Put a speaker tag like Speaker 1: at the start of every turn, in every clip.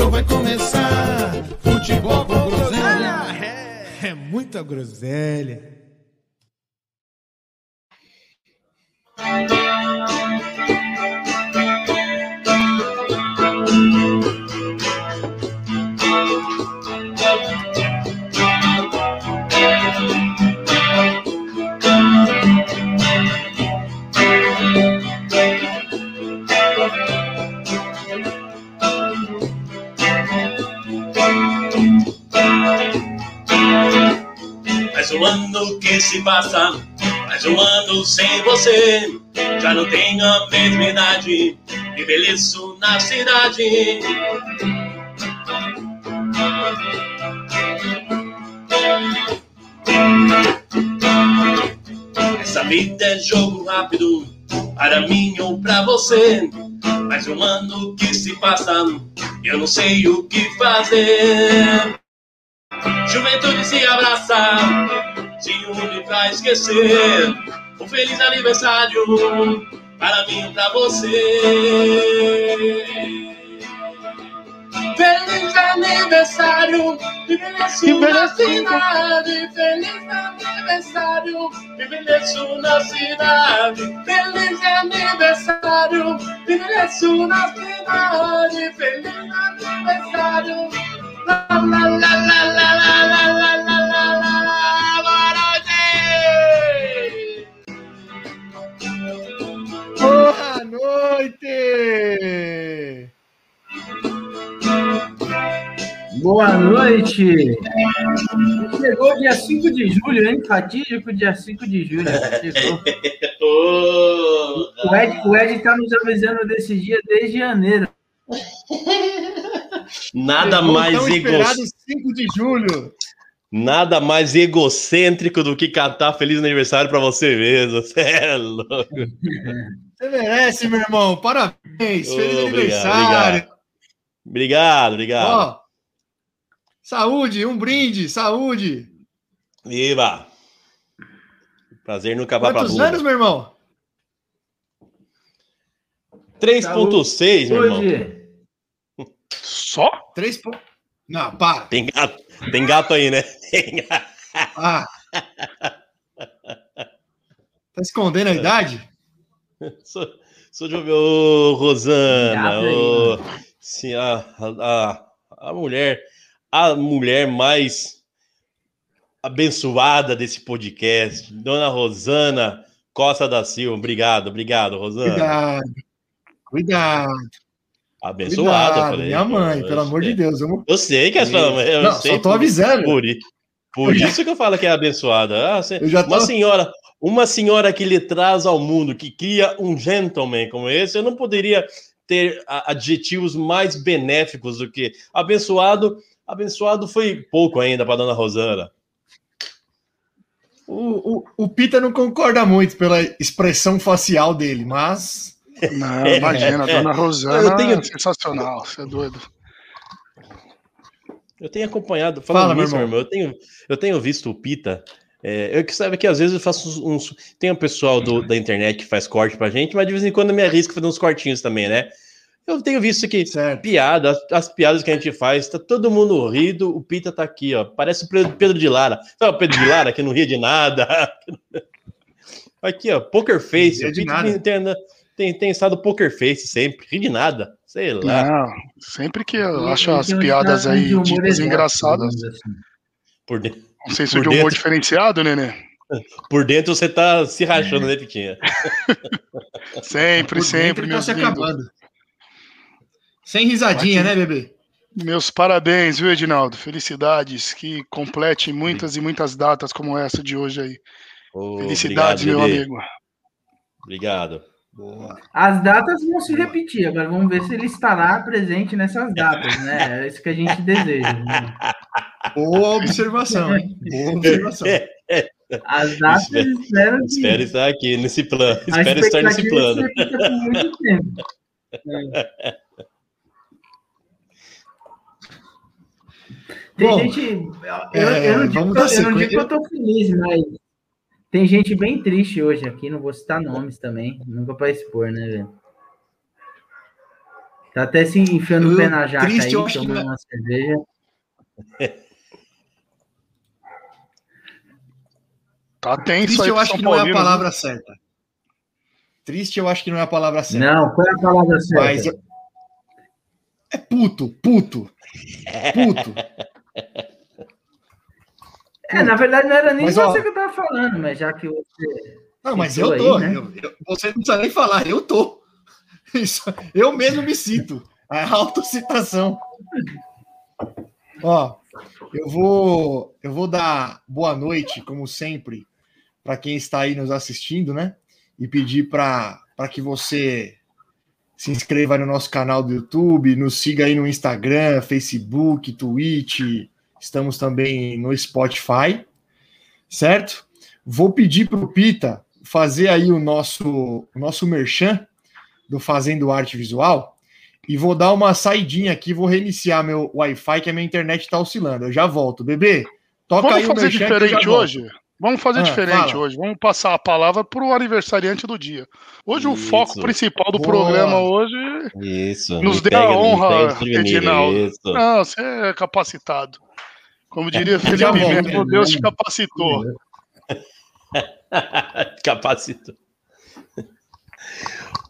Speaker 1: Show vai começar. Futebol com groselha. É, é muita groselha.
Speaker 2: Um ano que se passa, mais um ano sem você. Já não tenho a mesma idade, envelheço na cidade. Essa vida é jogo rápido, para mim ou pra você. Mais um ano que se passa, eu não sei o que fazer. Juventude se abraça, une pra esquecer. Um feliz aniversário para mim e pra você. Feliz aniversário, envelheço na cidade. Feliz aniversário, envelheço na cidade. Feliz aniversário, envelheço na cidade. Feliz aniversário. La la la la la la la la
Speaker 3: noite!
Speaker 4: Boa noite! Chegou dia 5 de julho, hein? Fatídico dia 5 de julho. Chegou. O Ed, o Ed tá nos avisando desse dia desde janeiro.
Speaker 2: Nada
Speaker 3: Chegou
Speaker 2: mais
Speaker 3: tão
Speaker 2: ego...
Speaker 3: esperado 5 de julho.
Speaker 2: Nada mais egocêntrico do que cantar feliz aniversário pra você mesmo. Você é louco.
Speaker 3: Você merece, meu irmão. Parabéns. Feliz
Speaker 2: Obrigado,
Speaker 3: aniversário.
Speaker 2: Obrigado, obrigado.
Speaker 3: Ó, saúde, um brinde, saúde.
Speaker 2: Viva! Prazer nunca vai pra
Speaker 3: Quantos
Speaker 2: bunda.
Speaker 3: anos, meu irmão?
Speaker 2: 3.6, meu irmão.
Speaker 5: Só?
Speaker 3: Três pontos. Não, para.
Speaker 2: Tem gato, tem gato aí, né? Tem gato.
Speaker 3: Ah. Tá escondendo a idade?
Speaker 2: Sou, sou de ouvir, ô Rosana, ô, sim, a, a, a mulher, a mulher mais abençoada desse podcast, Dona Rosana Costa da Silva. Obrigado, obrigado, Rosana.
Speaker 3: Cuidado. Cuidado.
Speaker 2: Abençoada,
Speaker 3: Cuidado.
Speaker 2: falei.
Speaker 3: Minha mãe, pelo amor de Deus. Eu...
Speaker 2: Eu sei que é sua mãe. Eu
Speaker 3: Não,
Speaker 2: sei
Speaker 3: só tô avisando.
Speaker 2: Por, por isso que eu falo que é abençoada. Ah, você-
Speaker 3: Eu já tô-
Speaker 2: Uma senhora, uma senhora que lhe traz ao mundo, que cria um gentleman como esse, eu não poderia ter adjetivos mais benéficos do que abençoado. Abençoado foi pouco ainda para dona Rosana.
Speaker 3: O, o, o Pita não concorda muito pela expressão facial dele, mas.
Speaker 5: Não, imagina, a dona Rosana
Speaker 2: Eu tenho-
Speaker 5: é sensacional, você é doido.
Speaker 2: Eu tenho acompanhado, falando
Speaker 3: Fala,
Speaker 2: nisso, meu
Speaker 3: irmão.
Speaker 2: irmão, eu tenho, eu tenho visto o Pita. É, eu que sabe que às vezes eu faço uns. uns- tem um pessoal do- da internet que faz corte pra gente, mas de vez em quando eu me arrisco fazer uns cortinhos também, né? Eu tenho visto que
Speaker 3: Certo.
Speaker 2: piada, as, as piadas que a gente faz, tá todo mundo rindo, o Pita tá aqui, ó. Parece o Pedro, Pedro de Lara. Sabe o Pedro de Lara que não ria de nada? Aqui, ó, poker face. O Pita tem, tem, tem, estado poker face sempre, ri de nada. Sei lá.
Speaker 5: Não, sempre que eu acho as piadas aí ditas
Speaker 4: exótico,
Speaker 5: engraçadas,
Speaker 4: assim.
Speaker 2: Por, de-
Speaker 5: não sei se
Speaker 2: por
Speaker 5: de humor
Speaker 2: dentro.
Speaker 5: diferenciado, Nenê.
Speaker 2: por dentro você tá se rachando, né, Pitinha?
Speaker 5: Sempre,
Speaker 3: Por
Speaker 5: sempre,
Speaker 3: dentro tá se acabando. Sem risadinha,
Speaker 5: Vai
Speaker 3: né, bebê?
Speaker 5: Meus parabéns, viu, Edinaldo? Felicidades, que complete muitas e muitas datas como essa de hoje aí.
Speaker 2: Ô,
Speaker 5: Felicidades,
Speaker 2: obrigado,
Speaker 5: meu
Speaker 2: bebê.
Speaker 5: amigo.
Speaker 2: Obrigado.
Speaker 4: As datas vão se repetir, agora vamos ver se ele estará presente nessas datas, né? É isso que a gente deseja. né?
Speaker 3: Boa observação, hein? Boa observação.
Speaker 4: As datas
Speaker 2: Espero- Espero estar aqui nesse plano.
Speaker 4: a
Speaker 2: Espero estar nesse
Speaker 4: expectativa
Speaker 2: plano.
Speaker 4: tempo. Tem
Speaker 3: Bom,
Speaker 4: gente. Eu,
Speaker 3: é,
Speaker 4: eu não digo, que eu- eu não digo que eu tô feliz, mas tem gente bem triste hoje aqui. Não vou citar nomes também. Nunca pra expor, né, velho? Tá até se enfiando o pé na jaca
Speaker 3: triste,
Speaker 4: aí, tomando uma cerveja.
Speaker 5: Tá tenso
Speaker 3: Triste
Speaker 5: aí
Speaker 3: eu acho
Speaker 5: São
Speaker 3: que não é a
Speaker 5: Paulino,
Speaker 3: palavra certa. Triste eu acho que não é a palavra certa.
Speaker 4: Não, qual é a palavra certa?
Speaker 3: Mas eu- é puto, puto, puto.
Speaker 4: É, na verdade não era nem
Speaker 3: Mas,
Speaker 4: você
Speaker 3: ó-
Speaker 4: que eu tava falando, mas já que você.
Speaker 3: Não, mas eu tô.
Speaker 4: aí, né?
Speaker 3: eu- eu- você não precisa nem falar, eu tô. Isso, eu mesmo me cito. A autocitação. Ó, eu vou, eu vou dar boa noite, como sempre, para quem está aí nos assistindo, né? E pedir para que você se inscreva no nosso canal do YouTube, nos siga aí no Instagram, Facebook, Twitch, estamos também no Spotify, certo? Vou pedir para o Pita fazer aí o nosso, o nosso merchan do Fazendo Arte Visual e vou dar uma saidinha aqui, vou reiniciar meu Wi-Fi, que a minha internet está oscilando. Eu já volto, bebê. Toca
Speaker 5: Vamos
Speaker 3: aí o
Speaker 5: fazer
Speaker 3: merchan eu já
Speaker 5: diferente
Speaker 3: volto.
Speaker 5: Vamos fazer
Speaker 3: Ah,
Speaker 5: diferente
Speaker 3: fala.
Speaker 5: hoje. Vamos passar a palavra para o aniversariante do dia. Hoje o foco
Speaker 2: Isso.
Speaker 5: principal do
Speaker 3: Boa.
Speaker 5: programa hoje.
Speaker 2: Isso.
Speaker 5: Nos
Speaker 2: me
Speaker 5: dê a honra, Edinaldo.
Speaker 2: Isso.
Speaker 5: Não, você é capacitado. Como diria
Speaker 3: Já
Speaker 5: Felipe
Speaker 3: volto,
Speaker 5: Melo, Deus te capacitou.
Speaker 2: Capacito.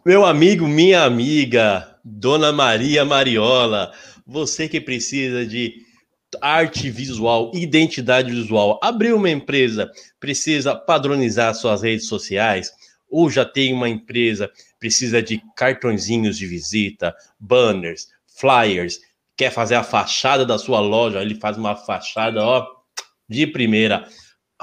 Speaker 2: Meu amigo, minha amiga, Dona Maria Mariola, você que precisa de arte visual, identidade visual, abriu uma empresa, precisa padronizar suas redes sociais, ou já tem uma empresa, precisa de cartõezinhos de visita, banners, flyers, quer fazer a fachada da sua loja, ele faz uma fachada, ó, de primeira.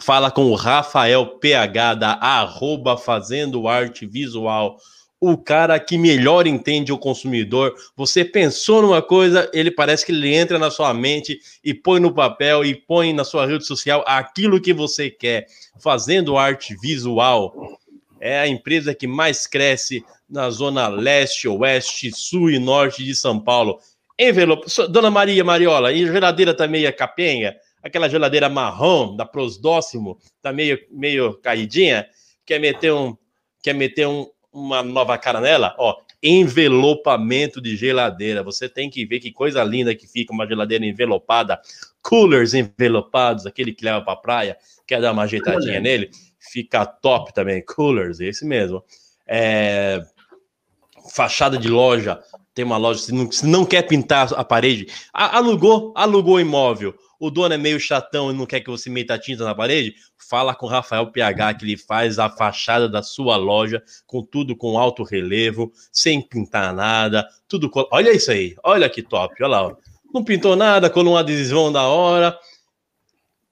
Speaker 2: Fala com o Rafael PH da arroba Fazendo Arte Visual. O cara que melhor entende o consumidor. Você pensou numa coisa, ele parece que ele entra na sua mente e põe no papel e põe na sua rede social aquilo que você quer. Fazendo Arte Visual é a empresa que mais cresce na zona leste, oeste, sul e norte de São Paulo. Envelope. Dona Maria Mariola, e geladeira tá meio capenga? Aquela geladeira marrom da Prosdóximo, tá meio, meio caidinha? Quer meter, um, quer meter um, uma nova cara nela? Ó, envelopamento de geladeira. Você tem que ver que coisa linda que fica uma geladeira envelopada. Coolers envelopados, aquele que leva pra praia, quer dar uma ajeitadinha nele? Fica top também. Coolers, esse mesmo. É, fachada de loja, tem uma loja, se não, se não quer pintar a parede, alugou, alugou o imóvel, o dono é meio chatão e não quer que você meta tinta na parede, fala com o Rafael PH que ele faz a fachada da sua loja com tudo com alto relevo, sem pintar nada, tudo, olha isso aí, olha que top, olha lá, ó. não pintou nada, colou um adesivão da hora,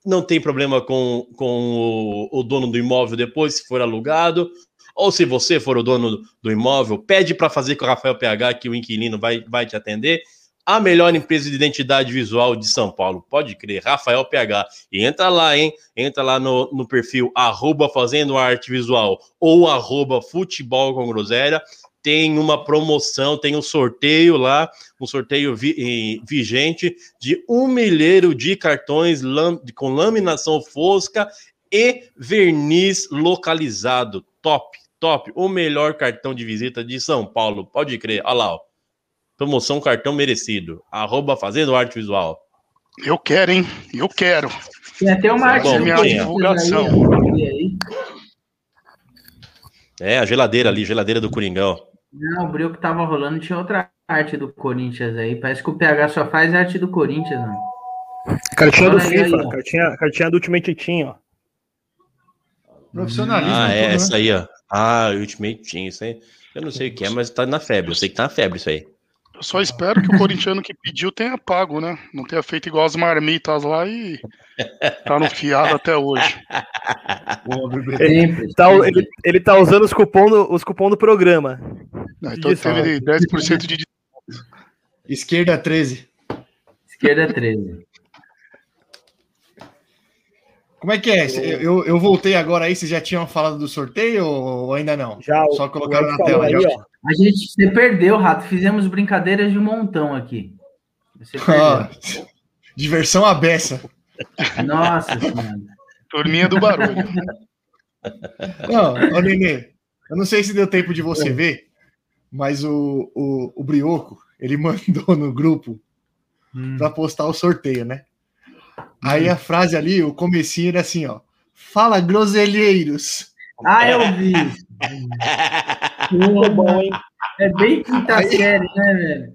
Speaker 2: não tem problema com, com o, o dono do imóvel depois, se for alugado, ou se você for o dono do- imóvel, pede para fazer com o Rafael PH que o inquilino vai, vai te atender. A melhor empresa de identidade visual de São Paulo, pode crer, Rafael PH. E entra lá, hein? Entra lá no, no perfil arroba fazendo arte visual ou arroba futebol com groselha. Tem uma promoção, tem um sorteio lá, um sorteio vi- vigente de um milheiro de cartões lam- com laminação fosca e verniz localizado. Top, top. O melhor cartão de visita de São Paulo. Pode crer. Olha lá, ó. Promoção cartão merecido. Arroba Fazendo Arte Visual.
Speaker 5: Eu quero, hein? Eu quero.
Speaker 4: Tem até uma
Speaker 2: Tá
Speaker 4: arte
Speaker 2: bom, minha
Speaker 5: divulgação.
Speaker 4: aí, aí?
Speaker 2: É, a geladeira ali, geladeira do Coringão.
Speaker 4: Não, o bril que tava rolando tinha outra arte do Corinthians aí. Parece que o PH só faz arte do Corinthians, mano.
Speaker 6: Cartinha do
Speaker 4: aí,
Speaker 6: FIFA,
Speaker 4: ó.
Speaker 6: cartinha, cartinha do Ultimate Team, ó.
Speaker 3: Profissionalismo.
Speaker 2: Ah, é,
Speaker 3: tudo, né?
Speaker 2: essa aí, ó. Ah, Ultimate Team, isso aí. Eu não sei o que é, mas tá na febre. Eu sei que tá na febre isso aí.
Speaker 5: Eu só espero que o corintiano que pediu tenha pago, né? Não tenha feito igual as marmitas lá e tá no fiado até hoje.
Speaker 4: Sempre.
Speaker 6: Tá, ele, ele tá usando os cupons do, os cupom do programa.
Speaker 5: Então
Speaker 6: Isso.
Speaker 5: teve 10% de
Speaker 3: Esquerda 13.
Speaker 4: Esquerda 13.
Speaker 3: Como é que é? Eu, eu, eu voltei agora aí, vocês já tinham falado do sorteio ou ainda não?
Speaker 6: Já,
Speaker 3: Só colocaram na tela. já.
Speaker 6: aí, ó.
Speaker 4: A gente, você perdeu, Rato. Fizemos brincadeiras de um montão aqui. Você perdeu.
Speaker 3: diversão à beça.
Speaker 4: Nossa senhora.
Speaker 5: Turminha do barulho.
Speaker 3: Não, ô Nenê, eu não sei se deu tempo de você ver, mas o, o, o Brioco, ele mandou no grupo para postar o sorteio, né? Aí a frase ali, o comecinho era assim, ó. Fala, groselheiros.
Speaker 4: Ah, eu vi.
Speaker 6: Muito bom, hein?
Speaker 4: É bem quinta
Speaker 3: Aí-
Speaker 4: série, né, velho?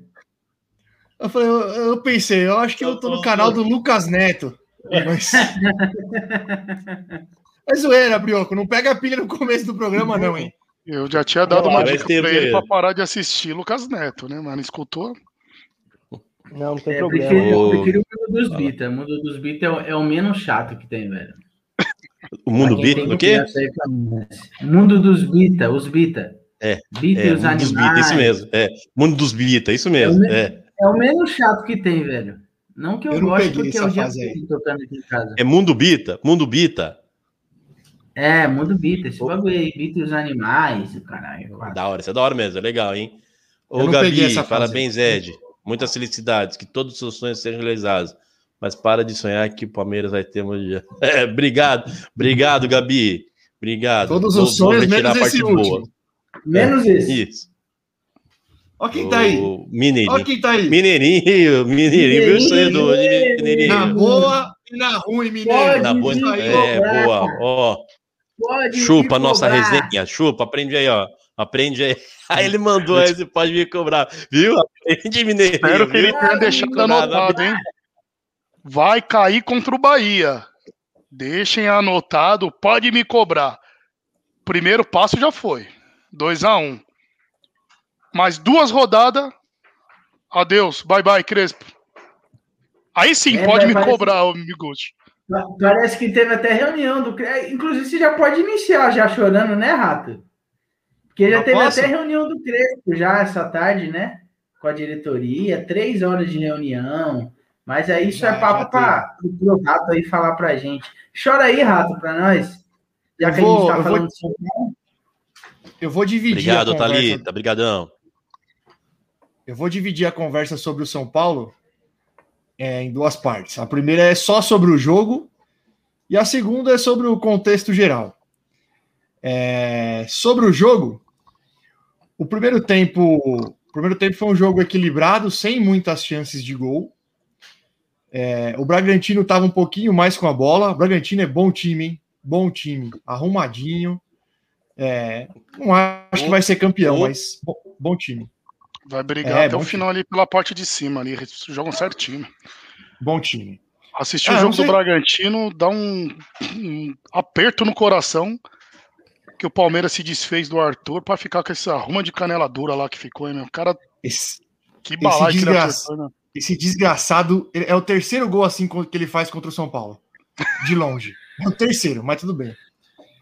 Speaker 3: Eu falei, eu, eu pensei, eu acho que eu tô no canal do Lucas Neto. Mas... É zoeira, Brioco. Não pega a pilha no começo do programa, não, hein?
Speaker 5: Eu já tinha dado uma dica pra ele pra parar de assistir Lucas Neto, né? Mas não escutou.
Speaker 6: Não, não tem
Speaker 4: É,
Speaker 6: problema.
Speaker 4: prefiro, eu prefiro o Mundo dos Bita. O Mundo dos Bita é, o- é o menos chato que tem, velho.
Speaker 2: O mundo bita, o quê?
Speaker 4: Mundo dos Bita, os Bita.
Speaker 2: É,
Speaker 4: Bita e
Speaker 2: É,
Speaker 4: os
Speaker 2: mundo dos
Speaker 4: animais.
Speaker 2: bita, isso mesmo. É, mundo dos bita, isso mesmo.
Speaker 4: É o
Speaker 2: É,
Speaker 4: É o menos chato que tem, velho. Não que eu,
Speaker 3: Eu
Speaker 4: goste, porque
Speaker 3: essa
Speaker 4: eu já fui tocando aqui em casa.
Speaker 2: é mundo bita, mundo bita.
Speaker 4: É, Mundo Bita, esse bagulho aí, Bita e os animais, o caralho.
Speaker 2: Da hora, isso é da hora mesmo, é legal, hein? Ô, Gabi, parabéns, Ed. Muitas felicidades, que todos os seus sonhos sejam realizados. Mas para de sonhar que o Palmeiras vai ter um dia. É, obrigado, obrigado, Gabi. Obrigado.
Speaker 3: Todos
Speaker 2: Vou-
Speaker 3: os
Speaker 2: vou
Speaker 3: sonhos,
Speaker 2: retirar
Speaker 3: menos
Speaker 2: a
Speaker 3: esse
Speaker 2: boa.
Speaker 3: último.
Speaker 4: Menos esse.
Speaker 2: Isso.
Speaker 3: Ó quem tá aí.
Speaker 2: Mineirinho.
Speaker 3: Ó quem tá aí.
Speaker 2: Mineirinho, Mineirinho, viu o sonho do Mineirinho?
Speaker 3: Na boa e na ruim, mineiro.
Speaker 4: Pode
Speaker 2: Na boa, é, boa, ó.
Speaker 4: Pode
Speaker 2: Chupa a nossa resenha, chupa, aprende aí, ó. Aprende aí. Aí ele mandou aí, você pode me cobrar. Viu? Aprende, Mineirinho.
Speaker 5: Espero que ele tenha deixado anotado, hein? Vai cair contra o Bahia. Deixem anotado, pode me cobrar. Primeiro passo já foi. 2 a 1 um. Mais duas rodadas. Adeus. Bye bye, Crespo. Aí sim,
Speaker 4: É,
Speaker 5: pode me
Speaker 4: parece-
Speaker 5: cobrar, ô Miguti.
Speaker 4: Parece que teve até reunião do. Inclusive, você já pode iniciar já chorando, né, Rato? Porque já
Speaker 3: Eu
Speaker 4: teve
Speaker 3: posso?
Speaker 4: até reunião do Crespo já essa tarde, né? Com a diretoria, três horas de reunião. Mas aí isso
Speaker 3: Já-
Speaker 4: é papo para o Rato aí falar pra gente. Chora aí, Rato, pra nós. Já
Speaker 3: Eu
Speaker 4: que a
Speaker 3: vou-
Speaker 4: gente tá
Speaker 3: eu vou-
Speaker 4: falando de São Paulo.
Speaker 3: Eu vou dividir
Speaker 2: Obrigado,
Speaker 3: a conversa.
Speaker 2: Thalita. Obrigadão.
Speaker 3: Eu vou dividir a conversa sobre o São Paulo é, em duas partes. A primeira é só sobre o jogo e a segunda é sobre o contexto geral. É, sobre o jogo, o primeiro tempo, o primeiro tempo foi um jogo equilibrado, sem muitas chances de gol. É, o Bragantino estava um pouquinho mais com a bola. O Bragantino é bom time, hein? Bom time, arrumadinho. É, não acho que vai ser campeão, mas bom, bom time.
Speaker 5: Vai brigar
Speaker 3: É,
Speaker 5: até o final ali pela parte de cima ali. Eles jogam certinho.
Speaker 3: Bom time.
Speaker 5: Assistir
Speaker 3: Ah,
Speaker 5: o
Speaker 3: eu
Speaker 5: jogo do Bragantino dá um, um aperto no coração que o Palmeiras se desfez do Arthur pra ficar com essa ruma de canela dura lá que ficou, hein, meu? O cara,
Speaker 3: Esse,
Speaker 5: que balaio que ele
Speaker 3: desgraça-
Speaker 5: né?
Speaker 3: esse desgraçado é o terceiro gol assim que ele faz contra o São Paulo. De longe. É o terceiro, mas tudo bem.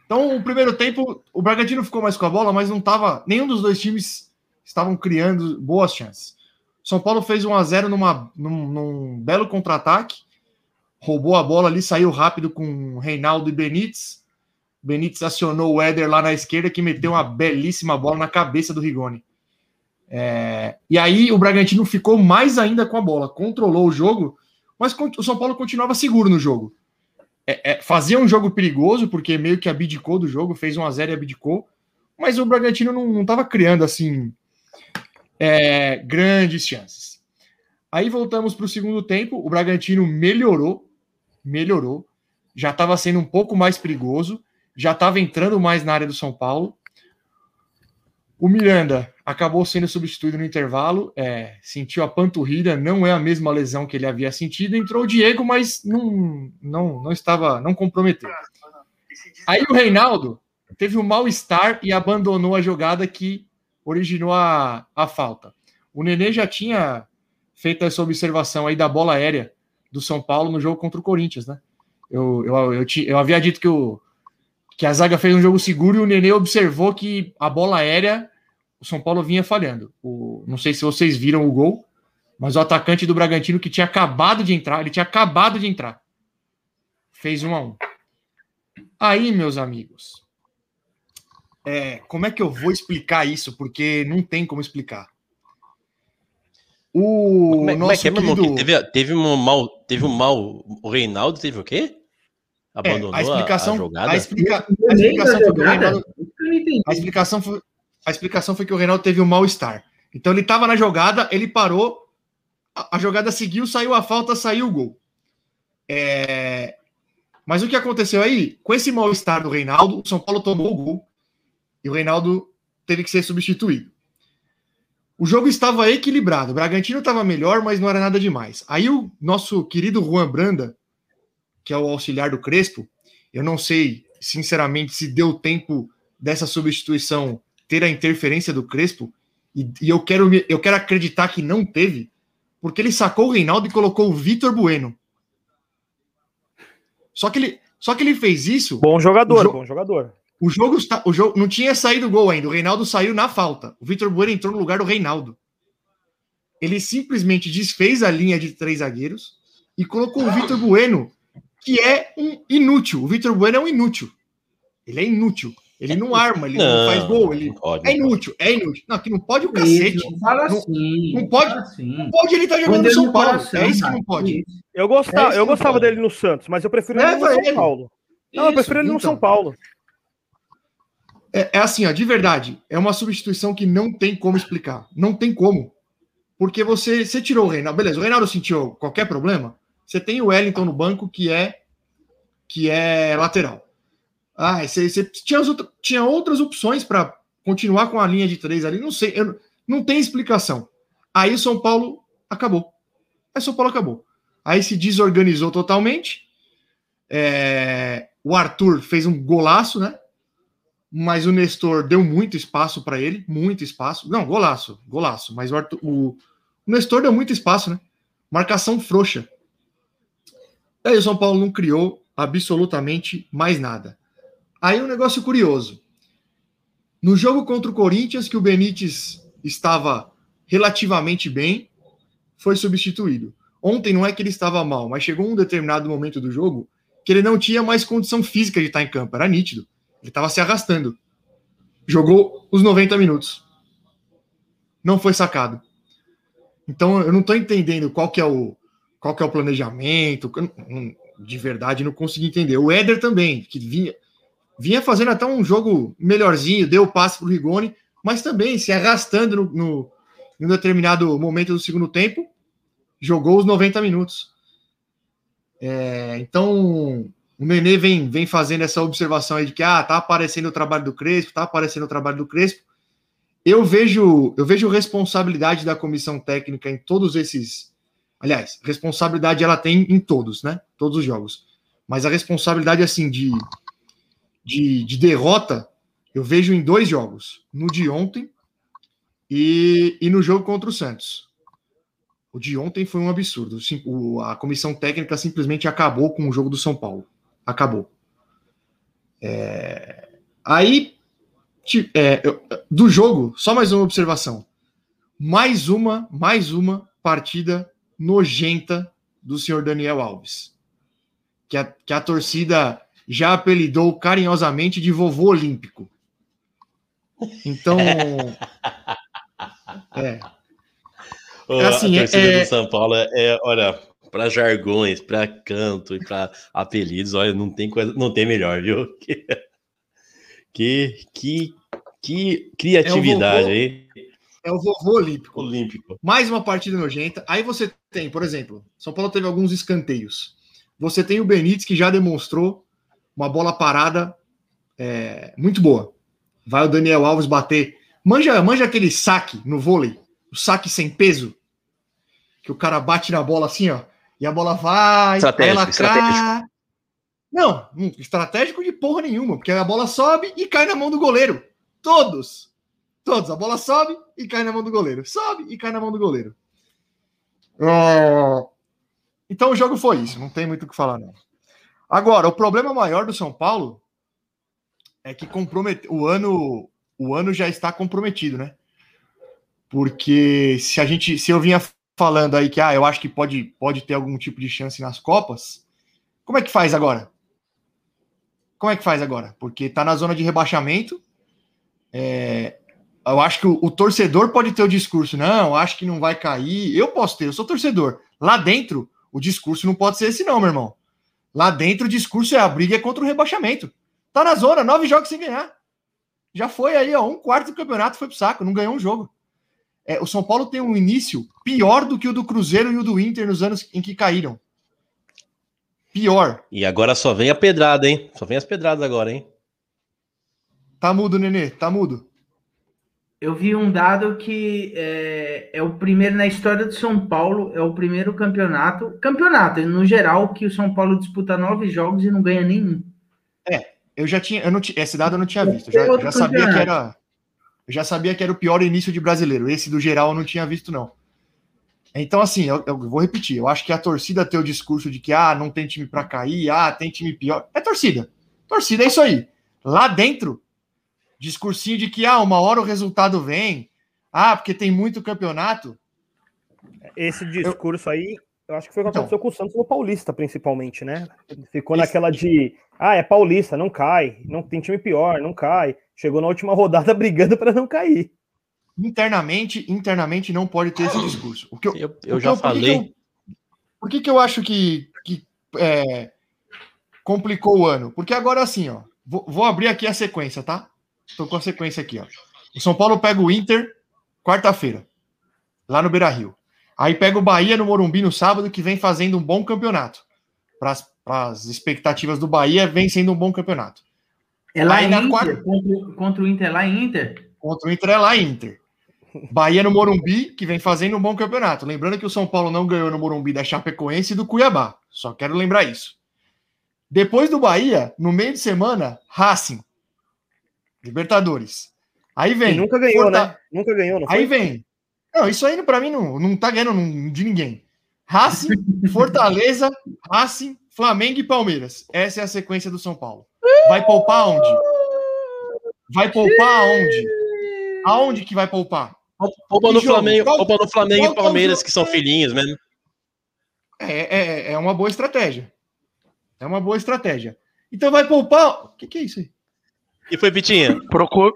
Speaker 3: Então, o primeiro tempo, o Bragantino ficou mais com a bola, mas não tava. Nenhum dos dois times estavam criando boas chances. São Paulo fez 1 a 0 numa, num, num belo contra-ataque, roubou a bola ali, saiu rápido com Reinaldo e Benítez. Benítez acionou o Éder lá na esquerda, que meteu uma belíssima bola na cabeça do Rigoni. É, e aí o Bragantino ficou mais ainda com a bola, controlou o jogo, mas o São Paulo continuava seguro no jogo. É, é, fazia um jogo perigoso, porque meio que abdicou do jogo, fez 1 a 0 e abdicou, mas o Bragantino não estava criando assim é, grandes chances. Aí voltamos para o segundo tempo, o Bragantino melhorou, melhorou, já estava sendo um pouco mais perigoso, já estava entrando mais na área do São Paulo. O Miranda acabou sendo substituído no intervalo, é, sentiu a panturrilha, não é a mesma lesão que ele havia sentido. Entrou o Diego, mas não, não, não estava, não comprometeu. Aí o Reinaldo teve um mal-estar e abandonou a jogada que originou a, a falta. O Nenê já tinha feito essa observação aí da bola aérea do São Paulo no jogo contra o Corinthians, né? Eu, eu, eu, ti- eu havia dito que, o, que a zaga fez um jogo seguro e o Nenê observou que a bola aérea o São Paulo vinha falhando. O, não sei se vocês viram o gol, mas o atacante do Bragantino que tinha acabado de entrar, ele tinha acabado de entrar. Fez um a um. Aí, meus amigos, é, como é que eu vou explicar isso? Porque não tem como explicar. O
Speaker 2: Como é, como é
Speaker 3: nosso
Speaker 2: que é,
Speaker 3: querido-
Speaker 2: Que Teve, teve um mal. Teve um mal. O Reinaldo teve o quê?
Speaker 3: É,
Speaker 2: Abandonou
Speaker 3: a explicação,
Speaker 2: a, jogada?
Speaker 3: a, explica- a explicação foi que o Reinaldo, a explicação foi, a explicação foi que o Reinaldo teve um mal-estar. Então ele estava na jogada, ele parou, a, a jogada seguiu, saiu a falta, saiu o gol. É, Mas o que aconteceu aí? Com esse mal-estar do Reinaldo, o São Paulo tomou o gol e o Reinaldo teve que ser substituído. O jogo estava equilibrado. O Bragantino estava melhor, mas não era nada demais. Aí o nosso querido Juan Branda, que é o auxiliar do Crespo, eu não sei, sinceramente, se deu tempo dessa substituição ter a interferência do Crespo, e, e eu, quero, eu quero acreditar que não teve, porque ele sacou o Reinaldo e colocou o Vitor Bueno. Só que ele, só que ele fez isso.
Speaker 6: Bom jogador,
Speaker 3: O jo-
Speaker 6: bom jogador.
Speaker 3: O jogo, está, o jogo não tinha saído gol ainda. O Reinaldo saiu na falta. O Vitor Bueno entrou no lugar do Reinaldo. Ele simplesmente desfez a linha de três zagueiros e colocou o Vitor Bueno, que é um inútil. O Vitor Bueno é um inútil. Ele é inútil. Ele não arma, ele não, faz gol. Ele
Speaker 2: não pode,
Speaker 3: é
Speaker 2: não pode.
Speaker 3: inútil, é inútil. Não, que não pode o cacete.
Speaker 4: Isso, não fala
Speaker 3: Não-
Speaker 4: assim.
Speaker 3: não pode-
Speaker 4: assim.
Speaker 3: Não pode ele estar jogando
Speaker 4: Põe
Speaker 3: no São
Speaker 4: no
Speaker 3: Paulo.
Speaker 4: coração,
Speaker 3: é isso que não pode.
Speaker 6: Eu
Speaker 3: É
Speaker 6: gostava,
Speaker 3: isso
Speaker 6: eu
Speaker 3: não
Speaker 6: gostava dele no Santos, mas eu prefiro ele no
Speaker 3: Leva
Speaker 6: São
Speaker 3: ele.
Speaker 6: Paulo. Não, eu
Speaker 3: Isso,
Speaker 6: prefiro ele no
Speaker 3: então.
Speaker 6: São Paulo.
Speaker 3: É, é assim, ó, de verdade, é uma substituição que não tem como explicar. Não tem como. Porque você, você tirou o Reinaldo. Beleza, o Reinaldo sentiu qualquer problema. Você tem o Wellington no banco, que é que é lateral. Ah, você, você tinha, as outra- tinha outras opções para continuar com a linha de três ali. Não sei, eu- não tem explicação. Aí o São Paulo acabou. Aí o São Paulo acabou. Aí se desorganizou totalmente. É, o Arthur fez um golaço, né? mas o Nestor deu muito espaço para ele, muito espaço. Não, golaço, golaço, mas o, Arthur- o- o Nestor deu muito espaço, né? Marcação frouxa. Aí o São Paulo não criou absolutamente mais nada. Aí um negócio curioso. No jogo contra o Corinthians, que o Benítez estava relativamente bem, foi substituído. Ontem não é que ele estava mal, mas chegou um determinado momento do jogo que ele não tinha mais condição física de estar em campo, era nítido. Ele estava se arrastando. Jogou os 90 minutos. Não foi sacado. Então eu não estou entendendo qual que é o qual que é o planejamento. De verdade, não consegui entender. O Éder também, que vinha, vinha fazendo até um jogo melhorzinho, deu o passe para o Rigoni, mas também se arrastando no, no, em um determinado momento do segundo tempo, jogou os 90 minutos. É, então, o Nenê vem, vem fazendo essa observação aí de que ah, tá aparecendo o trabalho do Crespo, tá aparecendo o trabalho do Crespo. Eu vejo, eu vejo responsabilidade da comissão técnica em todos esses. Aliás, responsabilidade ela tem em todos, né? Todos os jogos. Mas a responsabilidade, assim, de, de, de derrota, eu vejo em dois jogos. No de ontem e, e no jogo contra o Santos. O de ontem foi um absurdo. O- a comissão técnica simplesmente acabou com o jogo do São Paulo. Acabou. É, aí, é, do jogo, só mais uma observação. Mais uma, mais uma partida nojenta do senhor Daniel Alves. Que a, que a torcida já apelidou carinhosamente de vovô olímpico. Então. é. É assim,
Speaker 2: a torcida
Speaker 3: é-
Speaker 2: do São Paulo é, é, olha, para jargões, para canto e para apelidos, olha, não tem coisa, não tem melhor, viu? Que que que criatividade
Speaker 3: vovô
Speaker 2: aí,
Speaker 3: É o vovô olímpico.
Speaker 2: olímpico.
Speaker 3: mais uma partida nojenta. Aí você tem, por exemplo, São Paulo teve alguns escanteios. Você tem o Benítez, que já demonstrou uma bola parada é, muito boa. Vai o Daniel Alves bater. Manja, manja aquele saque no vôlei, o saque sem peso, que o cara bate na bola assim, ó, e a bola vai, ela
Speaker 2: estratégico.
Speaker 3: cai. Não, hum, estratégico de porra nenhuma, porque a bola sobe e cai na mão do goleiro. Todos. Todos. A bola sobe e cai na mão do goleiro. Sobe e cai na mão do goleiro. É, Então o jogo foi isso, não tem muito o que falar, não. Agora, o problema maior do São Paulo é que compromete... o, ano... o ano já está comprometido, né? Porque se a gente. Se eu vinha falando aí que ah, eu acho que pode, pode ter algum tipo de chance nas Copas, como é que faz agora? como é que faz agora? Porque tá na zona de rebaixamento. É, eu acho que o, o torcedor pode ter o discurso, não, acho que não vai cair. Eu posso ter, eu sou torcedor. Lá dentro, o discurso não pode ser esse, não, meu irmão. Lá dentro, o discurso é a briga é contra o rebaixamento. Tá na zona, nove jogos sem ganhar. Já foi aí, ó, um quarto do campeonato foi pro saco, não ganhou um jogo. É, o São Paulo tem um início pior do que o do Cruzeiro e o do Inter nos anos em que caíram. Pior.
Speaker 2: E agora só vem a pedrada, hein? Só vem as pedradas agora, hein?
Speaker 3: Tá mudo, Nenê, tá mudo.
Speaker 4: Eu vi um dado que é, é o primeiro na história do São Paulo, é o primeiro campeonato, campeonato no geral, que o São Paulo disputa nove jogos e não ganha nenhum.
Speaker 3: Eu já tinha, eu não esse dado eu não tinha visto. Eu já, já sabia que era, eu já sabia que era o pior início de brasileiro. Esse do geral eu não tinha visto não. Então assim, eu, eu vou repetir. Eu acho que a torcida ter o discurso de que ah, não tem time para cair, ah, tem time pior. É torcida. Torcida é isso aí. Lá dentro, discursinho de que ah, uma hora o resultado vem. Ah, porque tem muito campeonato.
Speaker 6: Esse discurso aí, eu acho que foi o que
Speaker 3: Então.
Speaker 6: aconteceu com o Santos no Paulista, principalmente, né? Ficou
Speaker 3: Esse-
Speaker 6: naquela de, ah, é Paulista, não cai, não tem time pior, não cai. Chegou na última rodada brigando para não cair.
Speaker 3: Internamente, internamente não pode ter esse discurso. O que eu,
Speaker 2: Eu, eu já
Speaker 3: que
Speaker 2: falei.
Speaker 3: eu- por que, que eu acho que, que é, complicou o ano? Porque agora assim, ó. Vou, vou abrir aqui a sequência, tá? Tô com a sequência aqui, ó. O São Paulo pega o Inter quarta-feira, lá no Beira Rio. Aí pega o Bahia no Morumbi no sábado, que vem fazendo um bom campeonato. Para as expectativas do Bahia, vem sendo um bom campeonato.
Speaker 4: É lá
Speaker 3: Aí
Speaker 4: em Inter,
Speaker 3: quarta-
Speaker 4: contra, contra o Inter, lá em Inter.
Speaker 3: Contra o Inter é lá Inter. Bahia no Morumbi, que vem fazendo um bom campeonato. Lembrando que o São Paulo não ganhou no Morumbi da Chapecoense e do Cuiabá. Só quero lembrar isso. Depois do Bahia, no meio de semana, Racing. Libertadores. Aí
Speaker 6: E
Speaker 3: vem.
Speaker 6: nunca ganhou,
Speaker 3: Forta-
Speaker 6: né? Nunca ganhou, não foi?
Speaker 3: Aí vem. Não, isso aí pra mim não, não tá ganhando de ninguém. Racing, Fortaleza, Racing, Flamengo e Palmeiras. Essa é a sequência do São Paulo. Vai poupar onde? Vai poupar aonde? Aonde que vai poupar?
Speaker 2: Poupa no? Flamengo,
Speaker 3: Qual-
Speaker 2: poupa no Flamengo
Speaker 3: qual
Speaker 2: e
Speaker 3: é
Speaker 2: Palmeiras, que são filhinhos mesmo.
Speaker 3: É, é, é uma boa estratégia. É uma boa estratégia. Então vai poupar. O que, que é isso aí?
Speaker 2: E foi, Pitinha?
Speaker 5: Procu-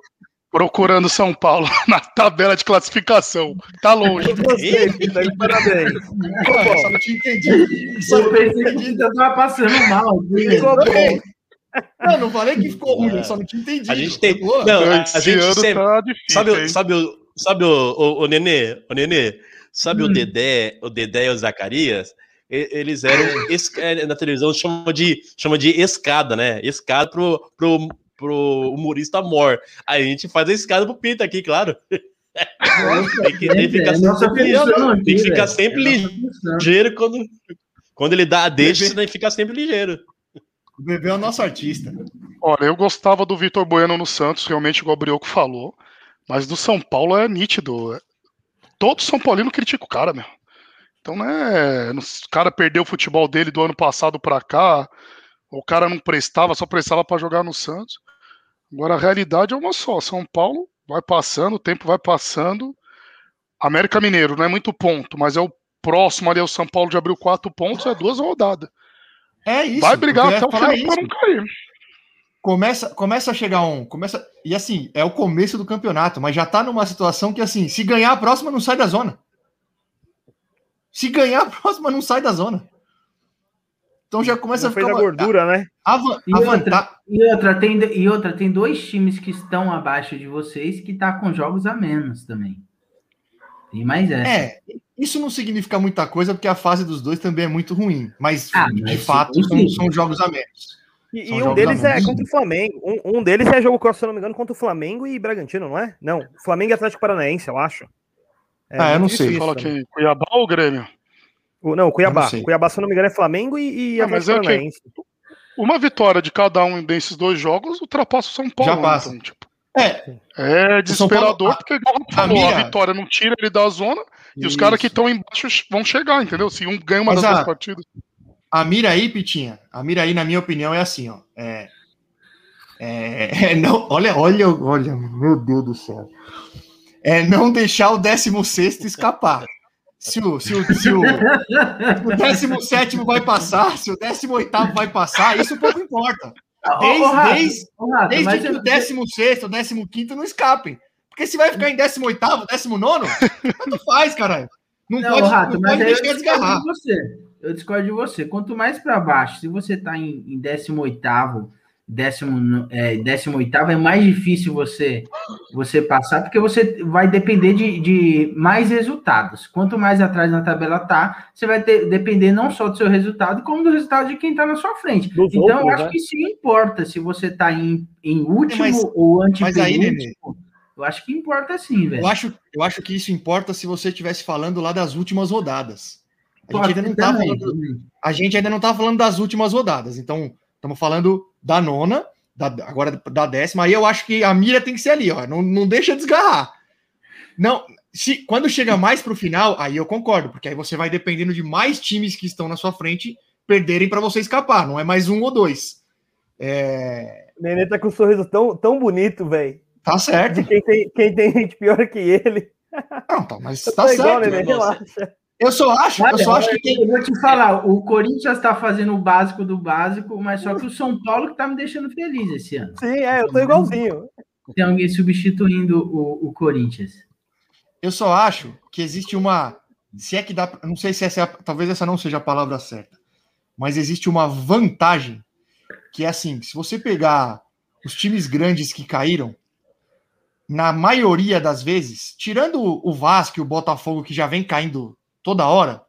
Speaker 5: Procurando São Paulo na tabela de classificação. Tá longe.
Speaker 6: Você, Pita, parabéns.
Speaker 3: Ah, só não tinha entendido. Só
Speaker 4: Eu pensei que você tava passando mal.
Speaker 6: Ficou bom.
Speaker 3: Não, não falei que ficou ruim, eu só não tinha entendido.
Speaker 2: A gente tem. Não, a, gente
Speaker 5: ano
Speaker 2: sempre.
Speaker 5: tá difícil.
Speaker 2: Sabe, o- sabe, o, sabe o, o, o Nenê? O Nenê? Sabe
Speaker 4: Hum.
Speaker 2: o Dedé, o Dedé e o Zacarias? Eles eram. es- é, na televisão chama de, chama de escada, né? Escada pro, pro, pro humorista mor. Aí a gente faz a escada pro Pita aqui, claro. tem que, tem que ficar
Speaker 4: É nossa
Speaker 2: sempre,
Speaker 4: função aqui,
Speaker 2: tem que ficar sempre
Speaker 4: É nossa
Speaker 2: ligeiro quando, quando ele dá a deixa, você tem que ficar sempre ligeiro.
Speaker 3: O bebê é o nosso artista.
Speaker 5: Olha, eu gostava do Vitor Bueno no Santos, realmente, igual o Brioco falou. Mas do São Paulo é nítido. Todo São Paulino critica o cara, meu. Então, né? O cara perdeu o futebol dele do ano passado pra cá. O cara não prestava, só prestava pra jogar no Santos. Agora a realidade é uma só. São Paulo vai passando, o tempo vai passando. América Mineiro não é muito ponto, mas é o próximo ali, é o São Paulo de abriu quatro pontos, é duas rodadas.
Speaker 3: É isso.
Speaker 5: vai brigar até o final
Speaker 3: isso.
Speaker 5: não cair.
Speaker 3: Começa, começa a chegar um. Começa, e assim, é o começo do campeonato, mas já tá numa situação que, assim, se ganhar a próxima, não sai da zona. Se ganhar a próxima, não sai da zona. Então já começa
Speaker 6: Não
Speaker 3: a
Speaker 6: fez
Speaker 3: ficar.
Speaker 6: a gordura, né?
Speaker 3: A,
Speaker 4: E outra? E outra, tem, e outra, tem dois times que estão abaixo de vocês que tá com jogos a menos também. Tem mais essa.
Speaker 3: É, isso não significa muita coisa, porque a fase dos dois também é muito ruim. Mas,
Speaker 4: Ah,
Speaker 3: de
Speaker 4: mas
Speaker 3: fato,
Speaker 4: sim,
Speaker 3: são,
Speaker 4: sim.
Speaker 3: são jogos a menos.
Speaker 6: E, e um deles é contra o Flamengo. Um, um deles é jogo, se eu não me engano, contra o Flamengo e Bragantino, não é? Não, Flamengo e Atlético Paranaense, eu acho. É
Speaker 3: Ah, eu não sei.
Speaker 5: Fala que Cuiabá ou Grêmio?
Speaker 6: O- Não, Cuiabá.
Speaker 3: não.
Speaker 6: Cuiabá, se eu não me engano, é Flamengo e, e
Speaker 5: Ah, mas
Speaker 6: Atlético
Speaker 5: é que-. Uma vitória de cada um desses dois jogos ultrapassa o São Paulo.
Speaker 3: Já passa.
Speaker 5: Então, tipo,
Speaker 3: É,
Speaker 5: é
Speaker 3: Paulo-
Speaker 5: desesperador,
Speaker 3: a-
Speaker 5: porque
Speaker 3: a
Speaker 5: falou, a,
Speaker 3: minha-
Speaker 5: vitória não tira ele da zona e os caras que estão embaixo vão chegar, entendeu? Se um ganha uma
Speaker 3: Mas
Speaker 5: das
Speaker 3: a-
Speaker 5: duas partidas.
Speaker 3: a mira aí, Pitinha, a mira aí, na minha opinião, é assim, ó. É, é, é não, olha, olha, olha, meu Deus do céu. É não deixar o 16 escapar. Se o, se o, se o, o 17 vai passar, se o 18 vai passar, isso pouco importa.
Speaker 4: Ô,
Speaker 3: Desde,
Speaker 4: ô, Rato,
Speaker 3: desde,
Speaker 4: ô, Rato,
Speaker 3: desde que
Speaker 4: eu-
Speaker 3: o 16, o 15 não escapem. Porque se vai ficar em 18, 19, tanto faz, caralho. Não,
Speaker 4: Não,
Speaker 3: pode,
Speaker 4: Rato,
Speaker 3: não
Speaker 4: mas
Speaker 3: pode
Speaker 4: eu
Speaker 3: deixar
Speaker 4: discordo
Speaker 3: desgarrar.
Speaker 4: de você. Eu discordo de você. Quanto mais para baixo, se você está em, em 18º, décimo, no- é, 18º, é mais difícil você você passar, porque você vai depender de, de mais resultados. Quanto mais atrás na tabela tá, você vai ter, depender não só do seu resultado, como do resultado de quem está na sua frente.
Speaker 6: Dos
Speaker 4: então, eu
Speaker 6: outros,
Speaker 4: acho
Speaker 6: né?
Speaker 4: que isso importa se você está em, em último
Speaker 3: mas-
Speaker 4: ou
Speaker 3: mas aí,
Speaker 4: antepenúltimo. Eu acho que importa sim, velho.
Speaker 3: Eu acho, eu acho que isso importa se você estivesse falando lá das últimas rodadas. A gente ainda não tá falando, a gente ainda não tá falando das últimas rodadas. Então, estamos falando da nona, da, agora da décima. Aí eu acho que a mira tem que ser ali, ó. Não, não deixa desgarrar. Não, se quando chega mais pro final, aí eu concordo, porque aí você vai dependendo de mais times que estão na sua frente perderem para você escapar. Não é mais um ou dois. É,
Speaker 6: O Nenê tá com um sorriso tão, tão bonito, velho.
Speaker 3: tá certo.
Speaker 6: De quem tem, quem tem gente pior que ele.
Speaker 3: Não, tá, mas tá
Speaker 6: igual,
Speaker 3: certo.
Speaker 6: Nenê,
Speaker 2: nossa.
Speaker 6: relaxa.
Speaker 3: Eu só acho, eu só acho que tem
Speaker 4: Eu vou te falar, o Corinthians está fazendo o básico do básico, mas só que o São Paulo que tá me deixando feliz esse ano.
Speaker 6: Sim, é, eu tô igualzinho.
Speaker 4: Tem alguém substituindo o, o Corinthians.
Speaker 3: Eu só acho que existe uma. Se é que dá. Não sei se essa é a- talvez essa não seja a palavra certa. Mas existe uma vantagem que é assim: se você pegar os times grandes que caíram, na maioria das vezes, tirando o Vasco e o Botafogo que já vem caindo toda hora,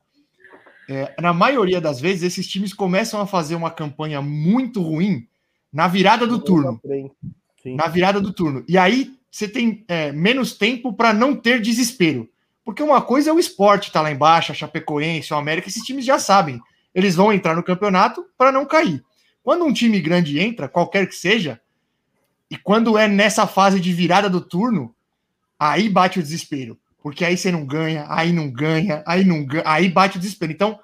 Speaker 3: é, na maioria das vezes esses times começam a fazer uma campanha muito ruim na virada do turno na virada do turno. E aí você tem é, menos tempo para não ter desespero. Porque uma coisa é o esporte tá lá embaixo, a Chapecoense, o América, esses times já sabem. Eles vão entrar no campeonato para não cair. Quando um time grande entra, qualquer que seja, e quando é nessa fase de virada do turno, aí bate o desespero. Porque aí você não ganha, aí não ganha, aí não ganha, aí bate o desespero. Então,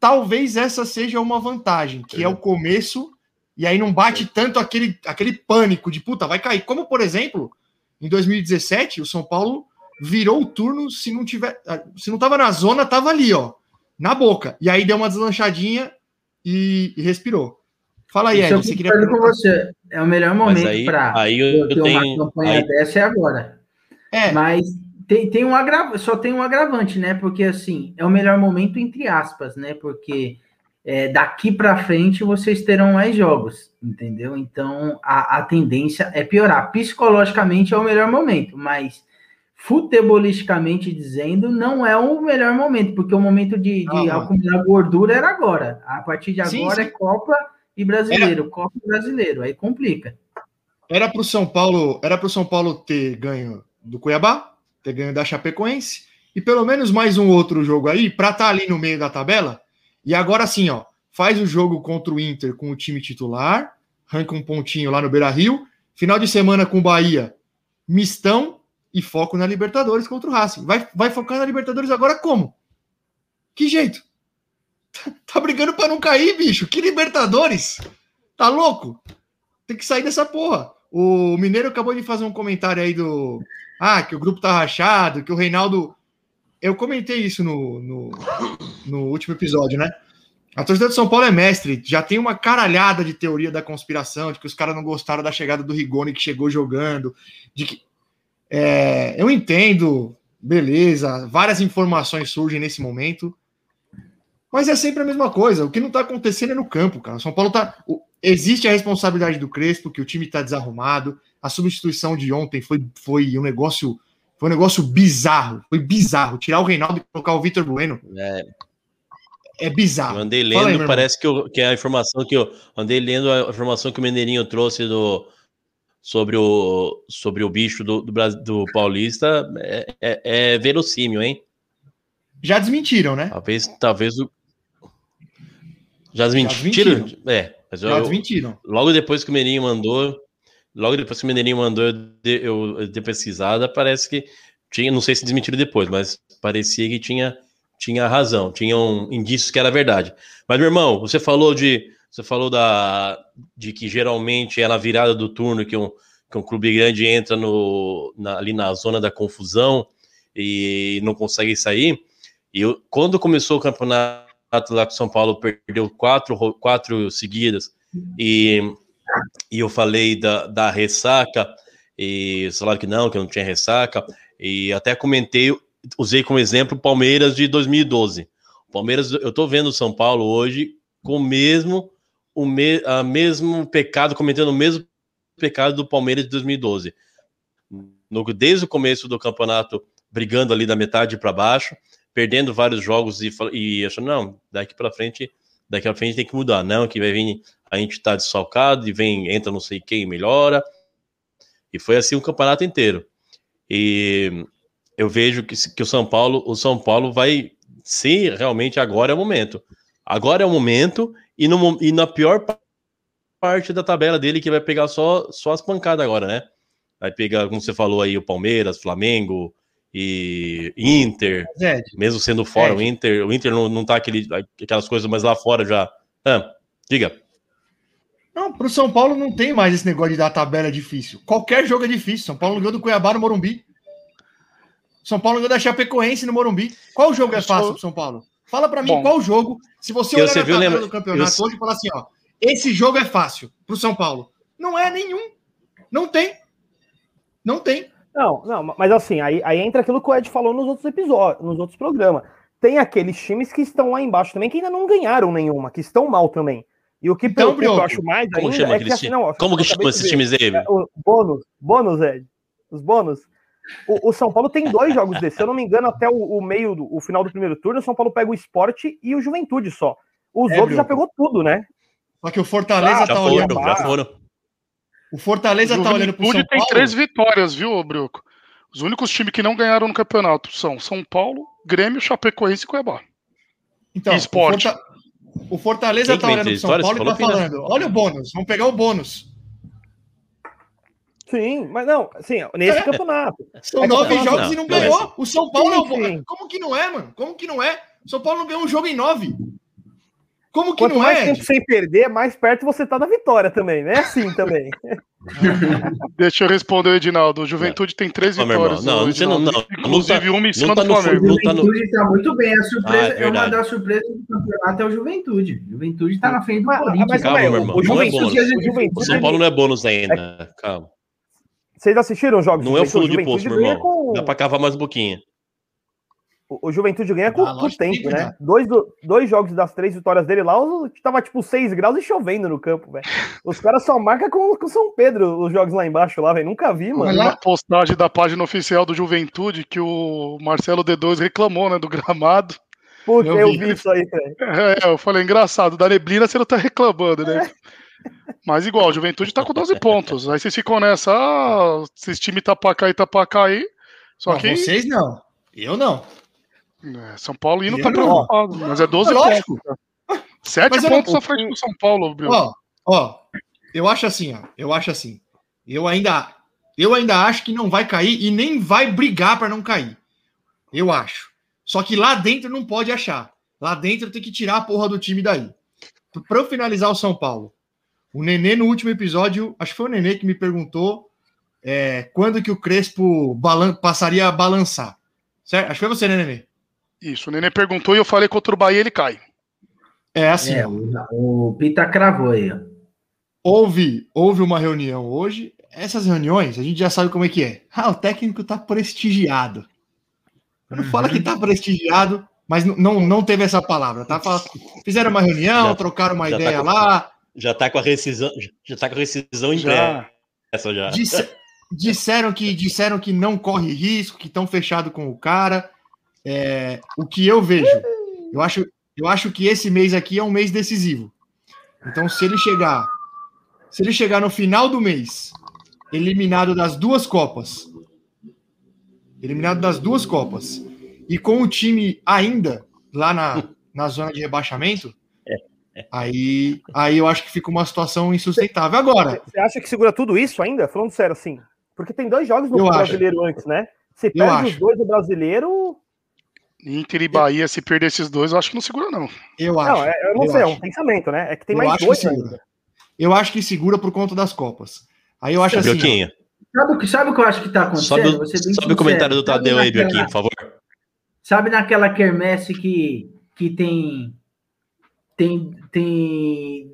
Speaker 3: talvez essa seja uma vantagem, que é o começo e aí não bate tanto aquele, aquele pânico de puta, vai cair. Como, por exemplo, em 2017, o São Paulo virou o turno se não tiver. Se não tava na zona, tava ali, ó. Na boca. E aí deu uma deslanchadinha e, e respirou. Fala aí, Ed, você queria.
Speaker 4: concordo com você. É o melhor momento para
Speaker 2: aí eu,
Speaker 4: eu ter
Speaker 2: eu
Speaker 4: uma
Speaker 2: tenho.
Speaker 4: campanha
Speaker 2: Aí,
Speaker 4: dessa é agora.
Speaker 3: É,
Speaker 4: Mas tem, tem um agra... só tem um agravante, né? Porque assim, é o melhor momento entre aspas, né? Porque é, daqui para frente vocês terão mais jogos, entendeu? Então a, a tendência é piorar. Psicologicamente é o melhor momento, mas futebolisticamente dizendo, não é o melhor momento, porque o momento de, de
Speaker 3: não.
Speaker 4: acumular gordura era agora. A partir de
Speaker 3: Sim,
Speaker 4: agora
Speaker 3: sim.
Speaker 4: é Copa e Brasileiro, Copa e Brasileiro, aí complica.
Speaker 3: era pro São Paulo, era pro São Paulo ter ganho do Cuiabá, ter ganho da Chapecoense e pelo menos mais um outro jogo aí para estar ali no meio da tabela. E agora sim, ó, faz o jogo contra o Inter com o time titular, arranca um pontinho lá no Beira-Rio, final de semana com o Bahia, mistão e foco na Libertadores contra o Racing. Vai, vai focar na Libertadores agora como? Que jeito? Tá brigando para não cair, bicho. Que Libertadores? Tá louco? Tem que sair dessa porra. O Mineiro acabou de fazer um comentário aí do. Ah, que o grupo tá rachado, que o Reinaldo. Eu comentei isso no, no, no último episódio, né? A torcida de São Paulo é mestre, já tem uma caralhada de teoria da conspiração, de que os caras não gostaram da chegada do Rigoni que chegou jogando, de que. É, eu entendo, beleza, várias informações surgem nesse momento, mas é sempre a mesma coisa. O que não tá acontecendo é no campo, cara. O São Paulo tá. Existe a responsabilidade do Crespo, que o time tá desarrumado. A substituição de ontem foi, foi um negócio. Foi um negócio bizarro. Foi bizarro. Tirar o Reinaldo e colocar o Vitor Bueno
Speaker 2: é,
Speaker 3: é bizarro.
Speaker 2: eu andei
Speaker 3: aí,
Speaker 2: lendo,
Speaker 3: meu
Speaker 2: parece que, eu- que a informação que eu andei lendo a informação que o Mineirinho trouxe do, sobre, o, sobre o bicho do, do, do Paulista é, é, é verossímil, hein?
Speaker 3: Já desmentiram, né?
Speaker 2: Talvez, talvez o. Já desmentiram? É, mas
Speaker 3: Já
Speaker 2: eu-
Speaker 3: desmentiram.
Speaker 2: logo depois que o Menino mandou, logo depois que o Menino mandou eu dei, eu dei pesquisada, parece que tinha, não sei se desmentiram depois, mas parecia que tinha, tinha razão, tinham indícios que era verdade. Mas, meu irmão, você falou de. Você falou da, de que geralmente é na virada do turno que um, que um clube grande entra no, na- ali na zona da confusão e não consegue sair. E eu, quando começou o campeonato lá que o São Paulo perdeu quatro, ro- quatro seguidas e e eu falei da, da ressaca, e falaram que não, que não tinha ressaca, e até comentei, usei como exemplo o Palmeiras de 2012. O Palmeiras, eu tô vendo o São Paulo hoje com o mesmo, o me, a mesmo pecado, cometendo o mesmo pecado do Palmeiras de 2012. No, desde o começo do campeonato, brigando ali da metade para baixo, perdendo vários jogos e, e achando, não, daqui para frente, daqui para frente tem que mudar, não, que vai vir, a gente tá desfalcado e vem, entra não sei quem, melhora. E foi assim o campeonato inteiro. E eu vejo que, que o São Paulo, o São Paulo vai, se realmente agora é o momento. Agora é o momento e, no, e na pior parte da tabela dele que vai pegar só, só as pancadas agora, né? Vai pegar, como você falou aí, o Palmeiras, Flamengo, e Inter, Zed, mesmo sendo fora, Zed. o Inter, o Inter não, não tá aquele, aquelas coisas, mas lá fora já. Ah, diga.
Speaker 3: Não, pro São Paulo não tem mais esse negócio de dar tabela difícil. Qualquer jogo é difícil. São Paulo ganhou do Cuiabá no Morumbi. São Paulo ganhou da Chapecoense no Morumbi. Qual jogo é fácil pro São Paulo? Fala para mim Bom, qual jogo. Se você olhar
Speaker 2: você
Speaker 3: na
Speaker 2: viu,
Speaker 3: tabela
Speaker 2: lembra...
Speaker 3: do campeonato eu... hoje e falar assim, ó, esse jogo é fácil pro São Paulo. Não é nenhum. Não tem. Não tem.
Speaker 6: Não, não, mas assim, aí, aí entra aquilo que o Ed falou nos outros episódios, nos outros programas. Tem aqueles times que estão lá embaixo também, que ainda não ganharam nenhuma, que estão mal também. E o que, então, que eu acho mais
Speaker 2: como
Speaker 6: ainda
Speaker 2: chama é que assim, não, Como que chama esses times aí? É,
Speaker 6: bônus, bônus, Ed. Os bônus. O, o, São Paulo tem dois jogos desses. Se eu não me engano, até o, o meio, do, o final do primeiro turno, o São Paulo pega o esporte e o Juventude só. Os é, outros já pegou tudo, né?
Speaker 3: Só que o Fortaleza ah, tá olhando. Já foram. O Fortaleza o tá olhando pro São
Speaker 5: Paulo. tem três vitórias, viu, Brioco? Os únicos times que não ganharam no campeonato são São Paulo, Grêmio, Chapecoense e Cuiabá.
Speaker 3: Então, e esporte. O, Forta... o Fortaleza Quem tá olhando pro São Paulo e tá falando: olha o bônus, vamos pegar o bônus.
Speaker 6: Sim, mas não, assim, nesse é. campeonato.
Speaker 3: São é nove jogos não, e não ganhou. Não é. O São Paulo sim, é o... Como que não é, mano? Como que não é? O São Paulo não ganhou um jogo em nove. Como que
Speaker 6: Quanto
Speaker 3: não
Speaker 6: mais
Speaker 3: é?
Speaker 6: tempo sem perder, mais perto você tá da vitória também, né? Assim também.
Speaker 5: Deixa eu responder, Edinaldo. O Juventude é. tem três vitórias.
Speaker 2: Não, não, não, não,
Speaker 5: Inclusive uma em cima
Speaker 4: tá
Speaker 5: do Flamengo.
Speaker 4: O Juventude tá, no... tá muito bem. A surpresa, ah, é, é, uma das surpresas do campeonato é o Juventude. O Juventude tá na frente do Corinthians. Mas,
Speaker 2: calma, meu irmão. O, Juventude, é Juventude, o São Paulo não é bônus ainda. Calma.
Speaker 6: Vocês assistiram os jogos?
Speaker 2: Não é o fundo de poço, meu irmão. Com... Dá pra cavar mais um pouquinho.
Speaker 6: O, Juventude ganha com, ah, tempo, né? Dois, dois jogos das três vitórias dele lá, tava tipo 6 graus e chovendo no campo, velho. Os caras só marcam com, com São Pedro os jogos lá embaixo, lá, velho. Nunca vi, mano.
Speaker 5: Uma postagem da página oficial do Juventude que o Marcelo D2 reclamou, né, do gramado.
Speaker 6: Putz, eu, eu vi. vi isso aí, velho.
Speaker 5: É, eu falei, engraçado, da neblina você não tá reclamando, né? Mas igual, o Juventude tá com 12 pontos. Aí vocês ficam nessa, ah, esses times tá pra cá e tá pra cá aí. Só
Speaker 3: não,
Speaker 5: que.
Speaker 3: Vocês não. Eu não.
Speaker 5: É, São Paulo indo tá preocupado, mas é 12 pontos. 7 pontos não, à frente do São Paulo, Bruno.
Speaker 3: Ó, ó, eu acho assim, ó. Eu acho assim. Eu ainda, eu ainda acho que não vai cair e nem vai brigar para não cair. Eu acho. Só que lá dentro não pode achar. Lá dentro tem que tirar a porra do time daí. Para eu finalizar o São Paulo, o Nenê no último episódio, acho que foi o Nenê que me perguntou é, quando que o Crespo passaria a balançar. Certo? Acho que foi você, né, Nenê?
Speaker 5: Isso, o Nenê perguntou e eu falei contra o Bahia ele cai.
Speaker 3: É assim.
Speaker 4: É, o, Pita cravou aí.
Speaker 3: Houve, houve uma reunião hoje. Essas reuniões, a gente já sabe como é que é. Ah, o técnico tá prestigiado. Não uhum. fala que tá prestigiado, mas não, não teve essa palavra, tá? Fizeram uma reunião, já, trocaram uma ideia tá com, lá.
Speaker 2: Já tá com a rescisão, já tá com a rescisão em
Speaker 3: já. Essa já. Disse, disseram que disseram que não corre risco, que estão fechado com o cara. É, o que eu vejo, eu acho, eu acho que esse mês aqui é um mês decisivo. Então, se ele chegar, se ele chegar no final do mês, eliminado das duas copas, eliminado das duas copas, e com o time ainda lá na, na zona de rebaixamento, aí, aí eu acho que fica uma situação insustentável. Agora,
Speaker 6: você acha que segura tudo isso ainda? Falando sério assim, porque tem dois jogos no brasileiro acho. antes, né? Você perde os dois do brasileiro,
Speaker 5: Inter e Bahia, se perder esses dois, eu acho que não segura, não.
Speaker 3: Eu acho. Não,
Speaker 6: é, eu não eu sei, acho. é um pensamento, né? É que tem eu mais dois ainda.
Speaker 3: Eu acho que segura por conta das Copas. Aí eu acho assim.
Speaker 4: Sabe o que, sabe o que eu acho que tá acontecendo?
Speaker 2: Sobe, sobe o comentário do Tadeu aí, Bioquinho, por favor.
Speaker 4: Sabe naquela quermesse que, que tem. Tem. tem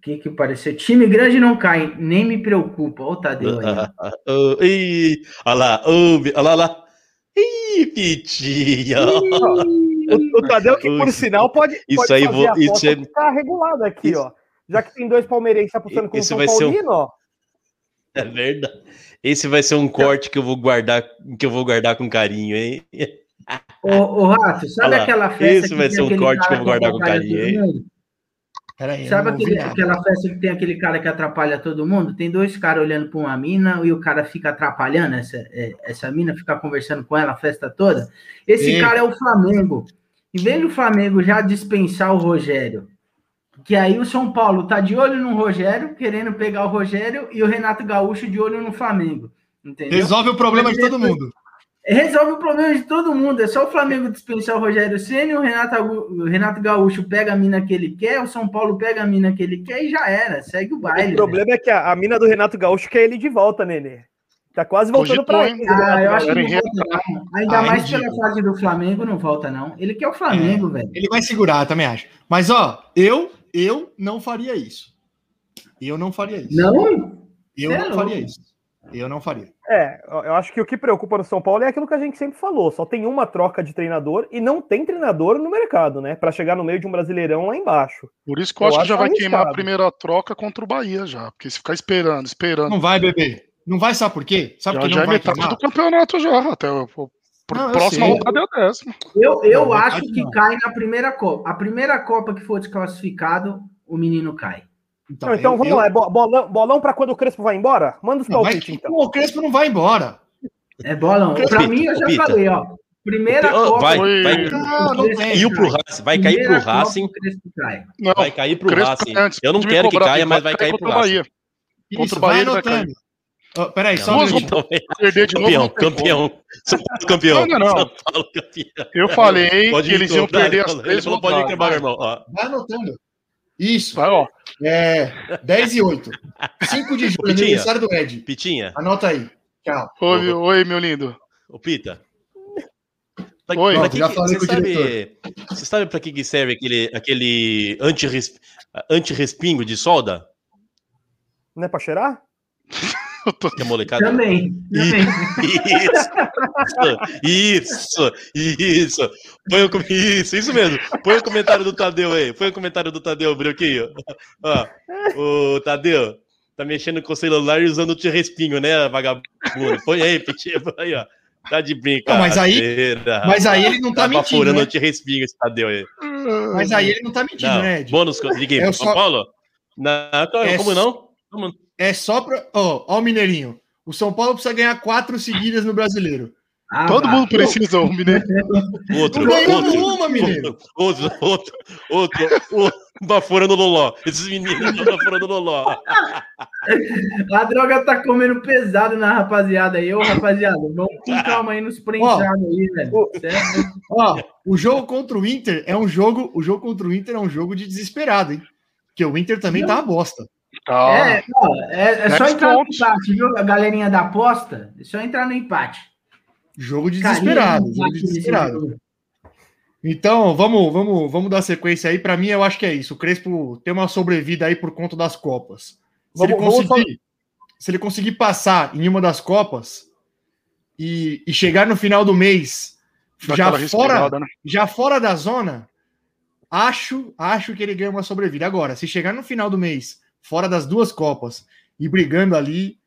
Speaker 4: que que pareceu? Time grande não cai, nem me preocupa. Ô, Tadeu aí.
Speaker 2: Ih, olha lá, olha lá, olha lá. Ih, Pitinha.
Speaker 6: O, o Tadeu, que por sinal pode,
Speaker 2: isso
Speaker 6: pode
Speaker 2: aí vou- isso é-
Speaker 6: tá regulado aqui,
Speaker 2: isso-
Speaker 6: ó. Já que tem dois palmeirenses apostando com o São
Speaker 2: vai ser um-
Speaker 6: Paulino, ó.
Speaker 2: É verdade. Esse vai ser um corte que eu vou guardar, que eu vou guardar com carinho, hein?
Speaker 4: Ô, ô, Rato, sabe
Speaker 2: Olha lá,
Speaker 4: aquela festa
Speaker 2: esse vai ser um corte que eu vou guardar com carinho, hein?
Speaker 3: Peraí,
Speaker 4: Sabe aquele, aquela festa que tem aquele cara que atrapalha todo mundo? Tem dois caras olhando para uma mina e o cara fica atrapalhando essa, é, essa mina, fica conversando com ela a festa toda. Esse
Speaker 3: Ei.
Speaker 4: cara é o Flamengo. Em vez do Flamengo já dispensar o Rogério, que aí o São Paulo tá de olho no Rogério, querendo pegar o Rogério, e o Renato Gaúcho de olho no Flamengo. Entendeu?
Speaker 3: Resolve o problema de todo mundo.
Speaker 4: Resolve o problema de todo mundo. É só o Flamengo dispensar o Rogério Ceni, o Renato, o Renato Gaúcho pega a mina que ele quer, o São Paulo pega a mina que ele quer e já era. Segue o baile.
Speaker 6: O problema é que a, a mina do Renato Gaúcho quer ele de volta, Nenê. Tá quase voltando
Speaker 5: hein?
Speaker 6: ele.
Speaker 4: Ah, eu acho que não volta, não. Ainda
Speaker 3: Ah, é
Speaker 4: mais pela fase do Flamengo, não volta, não. Ele quer o Flamengo, velho.
Speaker 3: Ele vai segurar, eu também acho. Mas, ó, eu, eu não faria isso. Eu não faria isso.
Speaker 4: Não?
Speaker 3: Eu
Speaker 4: Cê é
Speaker 3: não
Speaker 4: louco.
Speaker 3: faria isso. Eu não faria.
Speaker 6: É, eu acho que o que preocupa no São Paulo é aquilo que a gente sempre falou. Só tem uma troca de treinador e não tem treinador no mercado, né? Pra chegar no meio de um brasileirão lá embaixo.
Speaker 5: Por isso que eu,
Speaker 6: Eu
Speaker 5: acho que já vai queimar a primeira troca contra o Bahia já. Porque se ficar esperando, esperando.
Speaker 3: Não vai, bebê. Não vai, sabe por quê? Sabe
Speaker 5: já,
Speaker 3: por que
Speaker 5: já
Speaker 3: não
Speaker 5: é
Speaker 3: vai
Speaker 5: metade
Speaker 3: queimar?
Speaker 5: do campeonato já. Até o o-
Speaker 3: Não, eu
Speaker 5: próxima
Speaker 3: sei.
Speaker 5: rodada é a décima.
Speaker 4: Eu, eu
Speaker 3: Não,
Speaker 4: acho que
Speaker 3: não.
Speaker 4: cai na primeira Copa. A primeira Copa que for desclassificado, o menino cai.
Speaker 3: Então,
Speaker 6: Não, então
Speaker 3: eu-
Speaker 6: vamos
Speaker 3: eu-
Speaker 6: lá, é bo- bolão, bolão pra quando o Crespo vai embora? Manda os
Speaker 3: Não,
Speaker 6: palpites, então.
Speaker 3: o Crespo não vai embora.
Speaker 4: É bolão.
Speaker 2: Pita,
Speaker 4: mim, eu já
Speaker 2: Pita.
Speaker 4: falei, ó. Primeira Copa.
Speaker 2: vai, vai,
Speaker 3: Não, não
Speaker 2: caiu pro Racing, vai cair pro Racing.
Speaker 5: Não,
Speaker 2: vai cair pro Racing. Eu não quero que caia, mas vai cair pro
Speaker 5: o
Speaker 2: Racing.
Speaker 5: Bahia. Contra
Speaker 3: Isso,
Speaker 5: o Bahia
Speaker 3: vai anotando. Ó, peraí, só um.
Speaker 2: Então,
Speaker 5: Perder de
Speaker 2: campeão,
Speaker 5: não como.
Speaker 2: campeão. São Paulo campeão.
Speaker 5: Não, não, não.
Speaker 2: São Paulo campeão.
Speaker 5: Eu falei
Speaker 2: Pode
Speaker 5: que eles iam perder
Speaker 2: ele
Speaker 5: as
Speaker 2: falou-
Speaker 5: três
Speaker 2: Ele falou, pode ir quebrar, meu irmão. Ó,
Speaker 3: Vai anotando. Isso.
Speaker 5: Vai, ó.
Speaker 3: É 10 e 8. 5 de julho,
Speaker 2: Pitinha.
Speaker 3: aniversário do Ed.
Speaker 2: Pitinha,
Speaker 3: Anota aí. Tchau.
Speaker 5: Oi, oi, meu lindo.
Speaker 2: ô Pita. Pra,
Speaker 5: Oi.
Speaker 2: pra que
Speaker 3: já falei
Speaker 2: você,
Speaker 3: com o
Speaker 2: sabe, você sabe pra que, que serve aquele, aquele anti-res- anti-respingo de solda?
Speaker 6: Não é pra cheirar?
Speaker 2: Que a molecada.
Speaker 4: Também. também.
Speaker 2: Isso, isso, isso. Põe o, isso, isso mesmo. Põe o comentário do Tadeu aí. Põe o comentário do Tadeu, Brioquinho. Ó, o Tadeu tá mexendo com o celular e usando o respingo, né, vagabundo? Põe aí, Pitinho. põe Aí, ó. Tá de brincadeira.
Speaker 3: Não, mas aí- Mas aí ele não tá mentindo,
Speaker 2: baforando
Speaker 3: né?
Speaker 2: o respingo esse Tadeu aí.
Speaker 3: Mas aí ele não tá mentindo,
Speaker 2: Não,
Speaker 3: né, Ed?
Speaker 2: bônus, liguei
Speaker 3: É
Speaker 2: pro
Speaker 3: só-
Speaker 2: São Paulo? Não,
Speaker 3: É
Speaker 2: como não?
Speaker 3: É só pra. Ó, ó o Mineirinho. O São Paulo precisa ganhar quatro seguidas no brasileiro.
Speaker 4: Ah,
Speaker 5: Todo mundo precisa, o Mineiro.
Speaker 2: Outro,
Speaker 3: Não ganhamos
Speaker 2: outro.
Speaker 3: uma, Mineiro.
Speaker 2: Outro, outro, outro, outro, baforando Loló. Esses meninos estão baforando Loló.
Speaker 4: A droga tá comendo pesado na rapaziada aí. Ô, rapaziada, vamos com calma aí nos prensados aí, velho. Certo?
Speaker 3: Ó, o jogo contra o Inter é um jogo. O jogo contra o Inter é um jogo de desesperado, hein? Porque o Inter também tá uma bosta.
Speaker 5: Tá.
Speaker 4: É, ó, é, é só entrar
Speaker 5: pontos.
Speaker 4: no empate, viu? A galerinha da aposta, é só entrar no empate.
Speaker 3: Jogo de
Speaker 4: Carinha
Speaker 3: desesperado.
Speaker 4: de
Speaker 3: Jogo desesperado. Então, vamos, vamos, vamos dar sequência aí. Para mim, eu acho que é isso. O Crespo tem uma sobrevida aí por conta das Copas. Se,
Speaker 6: Vamos-
Speaker 3: ele, conseguir, se ele conseguir passar em uma das Copas e, e chegar no final do mês já fora,
Speaker 5: né?
Speaker 3: já fora da zona, acho, acho que ele ganha uma sobrevida. Agora, se chegar no final do mês, fora das duas Copas e brigando ali,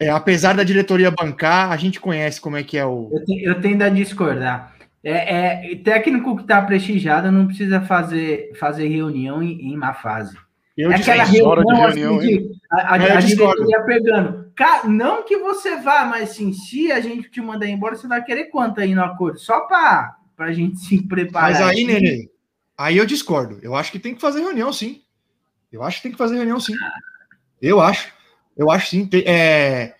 Speaker 3: é, apesar da diretoria bancar, a gente conhece como é que é o.
Speaker 4: Eu, te- eu tendo a discordar. É, é, técnico que tá prestigiado não precisa fazer, fazer reunião em, em má fase.
Speaker 3: Eu
Speaker 4: é aquela
Speaker 3: discordo.
Speaker 5: hora de
Speaker 4: reunião,
Speaker 5: reunião,
Speaker 4: assim, de, a, a,
Speaker 3: É,
Speaker 4: a diretoria pegando. Não que você vá, mas sim, se a gente te mandar embora, você vai querer quanto aí no acordo? Só para a gente se preparar.
Speaker 3: Mas aí. Nenê, aí eu discordo. Eu acho que tem que fazer reunião, sim. Eu acho que tem que fazer reunião, sim. Eu acho. Eu acho sim. Tem- é,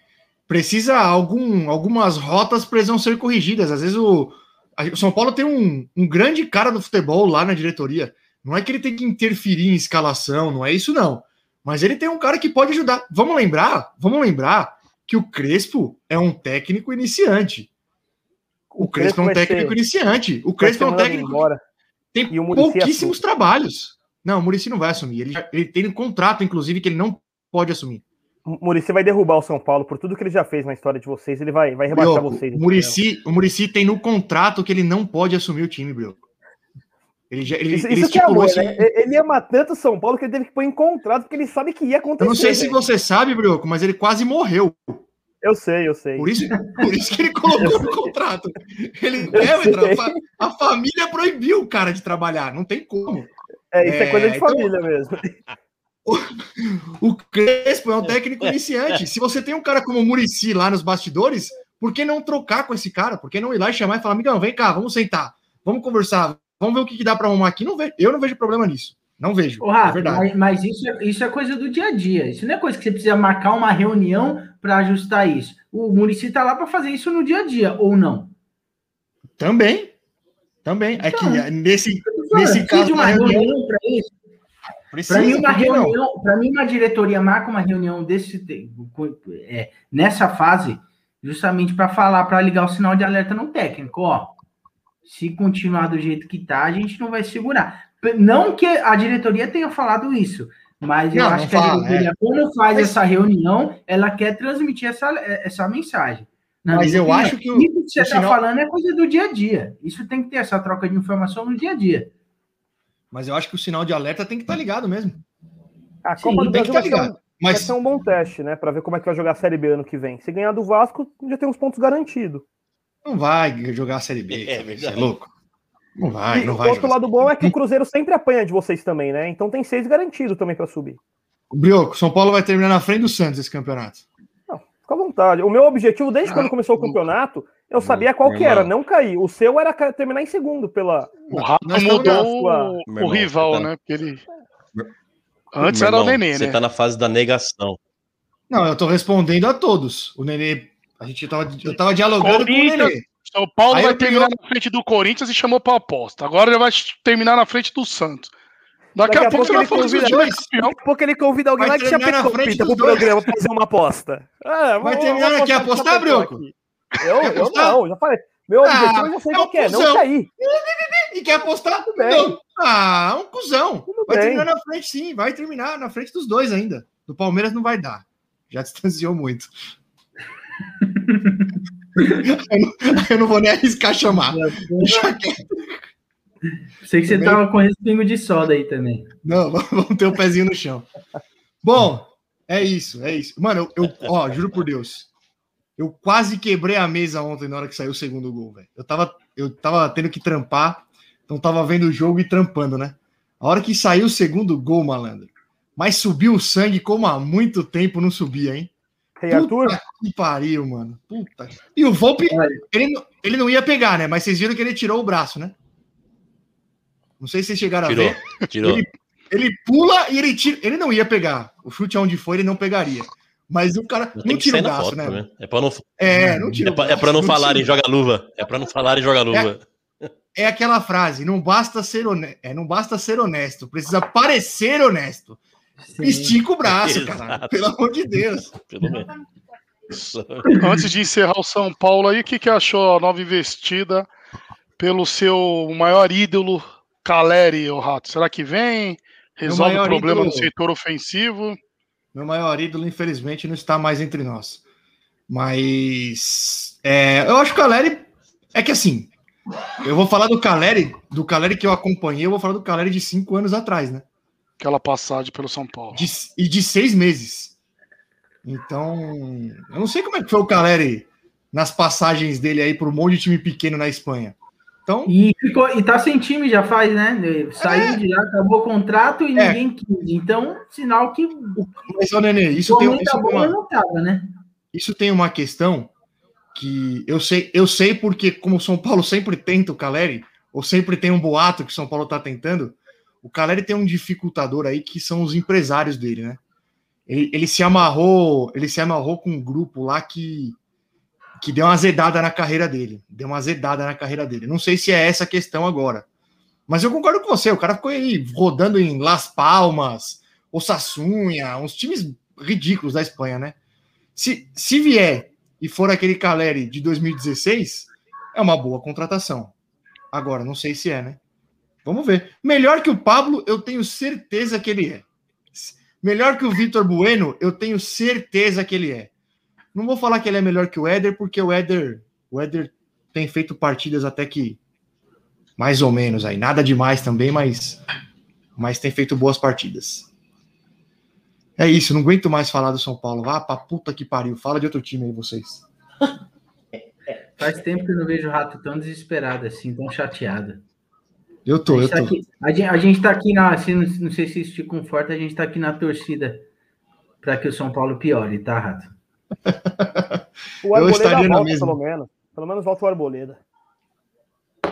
Speaker 3: precisa algum, algumas rotas precisam ser corrigidas. Às vezes o, a- o São Paulo tem um, um grande cara do futebol lá na diretoria. Não é que ele tem que interferir em escalação, não é isso, não. Mas ele tem um cara que pode ajudar. Vamos lembrar, vamos lembrar que o Crespo é um técnico iniciante. O, Crespo, é um técnico
Speaker 6: ser-
Speaker 3: iniciante. O Crespo é um técnico
Speaker 6: embora.
Speaker 3: tem
Speaker 6: E o Muricy
Speaker 3: pouquíssimos trabalhos. Não, o Murici não vai assumir. Ele, ele tem um contrato, inclusive, que ele não pode assumir.
Speaker 6: O Murici vai derrubar o São Paulo por tudo que ele já fez na história de vocês. Ele vai, vai rebaixar
Speaker 3: Brioco,
Speaker 6: vocês.
Speaker 3: O Murici, o Murici tem no contrato que ele não pode assumir o time, Brioco.
Speaker 6: Ele, já, ele, isso, ele isso que é amor, né? Ele ama tanto São Paulo que ele teve que pôr em contrato porque ele sabe que ia acontecer.
Speaker 3: Eu não sei se você sabe, Brioco, mas ele quase morreu.
Speaker 6: Eu sei, eu sei.
Speaker 3: Por isso, por isso que ele colocou no contrato. Ele é, a, a família proibiu o cara de trabalhar, não tem como.
Speaker 6: É, isso é, é coisa de então, família mesmo.
Speaker 3: O, o Crespo é um técnico iniciante. Se você tem um cara como o Murici lá nos bastidores, por que não trocar com esse cara? Por que não ir lá e chamar e falar, amigão, vem cá, vamos sentar, vamos conversar, vamos ver o que, que dá para arrumar aqui? Não ve eu não vejo problema nisso. Não vejo.
Speaker 4: Ô, Rafa, é verdade. Mas, mas, isso, é, isso é coisa do dia a dia. Isso não é coisa que você precisa marcar uma reunião para ajustar isso. O Murici está lá para fazer isso no dia a dia, ou não?
Speaker 3: Também. Também. É que então, nesse, nesse caso.
Speaker 4: De uma reunião, reunião para isso. Para mim, uma reunião, para mim, uma diretoria marca uma reunião desse é, nessa fase, justamente para falar, para ligar o sinal de alerta no técnico, ó. Se continuar do jeito que tá, a gente não vai segurar. Não que a diretoria tenha falado isso, mas eu não, acho não que fala, a diretoria, é. quando faz mas... essa reunião, ela quer transmitir essa, essa mensagem.
Speaker 3: Mas eu acho que o,
Speaker 4: que você está falando é coisa do dia a dia. Isso tem que ter essa troca de informação no dia a dia.
Speaker 3: Mas eu acho que o sinal de alerta tem que estar tá ligado mesmo.
Speaker 6: A Copa Sim, do Brasil vai, ser um, mas... vai ser um bom teste, né? Para ver como é que vai jogar a Série B ano que vem. Se ganhar do Vasco, já tem uns pontos garantidos.
Speaker 3: Não vai jogar a Série B. É, verdade. é louco. Não vai, não vai.
Speaker 6: O outro lado bom é que o Cruzeiro sempre apanha de vocês também, né? Então tem seis garantidos também para subir.
Speaker 3: O Brioco, São Paulo vai terminar na frente do Santos esse campeonato.
Speaker 6: Fica à vontade. O meu objetivo, desde ah, quando começou o campeonato, eu sabia qual que era, não cair. O seu era terminar em segundo pela.
Speaker 5: O Rato mudou sua... o rival, tá... né? Porque ele. Antes era o Nenê,
Speaker 2: você né? Você tá na fase da negação.
Speaker 3: Não, eu tô respondendo a todos. O Nenê. A gente tava, eu tava dialogando com o Nenê.
Speaker 5: São Paulo Aí vai terminar na frente do Corinthians e chamou para aposta. Agora ele vai terminar na frente do Santos. Daqui, Daqui a, a, pouco, pouco ele convida,
Speaker 6: dois. Daqui a pouco ele convida alguém vai lá que já pegou pro programa pra fazer uma aposta.
Speaker 3: É, vai terminar aqui apostar, Brioco?
Speaker 6: Eu, eu não, já falei. Meu ah, objetivo eu já sei é qual é, não cair.
Speaker 3: E quer apostar? Tudo bem. Não. Ah, um cuzão. Tudo vai bem. terminar na frente, sim. Vai terminar na frente dos dois ainda. Do Palmeiras não vai dar. Já distanciou muito. eu, não, eu, não, vou nem arriscar chamar.
Speaker 4: Sei que você tava com respingo de soda aí também.
Speaker 3: Não, vamos ter o um pezinho no chão. Bom, é isso, é isso. Mano, eu, eu ó, juro por Deus. Eu quase quebrei a mesa ontem na hora que saiu o segundo gol, velho. Eu tava, eu tava tendo que trampar, então tava vendo o jogo e trampando, né? A hora que saiu o segundo gol, malandro. Mas subiu o sangue como há muito tempo não subia, hein?
Speaker 6: Rei Arthur?
Speaker 3: Que pariu, mano. Puta. E o Volpe, ele, ele não ia pegar, né? Mas vocês viram que ele tirou o braço, né? Não sei se vocês chegaram tirou, a ver.
Speaker 2: Tirou.
Speaker 3: Ele, ele pula e ele tira. Ele não ia pegar. O chute aonde foi, ele não pegaria. Mas o cara não, não tira o braço, foto, né? né?
Speaker 2: É para não,
Speaker 3: é, não tira
Speaker 2: é, pra, é pra não, não falarem joga luva. É para não falarem joga luva.
Speaker 3: É, é, aquela frase, não basta ser honesto, é, não basta ser honesto, precisa parecer honesto. Sim. Estica o braço, Exato. cara. Pelo amor de Deus. Pelo
Speaker 5: menos. Antes de encerrar o São Paulo aí, o que, que achou a nova investida pelo seu maior ídolo, Caleri, o Rato? Será que vem? Resolve o problema ídolo... no setor ofensivo?
Speaker 3: Meu maior ídolo, infelizmente, não está mais entre nós. Mas é, eu acho que o Caleri é que assim. Eu vou falar do Caleri, do Caleri que eu acompanhei, eu vou falar do Caleri de cinco anos atrás, né?
Speaker 5: Aquela passagem pelo São Paulo.
Speaker 3: De, e de seis meses. Então, eu não sei como é que foi o Caleri nas passagens dele aí por um monte de time pequeno na Espanha. Então,
Speaker 4: e, ficou, e tá sem time já faz, né? Saiu é. de lá, acabou o contrato e é. ninguém quis. Então, sinal que.
Speaker 3: Mas, ô, Nenê, isso tem, isso, tem uma, tava, né? isso tem uma questão que eu sei, eu sei porque, como o São Paulo sempre tenta o Caleri, ou sempre tem um boato que o São Paulo tá tentando, o Caleri tem um dificultador aí que são os empresários dele, né? Ele, ele se amarrou, ele se amarrou com um grupo lá que que deu uma azedada na carreira dele. Deu uma azedada na carreira dele. Não sei se é essa a questão agora. Mas eu concordo com você. O cara ficou aí rodando em Las Palmas, Osassunha, uns times ridículos da Espanha, né? Se, se vier e for aquele Caleri de 2016, é uma boa contratação. Agora, não sei se é, né? Vamos ver. Melhor que o Pablo, eu tenho certeza que ele é. Melhor que o Vitor Bueno, eu tenho certeza que ele é. Não vou falar que ele é melhor que o Éder, porque o Éder, o Éder tem feito partidas até que mais ou menos aí, nada demais também, mas mas tem feito boas partidas. É isso, não aguento mais falar do São Paulo. Vá pra puta que pariu. Fala de outro time aí, vocês.
Speaker 4: Faz tempo que eu não vejo o Rato tão desesperado assim, tão chateado.
Speaker 3: Eu tô, eu
Speaker 4: tá
Speaker 3: tô.
Speaker 4: Aqui, a, gente, a gente tá aqui na. Assim, não, não sei se isso te conforta, a gente tá aqui na torcida para que o São Paulo piore, tá, Rato?
Speaker 6: o Arboleda eu estaria volta, pelo menos. Pelo menos volta o Arboleda.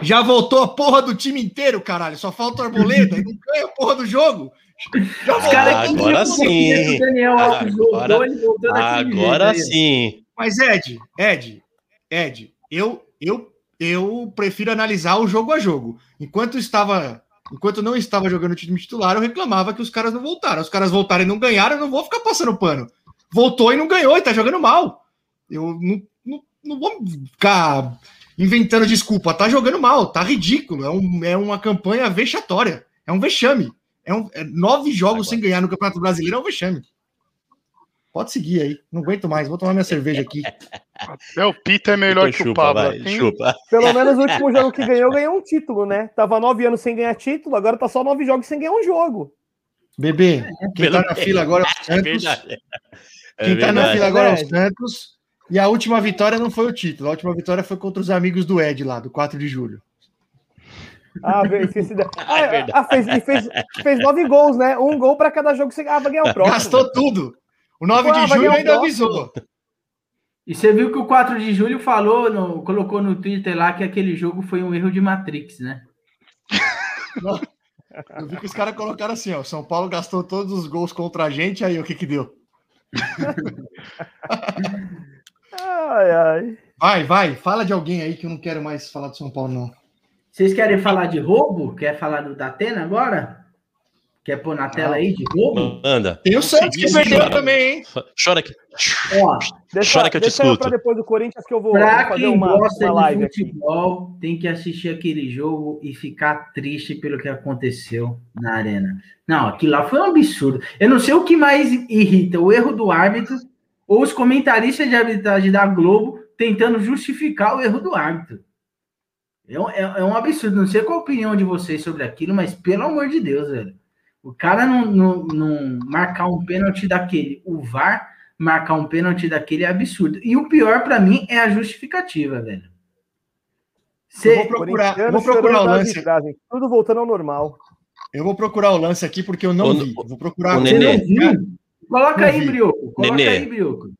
Speaker 3: Já voltou a porra do time inteiro, caralho. Só falta o Arboleda e não ganha a porra do jogo.
Speaker 2: Os ah, agora sim. Daniel Alves agora, voltou, agora sim.
Speaker 3: Mas Ed, Ed, Ed, eu, eu, eu prefiro analisar o jogo a jogo. Enquanto estava, enquanto não estava jogando o time titular, eu reclamava que os caras não voltaram. Os caras voltaram e não ganharam, eu não vou ficar passando pano. Voltou e não ganhou e tá jogando mal. Eu não, não, não vou ficar inventando desculpa. Tá jogando mal, tá ridículo. É, um, é uma campanha vexatória. É um vexame. É, um, é nove jogos Agora. sem ganhar no Campeonato Brasileiro é um vexame. Pode seguir aí. Não aguento mais. Vou tomar minha cerveja aqui.
Speaker 5: É, o Pita é melhor então, que chupa, o Pablo. Vai,
Speaker 6: chupa. Pelo menos o último jogo que ganhou, ganhou um título, né? Tava nove anos sem ganhar título, agora tá só nove jogos sem ganhar um jogo.
Speaker 3: Bebê, quem tá na fila agora é o Santos. É quem tá na fila agora é o Santos. E a última vitória não foi o título. A última vitória foi contra os amigos do Ed lá, do 4 de julho.
Speaker 6: Ah, esqueci. Da... Ah, é ah, fez, fez, fez nove gols, né? Um gol para cada jogo que você ah, vai ganhar o próximo.
Speaker 3: Gastou tudo. O 9 de julho ainda avisou.
Speaker 4: E você viu que o 4 de julho falou, no, colocou no Twitter lá que aquele jogo foi um erro de Matrix, né?
Speaker 3: Eu vi que os caras colocaram assim, ó. São Paulo gastou todos os gols contra a gente, aí o que que deu? Ai, ai. Vai, vai, fala de alguém aí que eu não quero mais falar de São Paulo, não.
Speaker 4: Vocês querem falar de roubo? Quer falar do Datena agora? Quer pôr na tela aí de roubo?
Speaker 2: Anda.
Speaker 3: Tem o Santos que perdeu também, hein?
Speaker 2: Chora aqui.
Speaker 6: Ó, deixa, Chora que eu te escuto. Pra depois do Corinthians que eu vou,
Speaker 4: pra
Speaker 6: fazer
Speaker 4: uma, gosta uma live de futebol, aqui. tem que assistir aquele jogo e ficar triste pelo que aconteceu na arena. Não, aquilo lá foi um absurdo. Eu não sei o que mais irrita, o erro do árbitro ou os comentaristas de arbitragem da Globo tentando justificar o erro do árbitro. É um, é, é um absurdo. Não sei qual a opinião de vocês sobre aquilo, mas pelo amor de Deus, velho. O cara não, não, não marcar um pênalti daquele, o VAR marcar um pênalti daquele é absurdo. E o pior para mim é a justificativa, velho.
Speaker 3: Cê... Eu vou procurar, vou procurar o lance.
Speaker 6: Tudo voltando ao normal.
Speaker 3: Eu vou procurar o lance aqui porque eu não o, vi. Vou procurar.
Speaker 4: O Nenê. Coloca aí, Brioco. Coloca Nenê. aí, Brioco.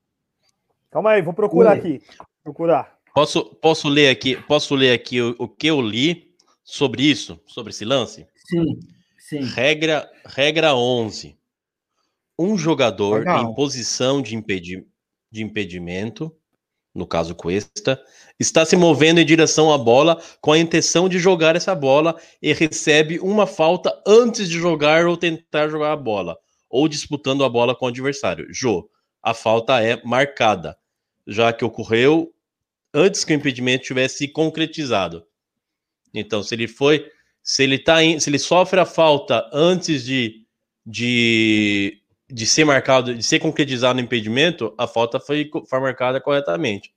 Speaker 6: Calma aí, vou procurar Oi. aqui. Procurar.
Speaker 2: Posso, posso ler aqui, posso ler aqui o, o que eu li sobre isso, sobre esse lance?
Speaker 4: Sim. Sim.
Speaker 2: Regra, regra 11. Um jogador Legal. em posição de, impedi de impedimento, no caso Cuesta, está se movendo em direção à bola com a intenção de jogar essa bola e recebe uma falta antes de jogar ou tentar jogar a bola, ou disputando a bola com o adversário. Jô, a falta é marcada, já que ocorreu antes que o impedimento tivesse concretizado. Então, se ele foi se ele tá em, se ele sofre a falta antes de, de, de ser marcado, de ser concretizado no impedimento, a falta foi, foi marcada corretamente.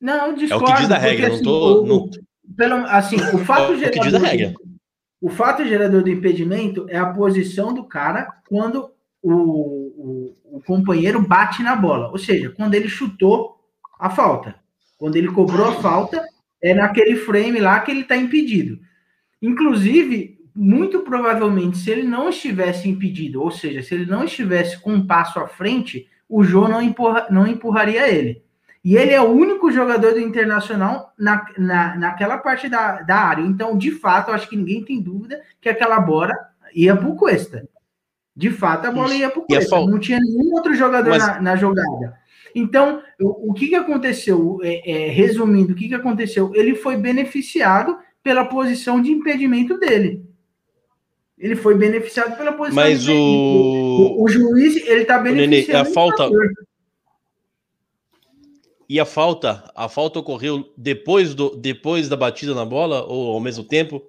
Speaker 4: Não, discordo, é o que diz a regra, porque, não tô, assim, não... Pelo, assim, o fato é o que diz a regra. O fato gerador do impedimento é a posição do cara quando o, o, o companheiro bate na bola, ou seja, quando ele chutou a falta. Quando ele cobrou a falta, é naquele frame lá que ele está impedido. Inclusive, muito provavelmente, se ele não estivesse impedido, ou seja, se ele não estivesse com um passo à frente, o Jô não, empurra, não empurraria ele. E ele é o único jogador do Internacional na, na, naquela parte da, da área. Então, de fato, eu acho que ninguém tem dúvida que aquela bola ia para o Cuesta. De fato, a bola Isso. ia para o Cuesta. Não tinha nenhum outro jogador Mas... na, na, jogada. Então, o, o que, que aconteceu? É, é, resumindo, o que, que aconteceu? Ele foi beneficiado pela posição de impedimento dele. Ele foi beneficiado pela posição
Speaker 2: Mas de o...
Speaker 4: o... o juiz ele está beneficiando.
Speaker 2: a falta e a falta, a falta ocorreu depois do depois da batida na bola ou ao mesmo tempo?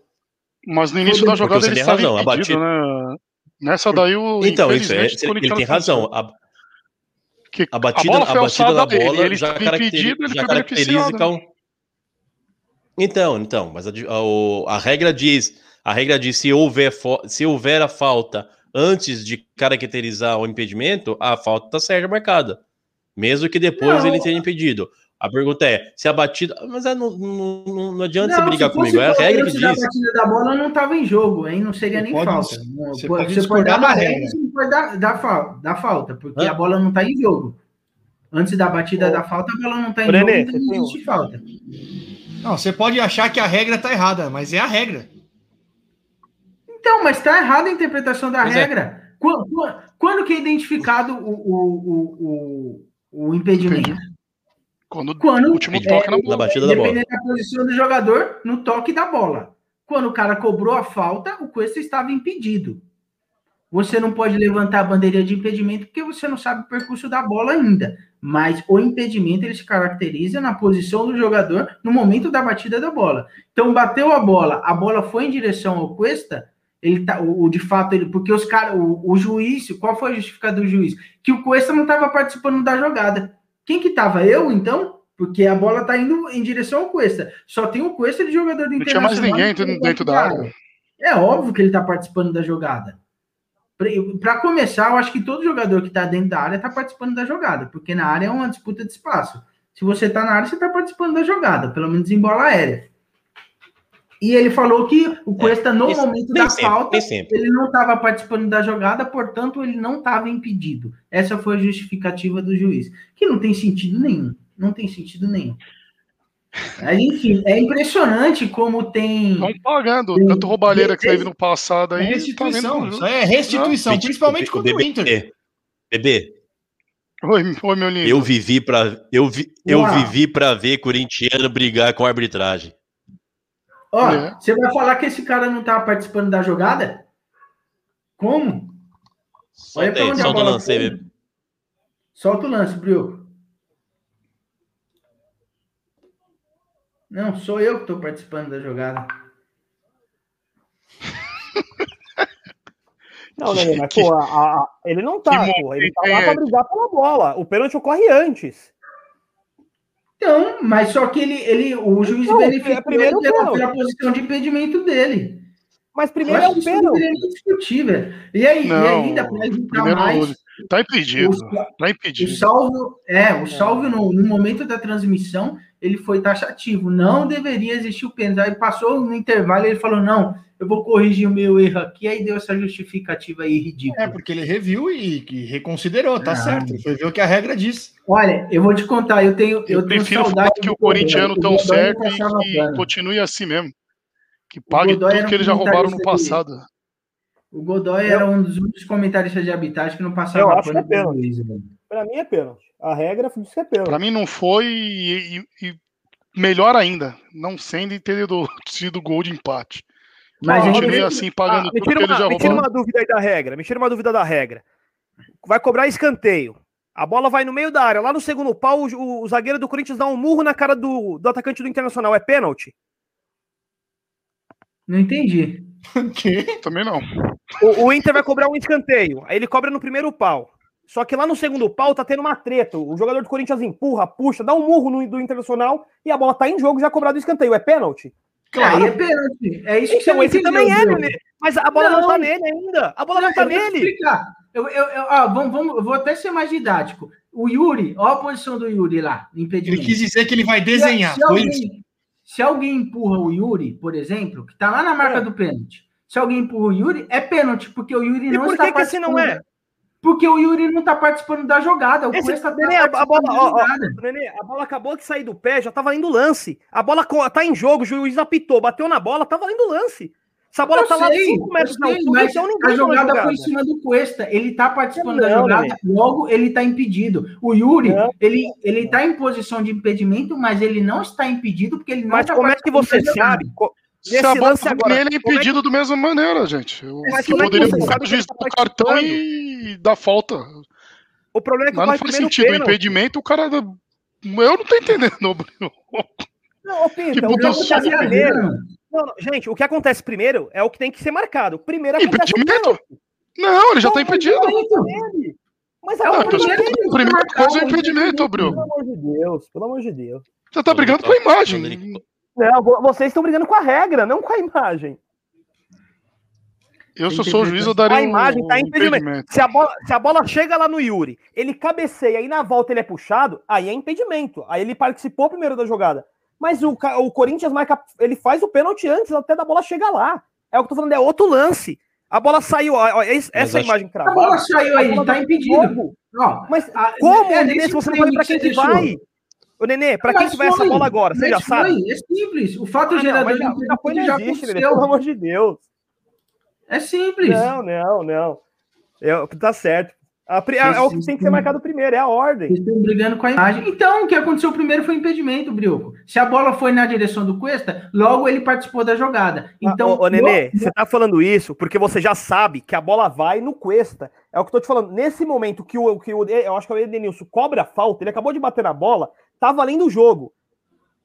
Speaker 5: Mas no início da jogada
Speaker 2: você
Speaker 5: ele
Speaker 2: tem
Speaker 5: estava
Speaker 2: razão, a
Speaker 5: impedido, né? Nessa daí o.
Speaker 2: Então, isso é, ele tem razão. A, a batida,
Speaker 5: bola
Speaker 2: a
Speaker 5: foi
Speaker 2: batida
Speaker 5: dele,
Speaker 2: bola
Speaker 5: ele
Speaker 2: já,
Speaker 5: estava
Speaker 2: caracteri-
Speaker 5: impedido, ele
Speaker 2: já
Speaker 5: foi
Speaker 2: caracteriza
Speaker 5: beneficiado.
Speaker 2: Então, então, mas a, a- a regra diz, a regra diz se houver se houver a falta antes de caracterizar o impedimento, a falta está certa marcada, mesmo que depois
Speaker 4: Não.
Speaker 2: ele tenha impedido. A pergunta é, se a batida, mas é, não, não, não- adianta
Speaker 4: Não,
Speaker 2: você brigar
Speaker 4: se
Speaker 2: comigo, é a regra que
Speaker 4: antes da
Speaker 2: diz.
Speaker 4: batida da bola não estava em jogo, aí não seria
Speaker 3: Você
Speaker 4: nem
Speaker 3: pode-
Speaker 4: falta.
Speaker 3: você pode
Speaker 4: você
Speaker 3: discordar
Speaker 4: dar
Speaker 3: da
Speaker 4: regra, você não pode dar, dar falta, porque
Speaker 2: Hã?
Speaker 4: a bola não está em jogo. Antes da batida da falta, a bola não está em
Speaker 6: Ô,
Speaker 4: jogo, então não existe falta.
Speaker 3: Não, você pode achar que a regra tá errada, mas é a regra.
Speaker 4: Então, mas está errada a interpretação da
Speaker 2: Pois é.
Speaker 4: regra. Quando, quando- quando que é identificado o, o, o, o, o impedimento?
Speaker 5: Quando
Speaker 4: Quando
Speaker 5: o último
Speaker 4: é,
Speaker 5: toque na bola.
Speaker 2: Na batida da bola.
Speaker 4: Dependendo da posição do jogador, no toque da bola. Quando o cara cobrou a falta, o Cuesta estava impedido. Você não pode levantar a bandeira de impedimento porque você não sabe o percurso da bola ainda. Mas o impedimento ele se caracteriza na posição do jogador no momento da batida da bola. Então bateu a bola, a bola foi em direção ao Cuesta, ele tá, o, de fato ele, porque os caras, o, o juiz, qual foi a justificativa do juiz? Que o Cuesta não estava participando da jogada. Quem que tava? Eu, então? Porque a bola tá indo em direção ao Cuesta. Só tem o Cuesta de jogador do
Speaker 5: Não tinha mais
Speaker 4: Internacional.
Speaker 5: ninguém dentro- dentro da área.
Speaker 4: É óbvio que ele tá participando da jogada. Para começar, eu acho que todo jogador que tá dentro da área tá participando da jogada, porque na área é uma disputa de espaço. Se você tá na área, você tá participando da jogada, pelo menos em bola aérea. E ele falou que o Cuesta, no momento da
Speaker 2: sempre,
Speaker 4: falta, ele não estava participando da jogada, portanto, ele não estava impedido. Essa foi a justificativa do juiz, que não tem sentido nenhum. Não tem sentido nenhum. Aí, enfim, é impressionante como tem.
Speaker 5: Estão pagando.
Speaker 4: Tem-
Speaker 5: Tanto roubalheira que teve no passado
Speaker 3: É
Speaker 5: aí. tá
Speaker 3: restituição.
Speaker 5: vendo?
Speaker 3: Isso é restituição,
Speaker 2: Não,
Speaker 3: principalmente
Speaker 2: o
Speaker 3: contra o
Speaker 2: bebê-
Speaker 3: Inter.
Speaker 2: Bebê,
Speaker 5: Oi, oi, meu lindo.
Speaker 2: eu vivi para eu, vi, eu
Speaker 4: Uau.
Speaker 2: vivi para ver corintiano brigar com a arbitragem.
Speaker 4: Ó,
Speaker 5: É.
Speaker 4: você vai falar que esse cara não estava participando da jogada? Como? Olha
Speaker 2: Solta
Speaker 4: pra
Speaker 2: aí, solta o
Speaker 4: bola
Speaker 2: lance bebê.
Speaker 4: Solta o lance, Brioco. Não, sou eu que estou participando da jogada.
Speaker 6: Não, Nenê, mas pô, a- a- ele não tá, pô. Ele tá lá
Speaker 5: é
Speaker 6: pra
Speaker 5: esse?
Speaker 6: brigar pela bola. O pênalti ocorre antes.
Speaker 4: Então, mas só que ele, ele o juiz
Speaker 6: Não,
Speaker 4: beneficiou
Speaker 6: é primeiro
Speaker 4: ele pela, pela posição de impedimento dele.
Speaker 6: Mas primeiro é o
Speaker 4: não
Speaker 6: pênalti.
Speaker 4: discutir, velho. E aí, e
Speaker 5: Não,
Speaker 4: ainda para evitar mais,
Speaker 5: Tá impedido.
Speaker 4: o,
Speaker 5: Tá
Speaker 4: o
Speaker 5: impedido.
Speaker 4: salvo, é, o salvo no, no momento da transmissão, ele foi taxativo. Não deveria existir o pênalti. Aí passou no intervalo, ele falou: não, eu vou corrigir o meu erro aqui. Aí deu essa justificativa aí ridícula.
Speaker 3: É, porque ele reviu e que reconsiderou, tá
Speaker 4: Ah.
Speaker 3: certo. Ele foi ver o que a regra diz.
Speaker 4: Olha, eu vou te contar, eu tenho, eu,
Speaker 5: Eu
Speaker 4: tenho
Speaker 5: prefiro
Speaker 4: saudade
Speaker 5: falar que o corintiano tão
Speaker 4: Godoy
Speaker 5: certo e que continue assim mesmo. Que pague tudo
Speaker 4: um
Speaker 5: que eles já roubaram no passado.
Speaker 4: O Godoy era um dos únicos comentaristas de arbitragem que não passava
Speaker 6: Eu acho que é pênalti.
Speaker 4: Velho.
Speaker 6: Pra mim é pênalti. A regra diz que é pênalti.
Speaker 5: Pra mim não foi e, e- e melhor ainda, não sendo e ter do- sido gol de empate.
Speaker 4: Mas
Speaker 6: Ó,
Speaker 4: a gente-
Speaker 5: Continue assim pagando
Speaker 6: Ah, me tira,
Speaker 5: eles já
Speaker 6: uma, me tira uma dúvida aí da regra. Me tira uma dúvida da regra. Vai cobrar escanteio. A bola vai no meio da área. Lá no segundo pau, o, o- o zagueiro do Corinthians dá um murro na cara do, do atacante do Internacional. É pênalti?
Speaker 4: não entendi.
Speaker 5: Também não.
Speaker 6: O, o Inter vai cobrar um escanteio. Aí ele cobra no primeiro pau. Só que lá no segundo pau tá tendo uma treta. O jogador do Corinthians empurra, puxa, dá um murro no do Internacional e a bola tá em jogo já cobrado o escanteio. É pênalti?
Speaker 4: Aí é pênalti. É isso que
Speaker 6: Então,
Speaker 4: você
Speaker 6: esse
Speaker 4: não
Speaker 6: também é, Nenê. Mas a bola não,
Speaker 4: Não.
Speaker 6: tá nele ainda. A bola não, tá
Speaker 4: eu
Speaker 6: nele.
Speaker 4: explicar. Eu, eu, eu- ó, vamos, vamos, eu vou até ser mais didático. O Yuri, ó a posição do Yuri lá, no
Speaker 3: Ele
Speaker 4: impedimento.
Speaker 3: quis dizer que ele vai desenhar.
Speaker 4: Se, alguém, se alguém empurra o Yuri, por exemplo, que tá lá na marca
Speaker 6: É.
Speaker 4: do pênalti, se alguém empurra o Yuri, é pênalti, porque o Yuri
Speaker 6: E
Speaker 4: não
Speaker 6: por
Speaker 4: está
Speaker 6: que, que esse não é?
Speaker 4: Porque o Yuri não está participando da jogada. O
Speaker 6: Esse-
Speaker 4: Cuesta tá
Speaker 6: Nenê, a- a bola-
Speaker 4: da
Speaker 6: ó, ó,
Speaker 4: jogada.
Speaker 6: Nenê, a bola acabou de sair do pé, já tava indo lance. A bola tá em jogo, o juiz apitou, bateu na bola, tava indo lance. Essa bola
Speaker 4: Eu
Speaker 6: tá lá
Speaker 4: sei,
Speaker 6: 5 metros
Speaker 4: sei,
Speaker 6: altura, então ninguém
Speaker 4: a
Speaker 6: tá na
Speaker 4: jogada foi em cima do Cuesta. Ele tá participando da
Speaker 6: Não,
Speaker 4: jogada,
Speaker 6: Nenê.
Speaker 4: logo ele tá impedido. O Yuri,
Speaker 6: Não.
Speaker 4: ele, ele tá em posição de impedimento, mas ele não está impedido porque ele não
Speaker 6: Mas
Speaker 4: tá
Speaker 6: como é que você
Speaker 4: da jogada.
Speaker 6: sabe? co- Nesse
Speaker 5: bola
Speaker 6: lance agora.
Speaker 5: nele, é
Speaker 6: é
Speaker 5: impedido da mesma maneira, gente. Eu,
Speaker 6: Mas é que
Speaker 5: poderia
Speaker 6: você
Speaker 5: botar
Speaker 6: sabe
Speaker 5: o juiz
Speaker 6: ele tá
Speaker 5: do cartão
Speaker 6: participando?
Speaker 5: e dar falta.
Speaker 6: O problema é que
Speaker 5: Mas não faz sentido. O
Speaker 6: pênalti.
Speaker 5: impedimento, o cara. Eu não tô entendendo, Bruno.
Speaker 6: Não, ô, Pinta,
Speaker 5: Que
Speaker 6: o
Speaker 5: sorte.
Speaker 6: primeiro, Não, não, gente, o que acontece primeiro é o que tem que ser marcado. Primeiro acontece
Speaker 5: Impedimento? Não, ele já tá
Speaker 6: Não, mas
Speaker 5: impedido.
Speaker 6: é. Mas é o
Speaker 5: então você
Speaker 6: primeiro.
Speaker 5: tá no primeiro coisa é impedimento, Bruno.
Speaker 6: Pelo amor de Deus, pelo amor de Deus.
Speaker 5: Você tá brigando com a imagem.
Speaker 6: Não, vo- vocês estão brigando com a regra, não com a imagem.
Speaker 5: Eu, se eu sou o juiz, eu daria
Speaker 6: A imagem
Speaker 5: um
Speaker 6: tá impedimento.
Speaker 5: impedimento.
Speaker 6: Se a, bola, se a bola chega lá no Yuri, ele cabeceia e na volta ele é puxado, aí é impedimento. Aí ele participou primeiro da jogada. Mas o, o Corinthians marca, ele faz o pênalti antes até da bola chegar lá. É o que eu tô falando, é outro lance. A bola saiu, ó, essa
Speaker 2: acho-
Speaker 6: imagem
Speaker 4: A
Speaker 6: cravada.
Speaker 4: bola saiu aí,
Speaker 6: a bola
Speaker 4: tá
Speaker 6: do
Speaker 4: impedido. Ó,
Speaker 6: Mas
Speaker 4: a-
Speaker 6: como,
Speaker 4: é nesse
Speaker 6: se você não sabe pra quem que
Speaker 4: deixou.
Speaker 6: Ô, Nenê, pra quem
Speaker 4: Mas
Speaker 6: que vai essa
Speaker 4: foi,
Speaker 6: bola agora? Você já
Speaker 4: mas
Speaker 6: sabe?
Speaker 4: foi, É simples. O fato
Speaker 6: Ah, não,
Speaker 4: gerador de
Speaker 6: já, já foi, não
Speaker 4: já
Speaker 6: existe, Nenê, pelo amor de Deus.
Speaker 4: É simples.
Speaker 6: Não, não, não. É, que tá certo. A pri- é, é o que tem que ser marcado primeiro, é a ordem.
Speaker 4: Vocês estão brigando com a imagem. Então, o que aconteceu primeiro foi impedimento, Brioco. Se a bola foi na direção do Cuesta, logo ele participou da jogada. Então,
Speaker 6: ô, ô, Nenê, você tá falando isso porque você já sabe que a bola vai no Cuesta. É o que eu tô te falando. Nesse momento que o, que o eu acho que o Edenilson cobra a falta, ele acabou de bater na bola, tá valendo o jogo.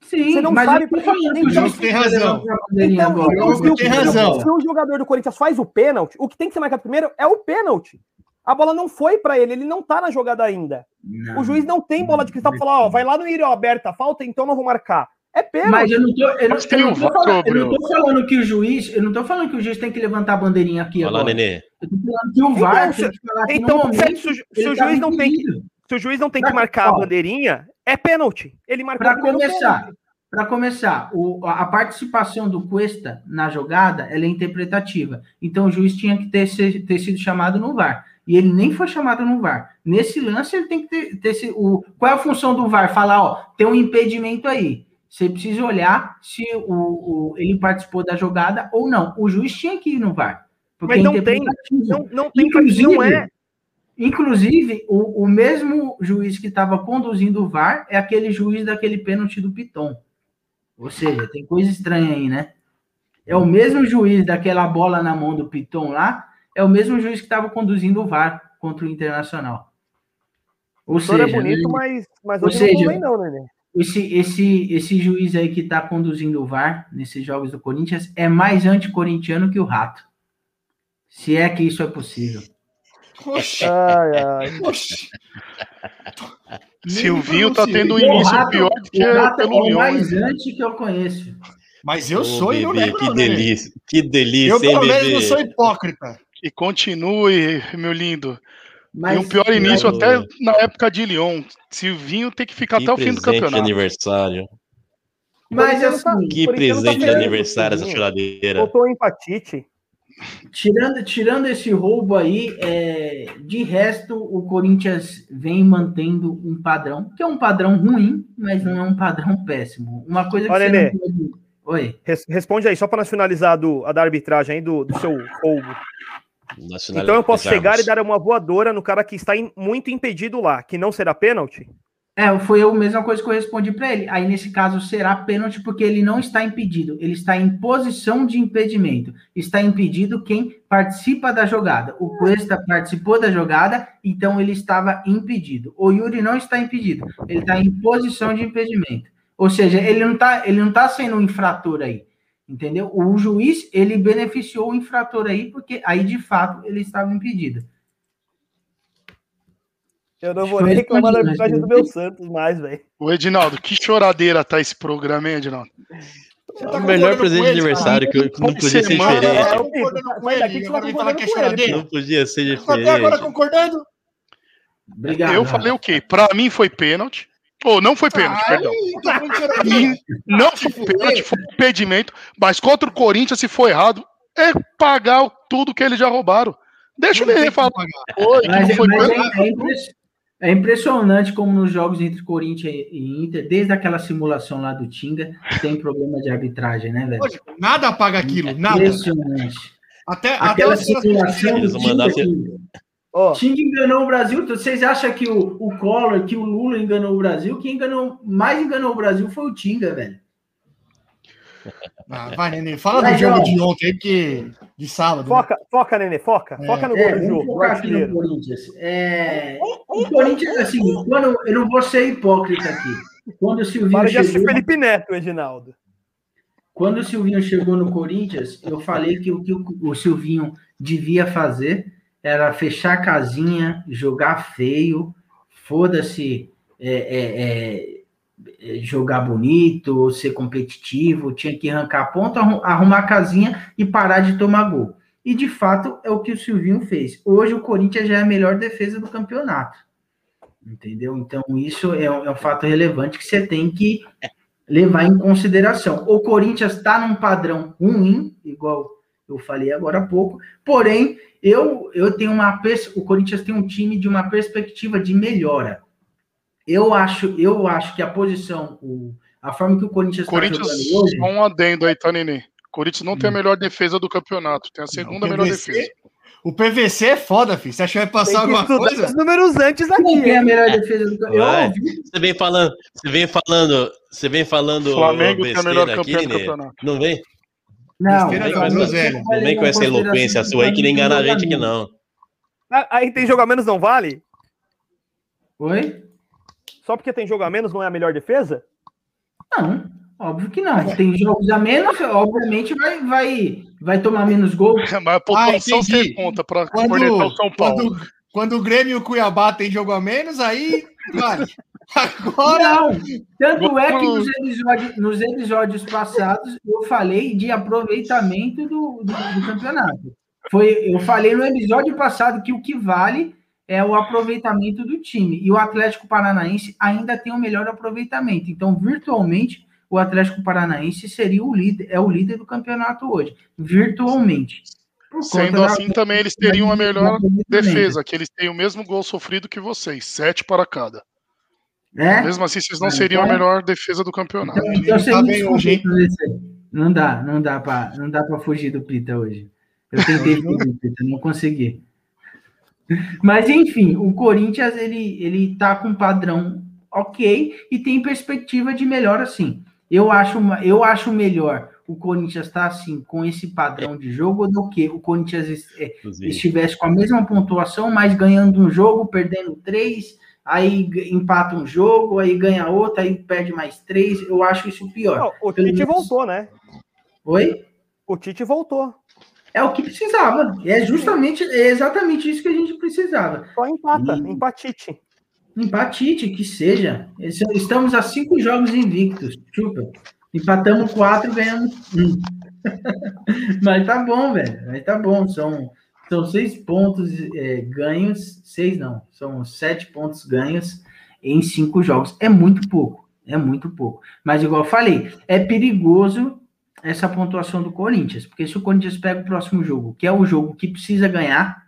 Speaker 4: Sim,
Speaker 6: você não
Speaker 4: mas
Speaker 6: sabe pra-
Speaker 4: falando
Speaker 6: nem
Speaker 4: que o
Speaker 6: jogo
Speaker 4: juiz
Speaker 3: tem razão.
Speaker 6: Então, então, se, o,
Speaker 3: tem razão.
Speaker 6: se o jogador do Corinthians faz o pênalti, o que tem que ser marcado primeiro é o pênalti. A bola não foi pra ele, ele não tá na jogada ainda.
Speaker 4: Não.
Speaker 6: O juiz não tem bola de cristal pra falar, ó, vai lá no Írio aberta a falta, então não vou marcar. É pênalti.
Speaker 4: Mas eu não tô, eu não, eu não tô falando, eu não tô falando que o juiz, eu não tô falando que o juiz tem que levantar a bandeirinha aqui
Speaker 2: Olha lá,
Speaker 4: agora.
Speaker 2: Nenê.
Speaker 4: Eu tô falando que o VAR
Speaker 6: Então,
Speaker 4: tem que falar que
Speaker 6: então,
Speaker 4: momento
Speaker 6: se o se o
Speaker 4: tá
Speaker 6: juiz não tem que-
Speaker 4: impedido.
Speaker 6: Se o juiz não tem que marcar a bandeirinha, é pênalti. Ele marcou
Speaker 4: Para começar,
Speaker 6: pênalti.
Speaker 4: para começar, o- a participação do Cuesta na jogada é interpretativa. Então o juiz tinha que ter, se- ter sido chamado no VAR. E ele nem foi chamado no VAR. Nesse lance, ele tem que ter, ter se- o, qual é a função do VAR? Falar, ó, tem um impedimento aí. Você precisa olhar se o, o- ele participou da jogada ou não. O juiz tinha que ir no VAR.
Speaker 6: Mas
Speaker 4: é
Speaker 6: não tem, não, não tem,
Speaker 4: Inclusive,
Speaker 6: não é.
Speaker 4: Inclusive, o, o mesmo juiz que estava conduzindo o VAR é aquele juiz daquele pênalti do Piton. Ou seja, tem coisa estranha aí, né? É o mesmo juiz daquela bola na mão do Piton lá, é o mesmo juiz que estava conduzindo o VAR contra o Internacional. Ou
Speaker 6: O senhor
Speaker 4: seja,
Speaker 6: é bonito,
Speaker 4: né,
Speaker 6: mas, mas
Speaker 4: Ou seja,
Speaker 6: não não, Nenê.
Speaker 4: esse, esse, esse juiz aí que está conduzindo o VAR nesses jogos do Corinthians é mais anticorintiano que o Rato. Se é que isso é possível.
Speaker 3: Oxi,
Speaker 6: Ai, ai.
Speaker 3: oxi.
Speaker 5: Silvinho tá tendo um.
Speaker 4: O
Speaker 5: início
Speaker 4: Rato-
Speaker 5: pior do que
Speaker 4: o Rato é
Speaker 5: pelo
Speaker 4: o mais anti que eu conheço.
Speaker 3: Mas eu
Speaker 2: Ô,
Speaker 3: sou e não
Speaker 2: bebê,
Speaker 3: nego,
Speaker 2: que
Speaker 3: não, né?
Speaker 2: delícia. Que delícia,
Speaker 3: Eu, pelo menos, não
Speaker 2: bebê?
Speaker 3: sou hipócrita.
Speaker 5: E continue, meu lindo.
Speaker 4: Mas,
Speaker 5: e um pior início
Speaker 2: mas-
Speaker 5: até na época de Lyon. Silvinho tem que ficar
Speaker 2: Que
Speaker 5: até o fim do campeonato.
Speaker 2: aniversário.
Speaker 4: Mas
Speaker 6: tá-
Speaker 4: assim,
Speaker 2: Que
Speaker 6: tá
Speaker 2: presente de aniversário essa geladeira.
Speaker 6: Faltou empatite.
Speaker 4: Tirando, tirando esse roubo aí, é, de resto, o Corinthians vem mantendo um padrão, que é um padrão ruim, mas não é um padrão péssimo. Uma coisa que
Speaker 6: Olha,
Speaker 4: você
Speaker 6: Nenê.
Speaker 4: não pode... Oi.
Speaker 6: Res- Responde aí, só para nós finalizar do, a da arbitragem aí, do, do seu roubo.
Speaker 2: Nacional-
Speaker 6: Então eu posso chegar e dar uma voadora no cara que está im- muito impedido lá, que não será pênalti?
Speaker 4: É, foi a mesma coisa que eu respondi para ele. Aí, nesse caso, será pênalti porque ele não está impedido. Ele está em posição de impedimento. Está impedido quem participa da jogada. O Cuesta participou da jogada, então ele estava impedido. O Yuri não está impedido. Ele está em posição de impedimento. Ou seja, ele não está tá sendo um infrator aí. Entendeu? O juiz, ele beneficiou o infrator aí, porque aí, de fato, ele estava impedido.
Speaker 6: Eu não vou nem reclamar da arbitragem
Speaker 4: mas
Speaker 6: do meu Santos mais, velho.
Speaker 5: O Edinaldo, que choradeira tá esse programa, hein, Edinaldo?
Speaker 3: Você
Speaker 2: É
Speaker 3: tá
Speaker 2: o melhor presente de aniversário que, que não podia ser diferente.
Speaker 6: É,
Speaker 3: Tá concordando com ele,
Speaker 6: que
Speaker 3: agora
Speaker 6: você
Speaker 3: vem falar que é
Speaker 6: concordando com ele.
Speaker 3: choradeira.
Speaker 2: Não podia ser
Speaker 3: Tá até agora
Speaker 2: diferente.
Speaker 3: concordando?
Speaker 4: Obrigado.
Speaker 5: Eu falei o quê? Pra mim foi pênalti. Ou não foi pênalti,
Speaker 3: Ai,
Speaker 5: perdão. não foi pênalti, foi impedimento. Mas contra o Corinthians, se for errado, é pagar tudo que eles já roubaram. Deixa ele falar.
Speaker 3: que
Speaker 4: Mas,
Speaker 5: não foi
Speaker 4: mas
Speaker 5: pênalti.
Speaker 4: é, é é impressionante como nos jogos entre Corinthians e Inter, desde aquela simulação lá do Tinga, tem problema de arbitragem, né, velho?
Speaker 3: Nada apaga aquilo, nada.
Speaker 4: Impressionante.
Speaker 3: Até, até
Speaker 4: Aquela
Speaker 3: os-
Speaker 4: simulação do Tinga.
Speaker 6: Ó,
Speaker 4: Tinga enganou o Brasil. Vocês acham que o, o Collor, que o Lula enganou o Brasil? Quem enganou, mais enganou o Brasil foi o Tinga, velho.
Speaker 3: Ah, vai, Nenê, fala
Speaker 4: Vai,
Speaker 3: do jogo de ontem, que de sábado. né?
Speaker 6: foca, foca, Nenê, foca.
Speaker 3: É.
Speaker 6: Foca no
Speaker 4: É,
Speaker 6: gol do jogo,
Speaker 4: focar aqui no. Corinthians. É, o Corinthians, assim, quando, eu não vou ser hipócrita aqui. Quando o Silvinho
Speaker 6: Para de assistir
Speaker 4: chegou,
Speaker 6: Felipe Neto, Edinaldo.
Speaker 4: quando o Silvinho chegou no Corinthians, eu falei que o que o Silvinho devia fazer era fechar a casinha, jogar feio, foda-se é, é, é, jogar bonito, ser competitivo, tinha que arrancar ponto, arrumar a casinha e parar de tomar gol. E de fato é o que o Silvinho fez. Hoje o Corinthians já é a melhor defesa do campeonato. Entendeu? Então, isso é um, é um fato relevante que você tem que levar em consideração. O Corinthians está num padrão ruim, igual eu falei agora há pouco, porém, eu, eu tenho uma. O Corinthians tem um time de uma perspectiva de melhora. Eu acho, eu acho que a posição, o, a forma que o Corinthians
Speaker 5: está jogando hoje. Só um adendo aí, Tanini. O Corinthians não hum. tem a hum. melhor defesa do campeonato, tem a segunda não, melhor defesa.
Speaker 3: O PVC é foda, filho. Você achou que vai passar alguma coisa?
Speaker 6: Os números antes aqui. Quem
Speaker 4: é a melhor defesa do campeonato?
Speaker 2: Você vem falando, você vem falando, você vem falando.
Speaker 5: Flamengo tem a melhor campeão do campeonato.
Speaker 2: Não vem?
Speaker 4: Não,
Speaker 2: não, vem, não, não vem com essa eloquência sua aí que nem engana a gente aqui, não.
Speaker 6: Ah, aí tem jogo a menos, não vale?
Speaker 4: Oi?
Speaker 6: Só porque tem jogo a menos não é a melhor defesa?
Speaker 4: Não, óbvio que não. Tem jogos a menos, obviamente vai, vai, vai tomar menos gols.
Speaker 5: Mas a pontuação ah, você conta para
Speaker 3: quando, o São Paulo. Quando, quando o Grêmio e o Cuiabá tem jogo a menos, aí vale.
Speaker 4: Agora. Não, tanto é que nos episódios, nos episódios passados eu falei de aproveitamento do, do, do, campeonato. Foi, eu falei no episódio passado que o que vale é o aproveitamento do time. E o Atlético Paranaense ainda tem o melhor aproveitamento. Então, virtualmente, o Atlético Paranaense seria o líder, é o líder do campeonato hoje. Virtualmente.
Speaker 5: Sendo assim, da... também eles teriam a melhor defesa, que eles têm o mesmo gol sofrido que vocês, sete para cada. É? Mesmo assim, vocês não ah, seriam então... a melhor defesa do campeonato. Então,
Speaker 4: então tá hoje. Não dá, não dá para, não dá para fugir do Pita hoje. Eu tentei fugir do Pita, não consegui. Mas enfim, o Corinthians ele ele tá com um padrão ok e tem perspectiva de melhor assim. Eu acho, eu acho melhor o Corinthians estar tá, assim com esse padrão de jogo do que o Corinthians é, estivesse com a mesma pontuação, mas ganhando um jogo, perdendo três, aí empata um jogo, aí ganha outro, aí perde mais três. Eu acho isso pior. Não,
Speaker 6: o Tite menos... voltou, né?
Speaker 4: Oi?
Speaker 6: O Tite voltou.
Speaker 4: É o que precisava. É justamente, é exatamente isso que a gente precisava.
Speaker 6: Só empata, e... empatite.
Speaker 4: Empatite, que seja. Estamos a cinco jogos invictos. Chupa. Empatamos quatro, ganhamos um. Mas tá bom, velho. Mas tá bom. São são seis pontos é, ganhos, seis não, são sete pontos ganhos em cinco jogos. É muito pouco, é muito pouco. Mas, igual eu falei, é perigoso essa pontuação do Corinthians, porque se o Corinthians pega o próximo jogo, que é o jogo que precisa ganhar,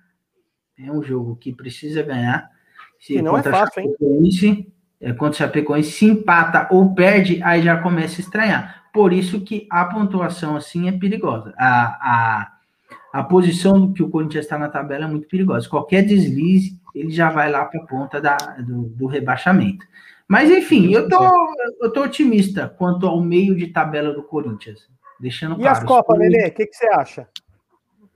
Speaker 4: é um jogo que precisa ganhar.
Speaker 6: Se e não é fácil, hein?
Speaker 4: É, contra o Chapecoense, se empata ou perde, aí já começa a estranhar. Por isso que a pontuação assim é perigosa. A, a, a posição que o Corinthians está na tabela é muito perigosa. Qualquer deslize, ele já vai lá para a ponta da, do, do, rebaixamento. Mas, enfim, eu tô, eu tô otimista quanto ao meio de tabela do Corinthians. Deixando
Speaker 6: e claro. as Copas, Nenê? O que, que você acha?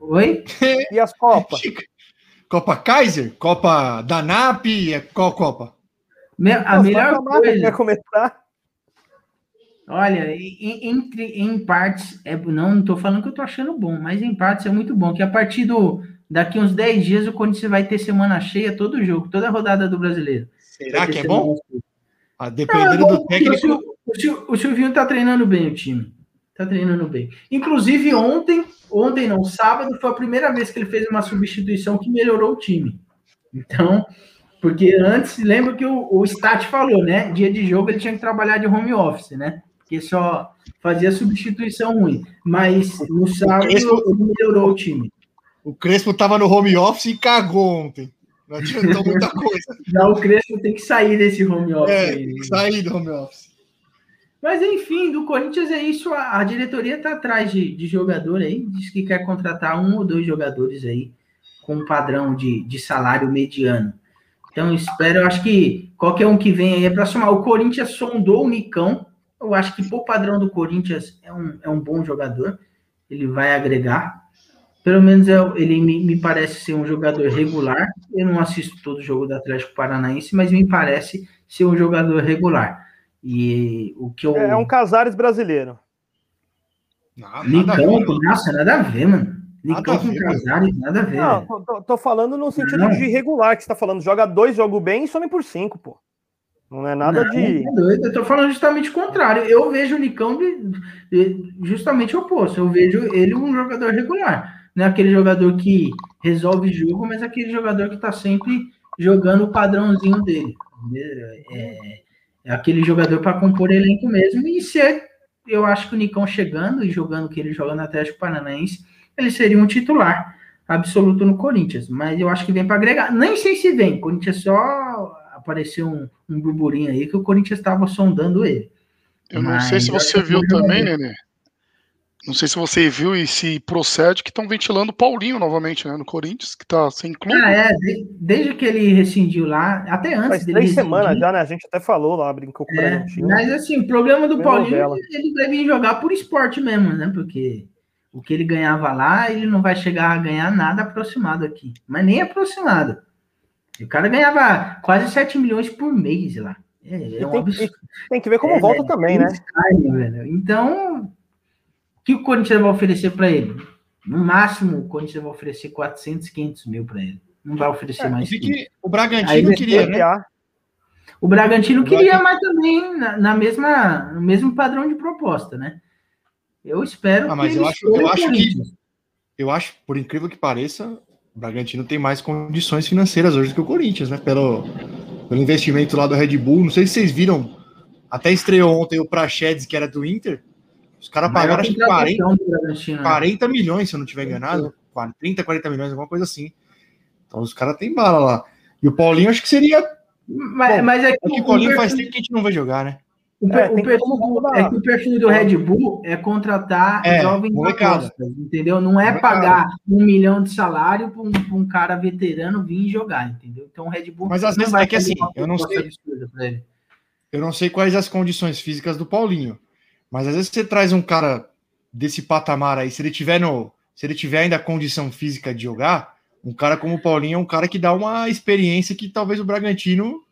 Speaker 4: Oi?
Speaker 6: E as Copas?
Speaker 3: Copa Kaiser? Copa da NAP? Qual Copa?
Speaker 4: A melhor coisa...
Speaker 6: Quer começar?
Speaker 4: Olha, entre em partes, é, não estou falando que eu estou achando bom, mas em partes é muito bom, que a partir do daqui uns 10 dias o Corinthians vai ter semana cheia todo jogo, toda rodada do brasileiro.
Speaker 3: Será que é bom? Ah, dependendo é do técnico.
Speaker 4: O, o Silvinho está treinando bem o time. Está treinando bem. Inclusive, ontem, ontem não, sábado, foi a primeira vez que ele fez uma substituição que melhorou o time. Então, porque antes, lembra que o, o Stat falou, né? Dia de jogo ele tinha que trabalhar de home office, né? que só fazia substituição ruim. Mas no sábado Crespo, ele melhorou o time.
Speaker 3: O Crespo estava no home office e cagou ontem. Não adiantou muita coisa.
Speaker 4: O Crespo tem que sair desse home office. É,
Speaker 3: aí, tem que sair do home office.
Speaker 4: Mas enfim, do Corinthians é isso. A, a diretoria está atrás de, de jogador aí. Diz que quer contratar um ou dois jogadores aí com um padrão de, de salário mediano. Então espero, eu acho que qualquer um que venha aí é para somar. O Corinthians sondou o Nicão eu acho que, por padrão do Corinthians, é um, é um bom jogador. Ele vai agregar. Pelo menos é, ele me, me parece ser um jogador regular. Eu não assisto todo o jogo do Atlético Paranaense, mas me parece ser um jogador regular. E o que eu...
Speaker 6: É um Casares brasileiro.
Speaker 4: Nada, Nicão, nada nossa, nada a ver, mano. Nicão com Casares, nada a ver. Não,
Speaker 6: tô, tô, falando no sentido não. de regular que você tá falando. Joga dois, joga bem e some por cinco, pô. Não é nada não, de. É
Speaker 4: doido. Eu tô falando justamente o contrário. Eu vejo o Nicão de, de, justamente o oposto. Eu vejo ele um jogador regular. Não é aquele jogador que resolve jogo, mas aquele jogador que tá sempre jogando o padrãozinho dele. É, é aquele jogador para compor elenco mesmo. E se é, eu acho que o Nicão chegando e jogando o que ele joga no Atlético Paranaense, ele seria um titular absoluto no Corinthians. Mas eu acho que vem para agregar. Nem sei se vem. O Corinthians só apareceu um, um burburinho aí que o Corinthians estava sondando ele.
Speaker 5: Eu não sei se você viu também, Nenê. Não sei se você viu e se procede que estão ventilando o Paulinho novamente, né? No Corinthians, que está sem clube.
Speaker 4: Ah, é. desde que ele rescindiu lá, até antes
Speaker 6: Faz dele. Três semanas já, né? A gente até falou lá, brincou com o
Speaker 4: é, Mas assim, o problema do Paulinho é ele deve jogar por esporte mesmo, né? Porque o que ele ganhava lá, ele não vai chegar a ganhar nada aproximado aqui. Mas nem aproximado. O cara ganhava quase 7 milhões por mês lá.
Speaker 6: É, é um tem, tem, que ver como é, volta também, né?
Speaker 4: Então, que o Corinthians vai oferecer para ele? No máximo, o Corinthians vai oferecer 400, 500 mil para ele. Não vai oferecer é, mais.
Speaker 3: Que o Bragantino queria, né?
Speaker 4: O Bragantino queria, mas também na, na, mesma, no mesmo padrão de proposta, né? Eu espero
Speaker 3: ah, mas que eu acho, eu acho que eu acho, por incrível que pareça, o Bragantino tem mais condições financeiras hoje do que o Corinthians, né? Pelo, pelo investimento lá do Red Bull. Não sei se vocês viram, até estreou ontem o Prachedes, que era do Inter. Os caras pagaram acho que 40, 40 milhões, se eu não tiver enganado. 30, 40 milhões, alguma coisa assim. Então os caras têm bala lá. E o Paulinho acho que seria.
Speaker 4: Mas, Bom, mas é que,
Speaker 3: é que o Paulinho perfil... faz tempo que a gente não vai jogar, né?
Speaker 4: O, é, o perfil, é que o perfil do Red Bull é contratar
Speaker 3: é, jovens apostas,
Speaker 4: entendeu? Não é pagar um milhão de salário para um, um, cara veterano vir jogar, entendeu? Então o Red Bull.
Speaker 3: Mas às vezes é que assim, eu não sei. Eu não sei quais as condições físicas do Paulinho. Mas às vezes você traz um cara desse patamar aí, se ele tiver no, se ele tiver ainda a condição física de jogar, um cara como o Paulinho é um cara que dá uma experiência que talvez o Bragantino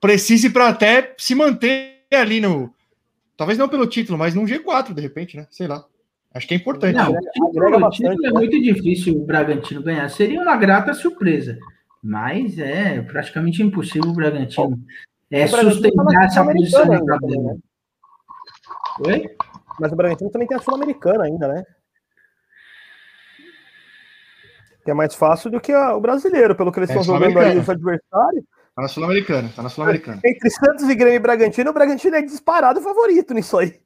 Speaker 3: precise para até se manter ali no, talvez não pelo título, mas num G4 de repente, né? Sei lá. Acho que é importante. Não,
Speaker 4: o título é muito difícil o Bragantino ganhar. Seria uma grata surpresa, mas é praticamente impossível o Bragantino é, sustentar essa posição na tabela.
Speaker 6: Oi? Mas o Bragantino também tem a Sul-Americana ainda, né? Que é mais fácil do que a, o brasileiro, pelo que eles é, estão jogando aí os adversários.
Speaker 3: Tá na Sul-Americana, tá na Sul-Americana.
Speaker 6: Entre Santos e Grêmio e Bragantino, o Bragantino é disparado favorito nisso aí.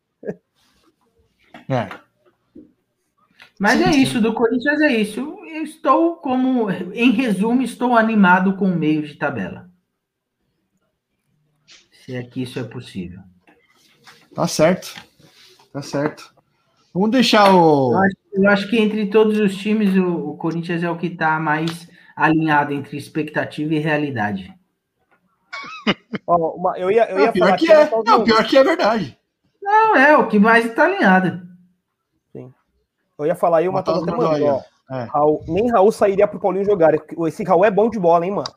Speaker 4: É. Mas é isso, do Corinthians é isso. Eu estou como, em resumo, estou animado com o meio de tabela. Se é que isso é possível.
Speaker 3: Tá certo. Tá certo. Vamos deixar o.
Speaker 4: Eu acho, eu acho que entre todos os times, o, o Corinthians é o que está mais alinhado entre expectativa e realidade.
Speaker 6: oh, uma, eu ia, eu ia
Speaker 3: pior que é. Não, pior que é verdade.
Speaker 4: Não, é o que mais está alinhado.
Speaker 6: Sim. Eu ia falar aí uma coisa é. Raul, nem Raul sairia pro Paulinho jogar. Esse Raul é bom de bola, hein, mano?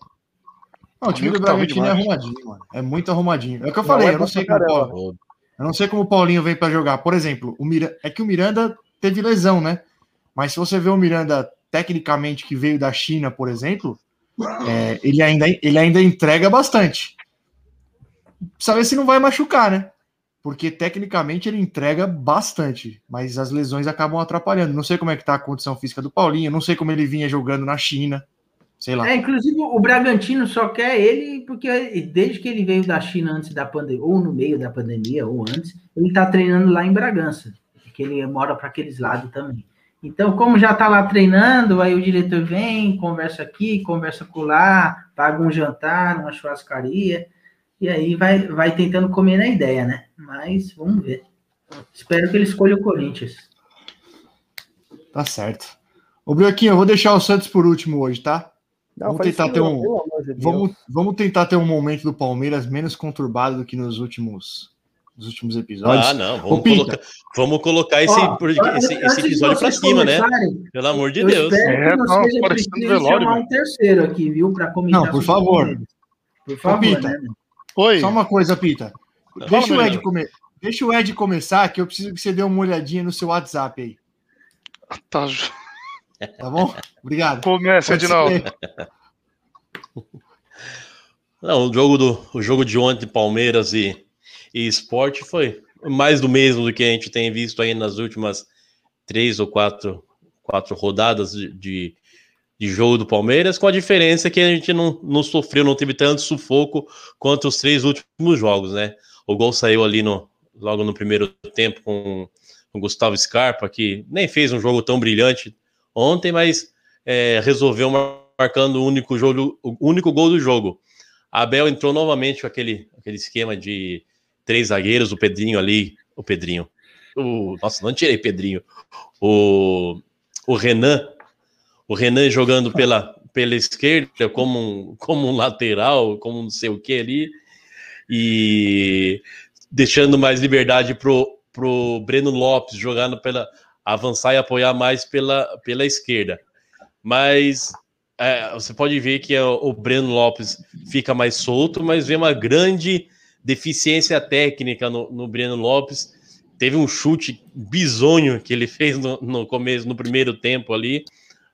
Speaker 3: Não, o time do Bragantino é arrumadinho, mano. É muito arrumadinho. É o que eu falei, não, é eu não sei como. Eu não sei como o Paulinho vem para jogar. Por exemplo, o é que o Miranda teve lesão, né? Mas se você vê o Miranda tecnicamente que veio da China, por exemplo, é, ele, ainda, ele ainda entrega bastante. Ver se não vai machucar, né? Porque tecnicamente ele entrega bastante, mas as lesões acabam atrapalhando. Não sei como é que tá a condição física do Paulinho, não sei como ele vinha jogando na China. Sei lá.
Speaker 4: É, inclusive o Bragantino só quer ele porque desde que ele veio da China antes da pandemia, ou no meio da pandemia, ou antes, ele tá treinando lá em Bragança, que ele mora para aqueles lados também. Então, como já tá lá treinando, aí o diretor vem, conversa aqui, conversa com lá, paga um jantar, uma churrascaria, e aí vai, vai tentando comer na ideia, né? Mas vamos ver. Espero que ele escolha o Corinthians.
Speaker 3: Tá certo. Ô, Brioquinho, eu vou deixar o Santos por último hoje, tá? Não, vamos tentar ter um, de vamos, vamos tentar ter um momento do Palmeiras menos conturbado do que nos últimos, nos últimos episódios.
Speaker 2: Ah, não, vamos, colocar, vamos colocar esse, Ó, esse, esse episódio para cima, né? Pelo amor de Deus.
Speaker 4: É, não, parecendo velório. chamar um terceiro aqui, viu, para comentar.
Speaker 3: Não, por favor.
Speaker 4: Por favor, Ô, Pita. Né?
Speaker 3: Oi. Só uma coisa, Pita. Deixa o Ed comer. deixa o Ed começar, que eu preciso que você dê uma olhadinha no seu WhatsApp aí.
Speaker 5: Tá,
Speaker 3: Tá bom? Obrigado.
Speaker 5: começa,
Speaker 3: Pode
Speaker 5: Edinaldo.
Speaker 3: ser.
Speaker 2: Não, o jogo, do, o jogo de ontem, Palmeiras e, e Sport, foi mais do mesmo do que a gente tem visto aí nas últimas três ou quatro, quatro rodadas de, de, de jogo do Palmeiras, com a diferença que a gente não, não sofreu, não teve tanto sufoco quanto os três últimos jogos, né? O gol saiu ali no, logo no primeiro tempo com o Gustavo Scarpa, que nem fez um jogo tão brilhante ontem, mas é, resolveu mar- marcando o único, jogo, o único gol do jogo. Abel entrou novamente com aquele, aquele esquema de três zagueiros, o Pedrinho ali, o Pedrinho. O, nossa, não tirei Pedrinho. O, o Renan, o Renan jogando pela, pela esquerda como um, como um lateral, como não sei o que ali, e deixando mais liberdade pro, pro Breno Lopes jogando pela avançar e apoiar mais pela, pela esquerda. Mas é, você pode ver que é o Breno Lopes fica mais solto, mas vê uma grande deficiência técnica no, no Breno Lopes. Teve um chute bizonho que ele fez no, no começo, no primeiro tempo ali,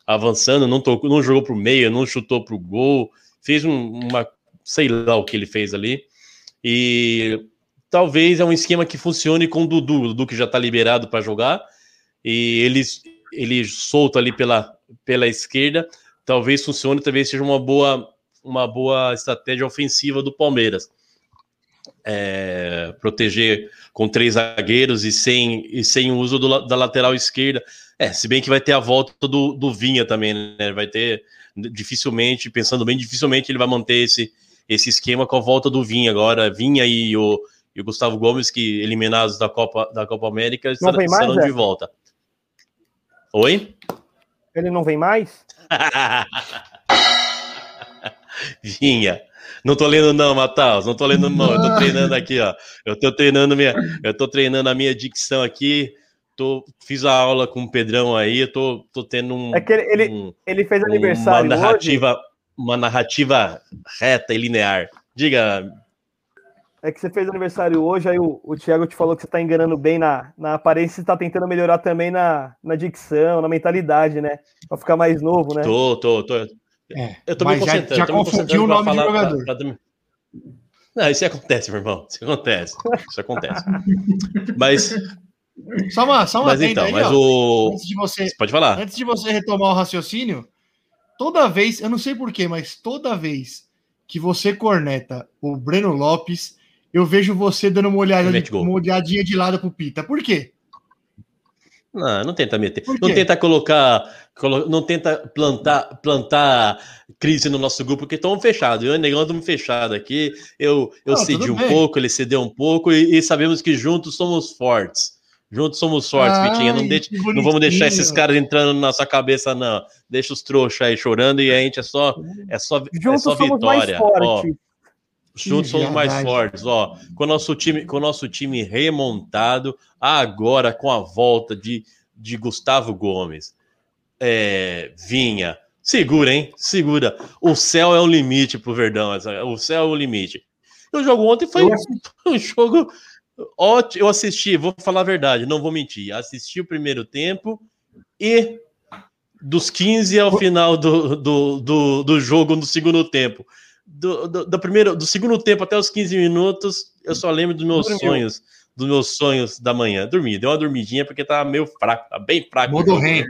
Speaker 2: avançando, não, tocou, não jogou para o meio, não chutou para o gol, fez um, uma, sei lá o que ele fez ali. E talvez é um esquema que funcione com o Dudu, o Dudu que já está liberado para jogar, e ele, ele solto ali pela, pela esquerda, talvez funcione, talvez seja uma boa, uma boa estratégia ofensiva do Palmeiras. É, proteger com três zagueiros e sem, e sem o uso do da lateral esquerda. É, se bem que vai ter a volta do, do Vinha também, né? Vai ter dificilmente, pensando bem, dificilmente ele vai manter esse, esse esquema com a volta do Vinha agora. Vinha e o, e o Gustavo Gomes, que eliminados da Copa, da Copa América, estar-
Speaker 6: vem mais,
Speaker 2: estarão de
Speaker 6: Zé?
Speaker 2: volta. Oi?
Speaker 6: Ele não vem mais?
Speaker 2: Vinha. Não tô lendo não, Matheus, não tô lendo não, eu tô treinando aqui, ó. Eu tô treinando minha, eu tô treinando a minha dicção aqui. Tô, fiz a aula com o Pedrão aí, eu tô, tô tendo um,
Speaker 6: É que ele, ele,
Speaker 2: um-
Speaker 6: ele fez
Speaker 2: uma
Speaker 6: aniversário hoje.
Speaker 2: narrativa, uma narrativa reta e linear. Diga,
Speaker 6: É que você fez aniversário hoje, aí o, o Thiago te falou que você tá enganando bem na, na aparência e tá tentando melhorar também na, na dicção, na mentalidade, né? Pra ficar mais novo, né?
Speaker 2: tô, tô, tô.
Speaker 3: É,
Speaker 2: Eu tô me
Speaker 3: mas já,
Speaker 2: concentrando.
Speaker 3: já
Speaker 2: tô me
Speaker 3: confundiu o nome
Speaker 2: falar-
Speaker 3: jogador.
Speaker 2: pra- pra- Não, isso acontece, meu irmão. Isso acontece. Isso acontece. Mas,
Speaker 3: Só uma, só uma
Speaker 2: mas então,
Speaker 3: aí,
Speaker 2: mas
Speaker 3: ó.
Speaker 2: o.
Speaker 3: Antes de você,
Speaker 2: Você pode falar.
Speaker 3: Antes de você retomar o raciocínio, toda vez, eu não sei porquê, mas toda vez que você corneta o Breno Lopes, eu vejo você dando uma, olhada, uma olhadinha de lado pro Pita. Por quê?
Speaker 2: Não, não tenta meter. Não tenta colocar. colo- Não tenta plantar, plantar crise no nosso grupo, porque estamos fechados. Eu e o Negão estamos fechados aqui. Eu, eu
Speaker 3: Não,
Speaker 2: cedi um
Speaker 3: bem.
Speaker 2: pouco, ele cedeu um pouco, e, e sabemos que juntos somos fortes. Juntos somos fortes,
Speaker 3: Ai,
Speaker 2: Vitinha. Não, deixe- não vamos deixar esses caras entrando na nossa cabeça, não. Deixa os trouxas aí chorando e a gente é só, é só, é só vitória. Ó. Juntos somos mais fortes, ó. Com o nosso time, com o nosso time remontado, agora com a volta de, de Gustavo Gomes, é, Vinha. Segura, hein? Segura. O céu é o limite pro Verdão. essa- O céu é o limite. O jogo ontem foi
Speaker 4: assisti-
Speaker 2: um jogo ótimo. Eu assisti, vou falar a verdade, não vou mentir. Assisti o primeiro tempo e dos 15 ao final do, do, do, do jogo no segundo tempo. Do, do, do primeiro, do segundo tempo até os 15 minutos, eu só lembro dos meus
Speaker 6: Dormiu.
Speaker 2: sonhos, dos meus sonhos da manhã. Dormi, deu uma dormidinha porque tava meio fraco, tá bem fraco.
Speaker 3: Modo rei.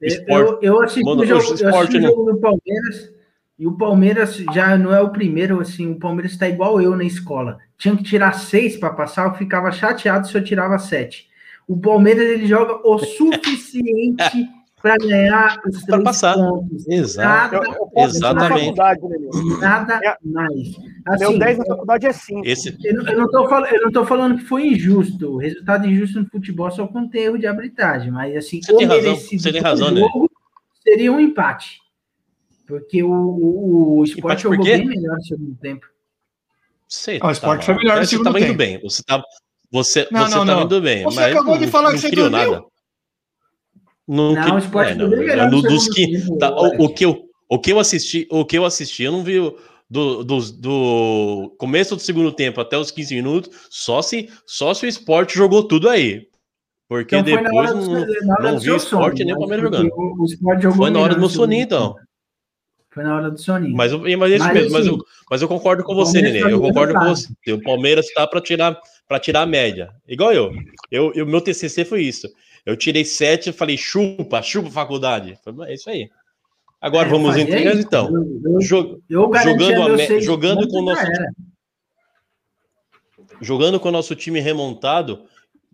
Speaker 2: Esporte-
Speaker 4: Eu, eu assisti
Speaker 2: Mano,
Speaker 4: o jogo,
Speaker 2: o
Speaker 4: eu
Speaker 2: esporte
Speaker 4: assisti
Speaker 2: não-
Speaker 4: jogo do Palmeiras e o Palmeiras já não é o primeiro, assim, o Palmeiras está igual eu na escola. Tinha que tirar seis para passar, eu ficava chateado se eu tirava sete. O Palmeiras ele joga o suficiente para ganhar os
Speaker 2: Pra
Speaker 4: três
Speaker 2: passar.
Speaker 4: pontos.
Speaker 2: Exato.
Speaker 4: Nada,
Speaker 6: Eu, eu
Speaker 2: Exatamente.
Speaker 6: faculdade, né, meu?
Speaker 4: nada
Speaker 6: É-
Speaker 4: mais.
Speaker 6: Meu
Speaker 4: Assim,
Speaker 6: 10 na faculdade é 5.
Speaker 2: Esse,
Speaker 4: eu, não- eu não tô falando, que foi injusto. O resultado injusto no futebol só tem erro de arbitragem, mas assim,
Speaker 2: Você tem razão,
Speaker 4: merecido
Speaker 2: você tem razão, né?
Speaker 4: jogo seria um empate. Porque o, o, o esporte jogou bem melhor no segundo tempo.
Speaker 2: você
Speaker 3: Ah, o Sport foi melhor no
Speaker 2: você
Speaker 3: segundo
Speaker 2: tava indo
Speaker 3: tempo.
Speaker 2: bem. Você tava, você,
Speaker 3: Não,
Speaker 2: você
Speaker 3: não, não.
Speaker 2: indo bem.
Speaker 3: Você
Speaker 2: mas
Speaker 3: acabou de falar que você dormiu.
Speaker 2: nada. Não,
Speaker 4: Não, o
Speaker 2: é, não,
Speaker 4: melhor
Speaker 2: no-
Speaker 4: no
Speaker 2: dos que- tá, o, o que eu, o que eu assisti, o que eu assisti, eu não vi o, do, do, do, começo do segundo tempo até os 15 minutos, só se, só se o esporte jogou tudo aí. Porque então depois não, do, não vi o esporte nem o Palmeiras jogando. O, o foi na hora do meu soninho, então.
Speaker 4: Foi na hora do soninho.
Speaker 2: Mas, mas, mas, mesmo, assim, mas, eu, mas eu concordo com você, Nenê. Eu concordo com você. O Palmeiras está para tirar, tirar a média. Igual eu. eu. eu. Meu TCC foi isso. Eu tirei sete e falei, chupa, chupa faculdade. É isso aí. Agora é, vamos entender, então. Eu, eu, eu jogando, jogando com o nosso jogando com o nosso time remontado,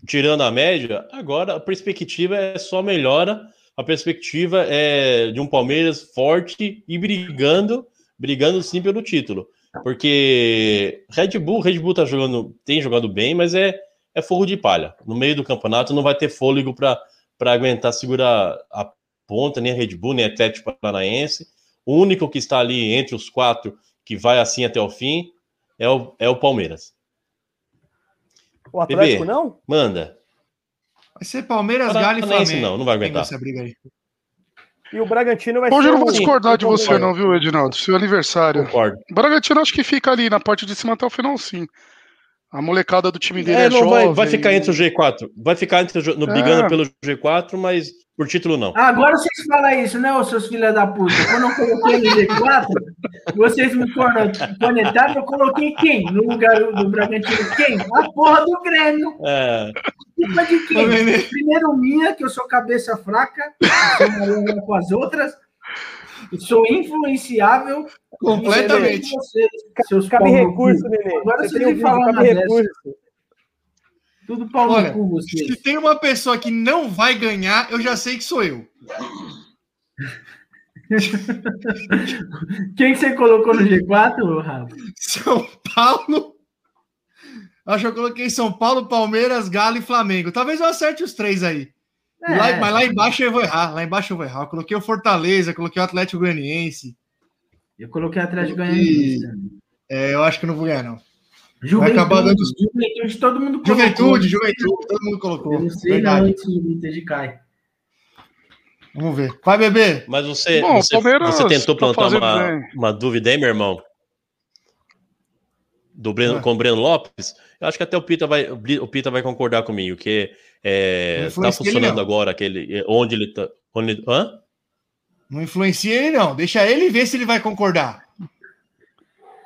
Speaker 2: tirando a média, agora a perspectiva é só melhora. A perspectiva é de um Palmeiras forte e brigando, brigando sim pelo título. Porque Red Bull, Red Bull tá jogando, tem jogado bem, mas é, é fogo de palha. No meio do campeonato não vai ter fôlego para aguentar segurar a ponta, nem a Red Bull, nem a Atlético Paranaense. O único que está ali entre os quatro que vai assim até o fim é o, é o Palmeiras.
Speaker 6: O Atlético Bebê, não?
Speaker 2: Manda.
Speaker 3: Vai ser Palmeiras, Galo e Flamengo.
Speaker 2: Não, não vai aguentar. Essa
Speaker 6: briga aí. E o Bragantino vai
Speaker 5: Hoje ser. Hoje eu não vou discordar de você, não, viu, Edinaldo? Seu aniversário.
Speaker 2: Concordo.
Speaker 5: O Bragantino acho que fica ali na parte de cima até o final, sim. A molecada do time dele é, é
Speaker 2: não jovem. Vai, vai ficar entre o G4. Vai ficar entre, no, brigando é. pelo G4, mas por título, não.
Speaker 4: Agora vocês falam isso, né, seus filhos da puta? Quando eu coloquei no G4, vocês me conectaram, eu coloquei quem? No lugar do Bragantino, quem? A porra do Grêmio. É. Culpa de quem? Primeiro minha, que eu sou cabeça fraca, sou com as outras, sou influenciável.
Speaker 3: Completamente.
Speaker 6: Vocês, seus cabe recurso, Nenê. Agora
Speaker 4: você tem que falar cabe recurso. Tudo pau
Speaker 3: Olha, no cu, você. Se tem uma pessoa que não vai ganhar, eu já sei que sou eu.
Speaker 4: Quem você colocou no G4, Rafa?
Speaker 3: São Paulo. Acho que eu coloquei São Paulo, Palmeiras, Galo e Flamengo. Talvez eu acerte os três aí. É. Lá, mas lá embaixo eu vou errar. Lá embaixo eu vou errar. Eu coloquei o Fortaleza, coloquei o Atlético Goianiense.
Speaker 4: Eu coloquei o Atlético Goianiense.
Speaker 3: É, eu acho que não vou ganhar, não.
Speaker 4: Juventude, Vai acabar dando... juventude, todo mundo
Speaker 3: colocou. Juventude, juventude, todo mundo colocou. Eu
Speaker 4: não sei Verdade. não, se cai.
Speaker 3: Vamos ver. Vai, bebê.
Speaker 2: Mas você, Bom, você, você tentou tá plantar uma, uma dúvida aí, meu irmão? Do Breno, é. com o Breno Lopes? Eu acho que até o Pita vai, o Pita vai concordar comigo, que é, tá funcionando agora aquele, onde ele tá. Onde, hã?
Speaker 3: Não influencia ele, não. Deixa ele ver se ele vai concordar.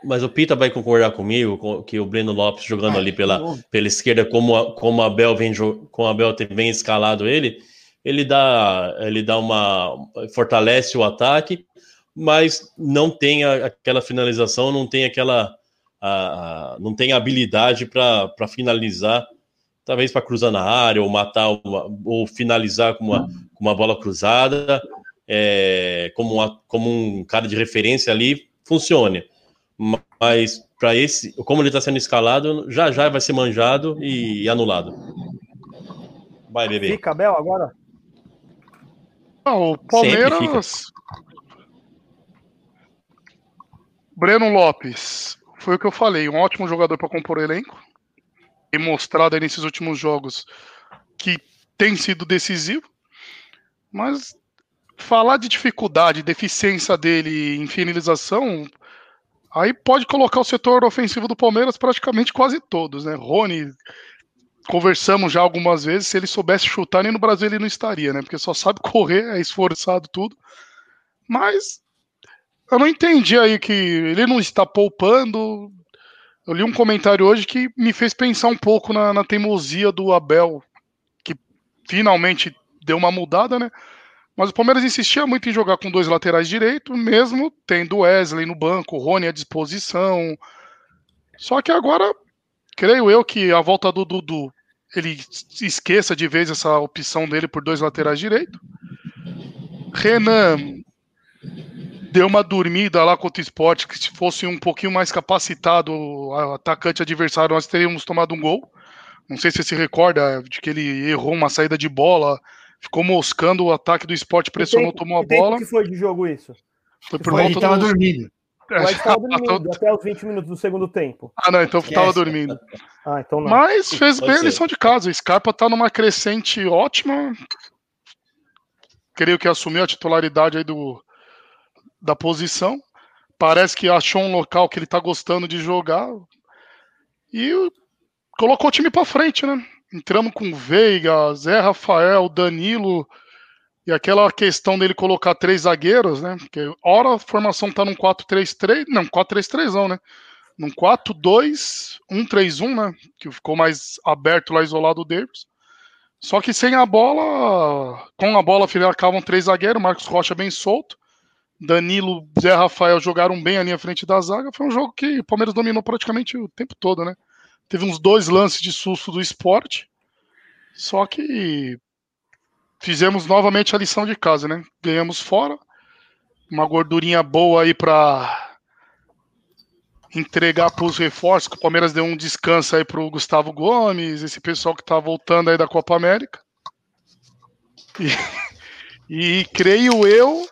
Speaker 2: Mas o Pita vai concordar comigo que o Breno Lopes jogando ah, ali pela, pela esquerda, como a, como a Abel vem com a Abel bem escalado ele, ele dá ele dá uma fortalece o ataque, mas não tem a, aquela finalização, não tem aquela a, a não tem habilidade para finalizar, talvez para cruzar na área ou matar uma, ou finalizar com uma, com uma bola cruzada, é, como, uma, como um cara de referência ali funcione mas para esse, como ele está sendo escalado, já já vai ser manjado e, anulado. Vai, bebê.
Speaker 6: Fica, Bel, agora?
Speaker 5: Ah, o Palmeiras. Breno Lopes, foi o que eu falei, um ótimo jogador para compor o elenco. Tem mostrado aí nesses últimos jogos que tem sido decisivo. Mas falar de dificuldade, deficiência dele em finalização, Aí pode colocar o setor ofensivo do Palmeiras praticamente quase todos, né? Rony, conversamos já algumas vezes, se ele soubesse chutar, nem no Brasil ele não estaria, né? Porque só sabe correr, é esforçado tudo. Mas eu não entendi aí que ele não está poupando. Eu li um comentário hoje que me fez pensar um pouco na, na teimosia do Abel, que finalmente deu uma mudada, né? Mas o Palmeiras insistia muito em jogar com dois laterais direito, mesmo tendo Wesley no banco, Rony à disposição. Só que agora, creio eu que a volta do Dudu, ele esqueça de vez essa opção dele por dois laterais direito. Renan deu uma dormida lá contra o esporte, que se fosse um pouquinho mais capacitado, o atacante adversário, nós teríamos tomado um gol. Não sei se você se recorda de que ele errou uma saída de bola ficou moscando o ataque do esporte, pressionou, tempo, tomou a bola. O
Speaker 6: que foi de jogo isso?
Speaker 3: Foi por volta
Speaker 6: do... dormindo. É, Mas estava dormindo até os 20 minutos do segundo tempo.
Speaker 5: Ah, não, então estava dormindo. Ah, então não. Mas fez Pode bem ser. a lição de casa. O Scarpa está numa crescente ótima. Creio que assumiu a titularidade aí do, da posição. parece que achou um local que ele tá gostando de jogar e colocou o time para frente, né? Entramos com Veiga, Zé Rafael, Danilo e aquela questão dele colocar três zagueiros, né? Porque hora a formação tá num 4-3-3, não, 4-3-3 não, né? Num 4-2-1-3-1, né? Que ficou mais aberto lá, isolado o Davis. Só que sem a bola, com a bola ficavam três zagueiros, Marcos Rocha bem solto. Danilo, Zé Rafael jogaram bem ali à frente da zaga. Foi um jogo que o Palmeiras dominou praticamente o tempo todo, né? Teve uns dois lances de susto do esporte. Só que fizemos novamente a lição de casa, né? Ganhamos fora. Uma gordurinha boa aí para entregar para os reforços. Que o Palmeiras deu um descanso aí para o Gustavo Gomes, esse pessoal que está voltando aí da Copa América. E, e creio eu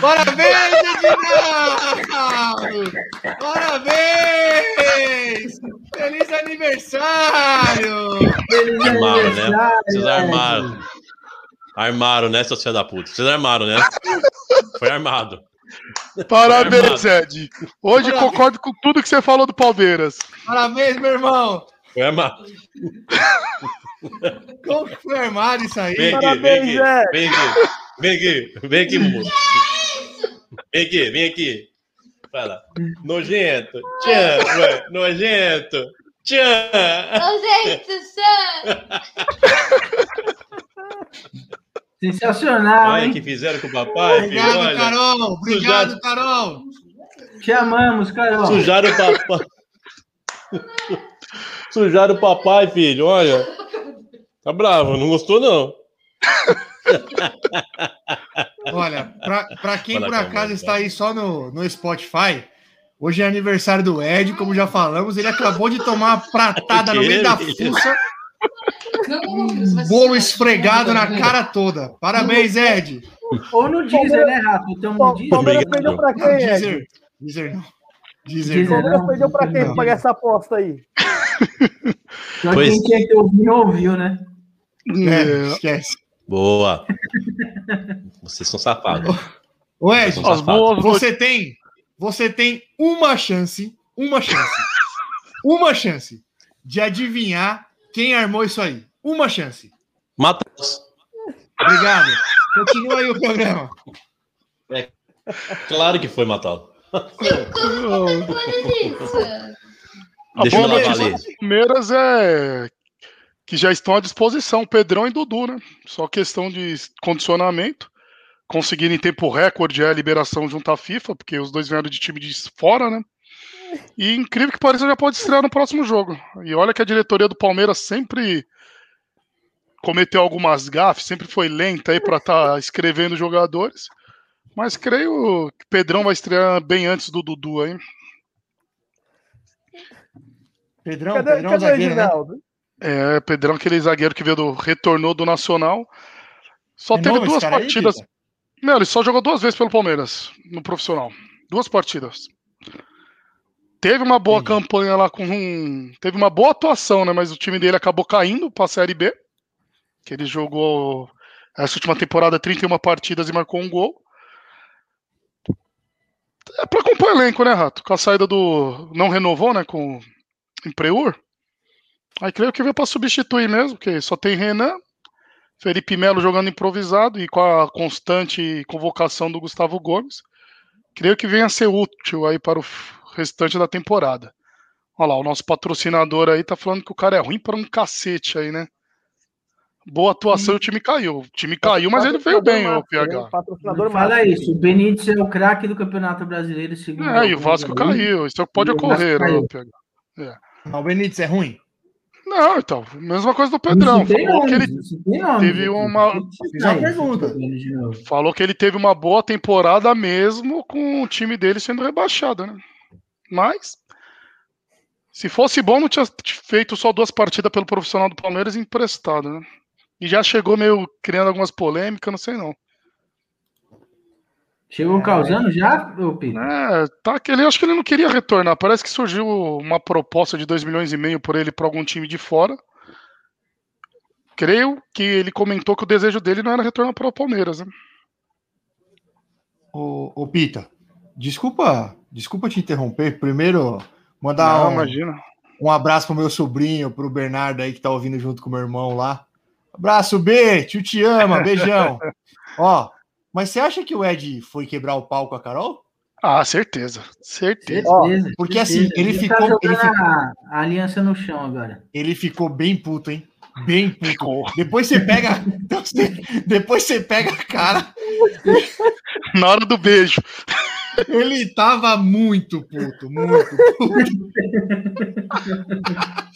Speaker 3: Parabéns, Edinaldo! Parabéns! Feliz aniversário!
Speaker 4: Feliz
Speaker 2: Armaram, né?
Speaker 4: aniversário,
Speaker 2: Vocês
Speaker 4: Ed.
Speaker 2: armaram. Armaram, né, seu filho da puta? Vocês armaram, né? Foi armado.
Speaker 5: Parabéns, Ed. Hoje
Speaker 3: Parabéns.
Speaker 5: concordo com tudo que você falou do Palmeiras.
Speaker 3: Parabéns, meu irmão!
Speaker 2: Foi armado.
Speaker 3: Como que foi armado isso aí?
Speaker 2: Vem aqui,
Speaker 6: Parabéns,
Speaker 2: vem
Speaker 6: Zé.
Speaker 2: aqui. Vem aqui. Vem aqui. Vem aqui, Mumu. Vem aqui, vem aqui. Fala. Nojento. Tchan, ué. Nojento. Tchan.
Speaker 7: Nojento, Sam!
Speaker 4: Sensacional,
Speaker 2: Olha
Speaker 4: hein?
Speaker 2: que fizeram com o papai, filho.
Speaker 3: Obrigado,
Speaker 2: Olha.
Speaker 3: Carol! Obrigado, Carol!
Speaker 4: Te amamos, Carol.
Speaker 2: Sujaram o papai. Sujaram o papai, filho. Olha. Tá bravo, não gostou, não.
Speaker 3: Olha, pra, pra quem
Speaker 2: Fala,
Speaker 3: por acaso está aí só no, no Spotify, hoje é aniversário do Ed, como já falamos, ele acabou de tomar uma pratada no meio da fuça, bolo esfregado na cara toda. Parabéns, Ed!
Speaker 4: Ou no Deezer, né, Rafa? Então no Deezer.
Speaker 6: Palmeiras perdeu pra quem, Ed?
Speaker 3: Deezer, Deezer não. Deezer
Speaker 4: Deezer
Speaker 3: não.
Speaker 6: Palmeiras perdeu pra quem
Speaker 3: Não.
Speaker 6: pra pagar essa aposta aí?
Speaker 4: Só
Speaker 2: Pois-
Speaker 4: quem tinha que ouvir, não ouviu, né?
Speaker 3: É, esquece.
Speaker 2: Boa. Vocês são safados.
Speaker 3: Ô, Ed,
Speaker 5: boas
Speaker 3: você tem, você tem uma chance, uma chance, uma chance de adivinhar quem armou isso aí. Uma chance.
Speaker 2: Matheus.
Speaker 3: Obrigado. Continua aí o programa.
Speaker 2: Claro que foi Matheus.
Speaker 7: Como que você disso?
Speaker 5: A
Speaker 2: Deixa
Speaker 5: boa
Speaker 2: ela
Speaker 5: notícia do Palmeiras é que já estão à disposição, Pedrão e Dudu, né? Só questão de condicionamento. Conseguiram em tempo recorde a liberação junto à FIFA, porque os dois vieram de time de fora, né? E incrível que pareça, já pode estrear no próximo jogo. E olha que a diretoria do Palmeiras sempre cometeu algumas gafes, sempre foi lenta aí para estar escrevendo jogadores. Mas creio que Pedrão vai estrear bem antes do Dudu aí.
Speaker 3: Pedrão,
Speaker 6: Cadê,
Speaker 3: Pedrão
Speaker 6: cadê o
Speaker 3: zagueiro, né?
Speaker 5: É, Pedrão, aquele zagueiro que veio do retornou do Nacional. Só
Speaker 3: É
Speaker 5: teve duas
Speaker 3: aí,
Speaker 5: partidas.
Speaker 3: Pita?
Speaker 5: Não, ele só jogou duas vezes pelo Palmeiras no profissional. Duas partidas. Teve uma boa
Speaker 3: Entendi.
Speaker 5: campanha lá com um. Teve uma boa atuação, né? Mas o time dele acabou caindo para a Série B. Que ele jogou essa última temporada 31 partidas e marcou um gol. É para compor elenco, né, Rato? Com a saída do. Não renovou, né? Com o Empreur. Aí creio que veio para substituir mesmo, porque só tem Renan, Felipe Melo jogando improvisado e com a constante convocação do Gustavo Gomes. Creio que venha a ser útil aí para o restante da temporada. Olha lá, o nosso patrocinador aí tá falando que o cara é ruim para um cacete aí, né? Boa atuação e o time caiu. O time caiu, mas ele veio bem, o
Speaker 6: Patrocinador
Speaker 5: PH.
Speaker 6: Patrocinador
Speaker 4: Fala
Speaker 6: máximo.
Speaker 4: isso, o Benítez é o craque do Campeonato Brasileiro, segundo
Speaker 5: É, e o Vasco caiu. Isso pode
Speaker 4: E o Vasco
Speaker 5: ocorrer, né,
Speaker 4: caiu.
Speaker 5: PH?
Speaker 3: Ah, o Benítez é ruim?
Speaker 5: Não, então, mesma coisa do Pedrão. Falou que ele teve uma-. Falou que ele teve uma boa temporada mesmo com o time dele sendo rebaixado, né? Mas se fosse bom, não tinha feito só duas partidas pelo profissional do Palmeiras emprestado, né? E já chegou meio criando algumas polêmicas, não sei não.
Speaker 4: Chegou causando já, ô Pito?
Speaker 5: É, tá que ele acho que ele não queria retornar. Parece que surgiu uma proposta de 2 milhões e meio por ele para algum time de fora. Creio que ele comentou que o desejo dele não era retornar para o Palmeiras, né?
Speaker 3: Ô, ô Pita, desculpa, desculpa te interromper. Primeiro, mandar
Speaker 5: Não,
Speaker 3: um,
Speaker 5: imagina.
Speaker 3: um abraço pro meu sobrinho, pro Bernardo aí que tá ouvindo junto com o meu irmão lá. Abraço, B, tio te ama, beijão. Ó, mas você acha que o Ed foi quebrar o pau com a Carol?
Speaker 5: Ah, certeza. Certeza.
Speaker 4: Certeza,
Speaker 3: porque
Speaker 4: certeza.
Speaker 3: assim, ele
Speaker 4: tá
Speaker 3: ficou-
Speaker 4: jogando
Speaker 3: ele ficou-
Speaker 4: A, a aliança no chão agora.
Speaker 3: Ele ficou bem puto, hein? Bem puto. Depois você pega. Depois você pega a cara.
Speaker 5: Na hora do beijo.
Speaker 3: Ele tava muito puto, muito puto.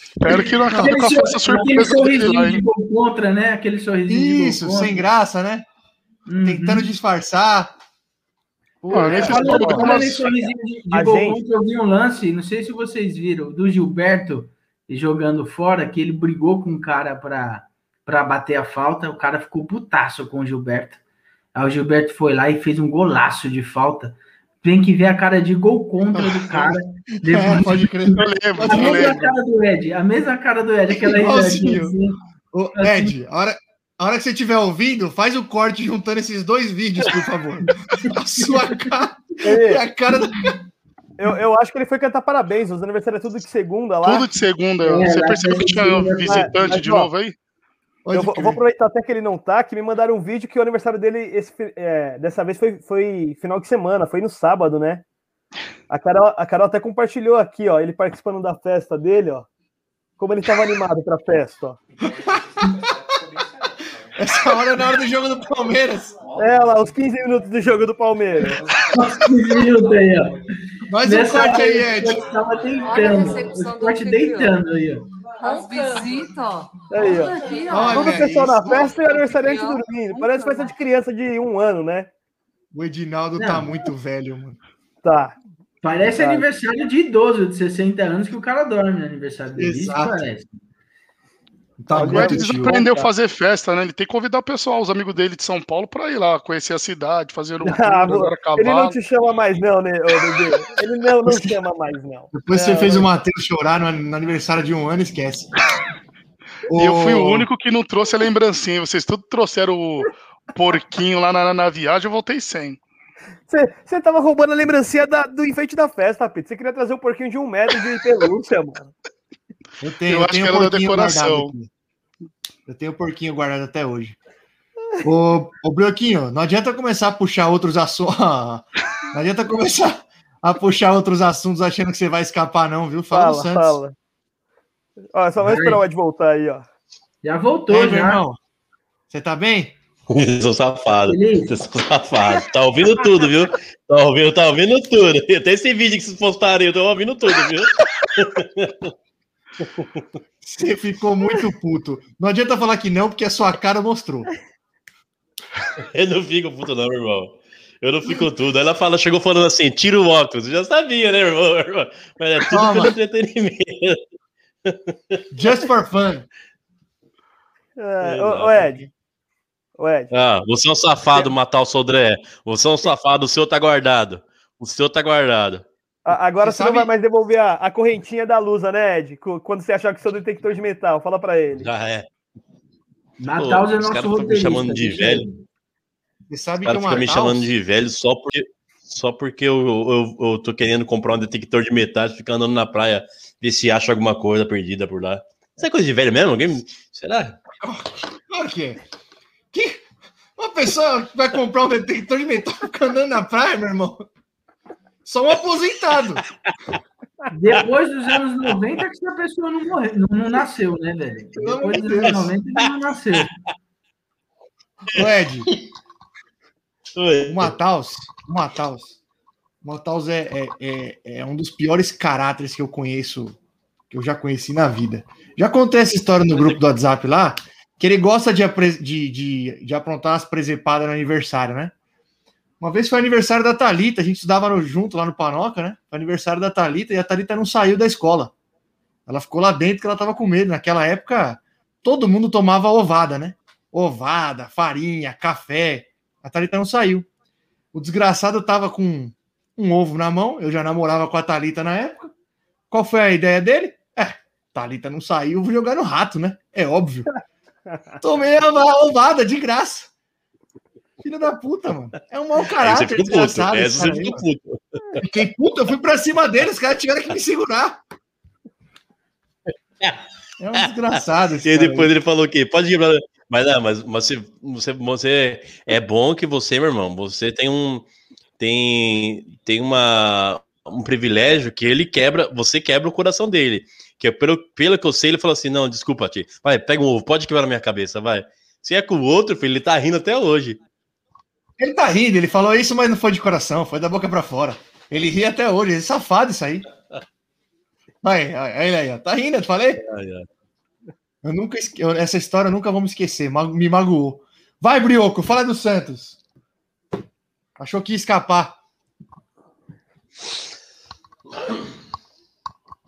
Speaker 5: Espero que não acabe
Speaker 4: Aquele,
Speaker 5: com a
Speaker 4: aquele
Speaker 5: surpresa dele lá,
Speaker 4: sorrisinho de
Speaker 5: hein?
Speaker 4: contra, né? Aquele sorrisinho de
Speaker 3: Isso, sem graça, né?
Speaker 4: Uhum.
Speaker 3: Tentando disfarçar. Pô,
Speaker 5: Ah,
Speaker 3: é,
Speaker 5: nesse
Speaker 4: Falando,
Speaker 5: jogo,
Speaker 4: falando
Speaker 5: mas-
Speaker 4: em sorrisinho de, de
Speaker 6: A
Speaker 4: gol
Speaker 6: gente-
Speaker 4: contra, eu vi um lance, não sei se vocês viram, do Gilberto jogando fora, que ele brigou com o cara para para bater a falta, o cara ficou putaço com o Gilberto. Aí o Gilberto foi lá e fez um golaço de falta. Tem que ver a cara de gol contra do cara.
Speaker 3: é, pode crer.
Speaker 5: Eu lembro,
Speaker 4: a mesma
Speaker 5: lembro.
Speaker 4: cara do Ed, a mesma cara do Ed, aquela risadinha assim.
Speaker 3: Ô, Ed, a hora, a hora que você estiver ouvindo, faz o corte juntando esses dois vídeos, por favor. A sua cara e a cara da.
Speaker 6: eu, eu acho que ele foi cantar parabéns. Os aniversários é tudo de segunda lá.
Speaker 5: Tudo de segunda.
Speaker 4: É,
Speaker 5: Você percebeu que tinha
Speaker 4: segunda,
Speaker 5: visitante
Speaker 6: mas,
Speaker 5: de
Speaker 6: ó,
Speaker 5: novo aí?
Speaker 3: Pode
Speaker 6: Eu vou, vou aproveitar até que ele não tá, que me mandaram um vídeo que o aniversário dele esse, é, dessa vez foi, foi final de semana, foi no sábado, né? A Carol, a Carol até compartilhou aqui, ó, ele participando da festa dele, ó. Como ele tava animado pra festa, ó.
Speaker 3: Essa hora é na hora do jogo do Palmeiras.
Speaker 6: É lá, os 15 minutos do jogo do Palmeiras.
Speaker 4: Minuto aí, ó.
Speaker 3: Mais um corte aí, Ed.
Speaker 4: Corte tava deitando. O corte deitando aí, ó.
Speaker 8: As visitas, ó.
Speaker 6: Aí, ó.
Speaker 8: Aqui, ó.
Speaker 6: Todo o pessoal
Speaker 3: isso.
Speaker 6: na festa e o aniversariante dormindo. Parece festa de criança de um ano, né?
Speaker 3: O Edinaldo
Speaker 4: Não.
Speaker 3: tá muito velho, mano.
Speaker 6: Tá.
Speaker 4: Parece
Speaker 6: Tá.
Speaker 4: aniversário de idoso de 60 anos que o cara dorme no aniversário dele. Isso
Speaker 3: Exato.
Speaker 4: parece.
Speaker 3: Tá
Speaker 5: O Ed
Speaker 3: tio.
Speaker 5: aprendeu a fazer festa, né? Ele tem que convidar o pessoal, os amigos dele de São Paulo, pra ir lá, conhecer a cidade, fazer o
Speaker 6: Ah,
Speaker 5: agora
Speaker 6: Ele não te chama mais, não, né, Bebê? Ele não, não chama mais, não.
Speaker 3: Depois
Speaker 6: É,
Speaker 3: você fez o Matheus chorar no, no aniversário de um ano, esquece.
Speaker 5: E eu fui o único que não trouxe a lembrancinha. Vocês tudo trouxeram o porquinho lá na, na viagem, eu voltei sem.
Speaker 6: Você, você tava roubando a lembrancinha da- do enfeite da festa, Pete. Você queria trazer um porquinho de um metro de pelúcia, mano.
Speaker 3: Eu tenho,
Speaker 5: Eu
Speaker 3: eu
Speaker 5: acho
Speaker 3: tenho
Speaker 5: que
Speaker 3: um
Speaker 5: era da
Speaker 3: porquinho
Speaker 5: decoração.
Speaker 3: guardado aqui. Eu tenho o porquinho guardado até hoje. Ô, ô Brioquinho, não adianta começar a puxar outros assuntos. Não adianta começar a puxar outros assuntos achando que você vai escapar, não, viu? Fala, do
Speaker 6: Fala,
Speaker 3: Santos.
Speaker 6: fala. Ó, só vai esperar o Ed voltar aí, ó.
Speaker 4: Já voltou,
Speaker 3: meu
Speaker 4: já.
Speaker 3: irmão? Você tá bem?
Speaker 2: Vocês são safados.
Speaker 4: Feliz?
Speaker 2: Vocês são safados. Tá ouvindo tudo, viu? Tá ouvindo, tá ouvindo tudo. Até esse vídeo que vocês postaram, eu tô ouvindo tudo, viu?
Speaker 3: Você ficou muito puto. Não adianta falar que não, porque a sua cara mostrou.
Speaker 2: Eu não fico puto, não, meu irmão. Eu não fico tudo. Ela fala, chegou falando assim, tira o óculos. Eu já sabia, né, irmão? irmão? Mas é tudo
Speaker 3: Toma.
Speaker 2: pelo entretenimento.
Speaker 3: Just for fun.
Speaker 6: Ô, ô, Ed. Ô, Ed.
Speaker 2: Ah, você é um safado, matar o Sodré. Você é um safado, o seu tá guardado. O seu tá guardado.
Speaker 6: Agora
Speaker 3: Você
Speaker 6: você, não
Speaker 3: sabe-
Speaker 6: vai mais devolver a, a correntinha da Lusa, né, Ed? Quando você achar que seu detector de metal, fala pra ele.
Speaker 2: Já é.
Speaker 4: Natal é
Speaker 2: Pô, os
Speaker 4: nosso
Speaker 2: caras ficam me
Speaker 4: roteirista.
Speaker 2: chamando de velho.
Speaker 3: Você sabe
Speaker 2: Os
Speaker 3: que
Speaker 2: caras
Speaker 3: uma
Speaker 2: ficam me chamando de velho só porque, só porque eu, eu, eu tô querendo comprar um detector de metais, ficar andando na praia, ver se acha alguma coisa perdida por lá. Isso é coisa de velho mesmo? Alguém... Será?
Speaker 3: Claro que é. Que? Uma pessoa vai comprar um detector de metal fica andando na praia, meu irmão? Só um aposentado.
Speaker 4: Depois dos anos 90 que essa pessoa não morreu, não, não nasceu, né, velho? Depois
Speaker 3: de
Speaker 4: dos anos
Speaker 3: Deus.
Speaker 4: 90 ele não nasceu.
Speaker 3: Ô, Ed,
Speaker 2: Oi.
Speaker 3: o Mataus, o Mataus, o Mataus é, é, é, é um dos piores caráteres que eu conheço, que eu já conheci na vida. Já contei essa história no grupo do WhatsApp lá, que ele gosta de, de, de, de aprontar as presepadas no aniversário, né? Uma vez foi aniversário da Thalita, a gente estudava junto lá no Panoca, né? Foi aniversário da Thalita e a Thalita não saiu da escola. Ela ficou lá dentro que ela tava com medo. Naquela época, todo mundo tomava ovada, né? Ovada, farinha, café. A Thalita não saiu. O desgraçado tava com um ovo na mão, eu já namorava com a Thalita na época. Qual foi a ideia dele? É, Thalita não saiu, vou jogar no rato, né? É óbvio. Tomei a roubada de graça. Filho da puta, mano. É um mau caráter.
Speaker 2: Esse ficou puto. Essa você ficou puto.
Speaker 3: Fiquei puto, eu fui pra cima deles, os caras tiveram que me segurar. É um desgraçado.
Speaker 2: E depois ele falou o quê? Pode ir, pra... mas não, mas você, você, você é bom que você, meu irmão, você tem um tem tem uma um privilégio que ele quebra, você quebra o coração dele. Que é pelo, pelo que eu sei, ele falou assim: não, desculpa, Ti. Vai, pega um ovo, pode quebrar na minha cabeça, vai. Se é com o outro, filho, ele tá rindo até hoje.
Speaker 3: Ele tá rindo, ele falou isso, mas não foi de coração, foi da boca para fora. Ele ri até hoje, ele é safado isso aí. Vai, aí, aí, tá rindo, eu falei? Eu nunca esque... Essa história eu nunca vou me esquecer, me magoou. Vai, Brioco, fala do Santos. Achou que ia escapar.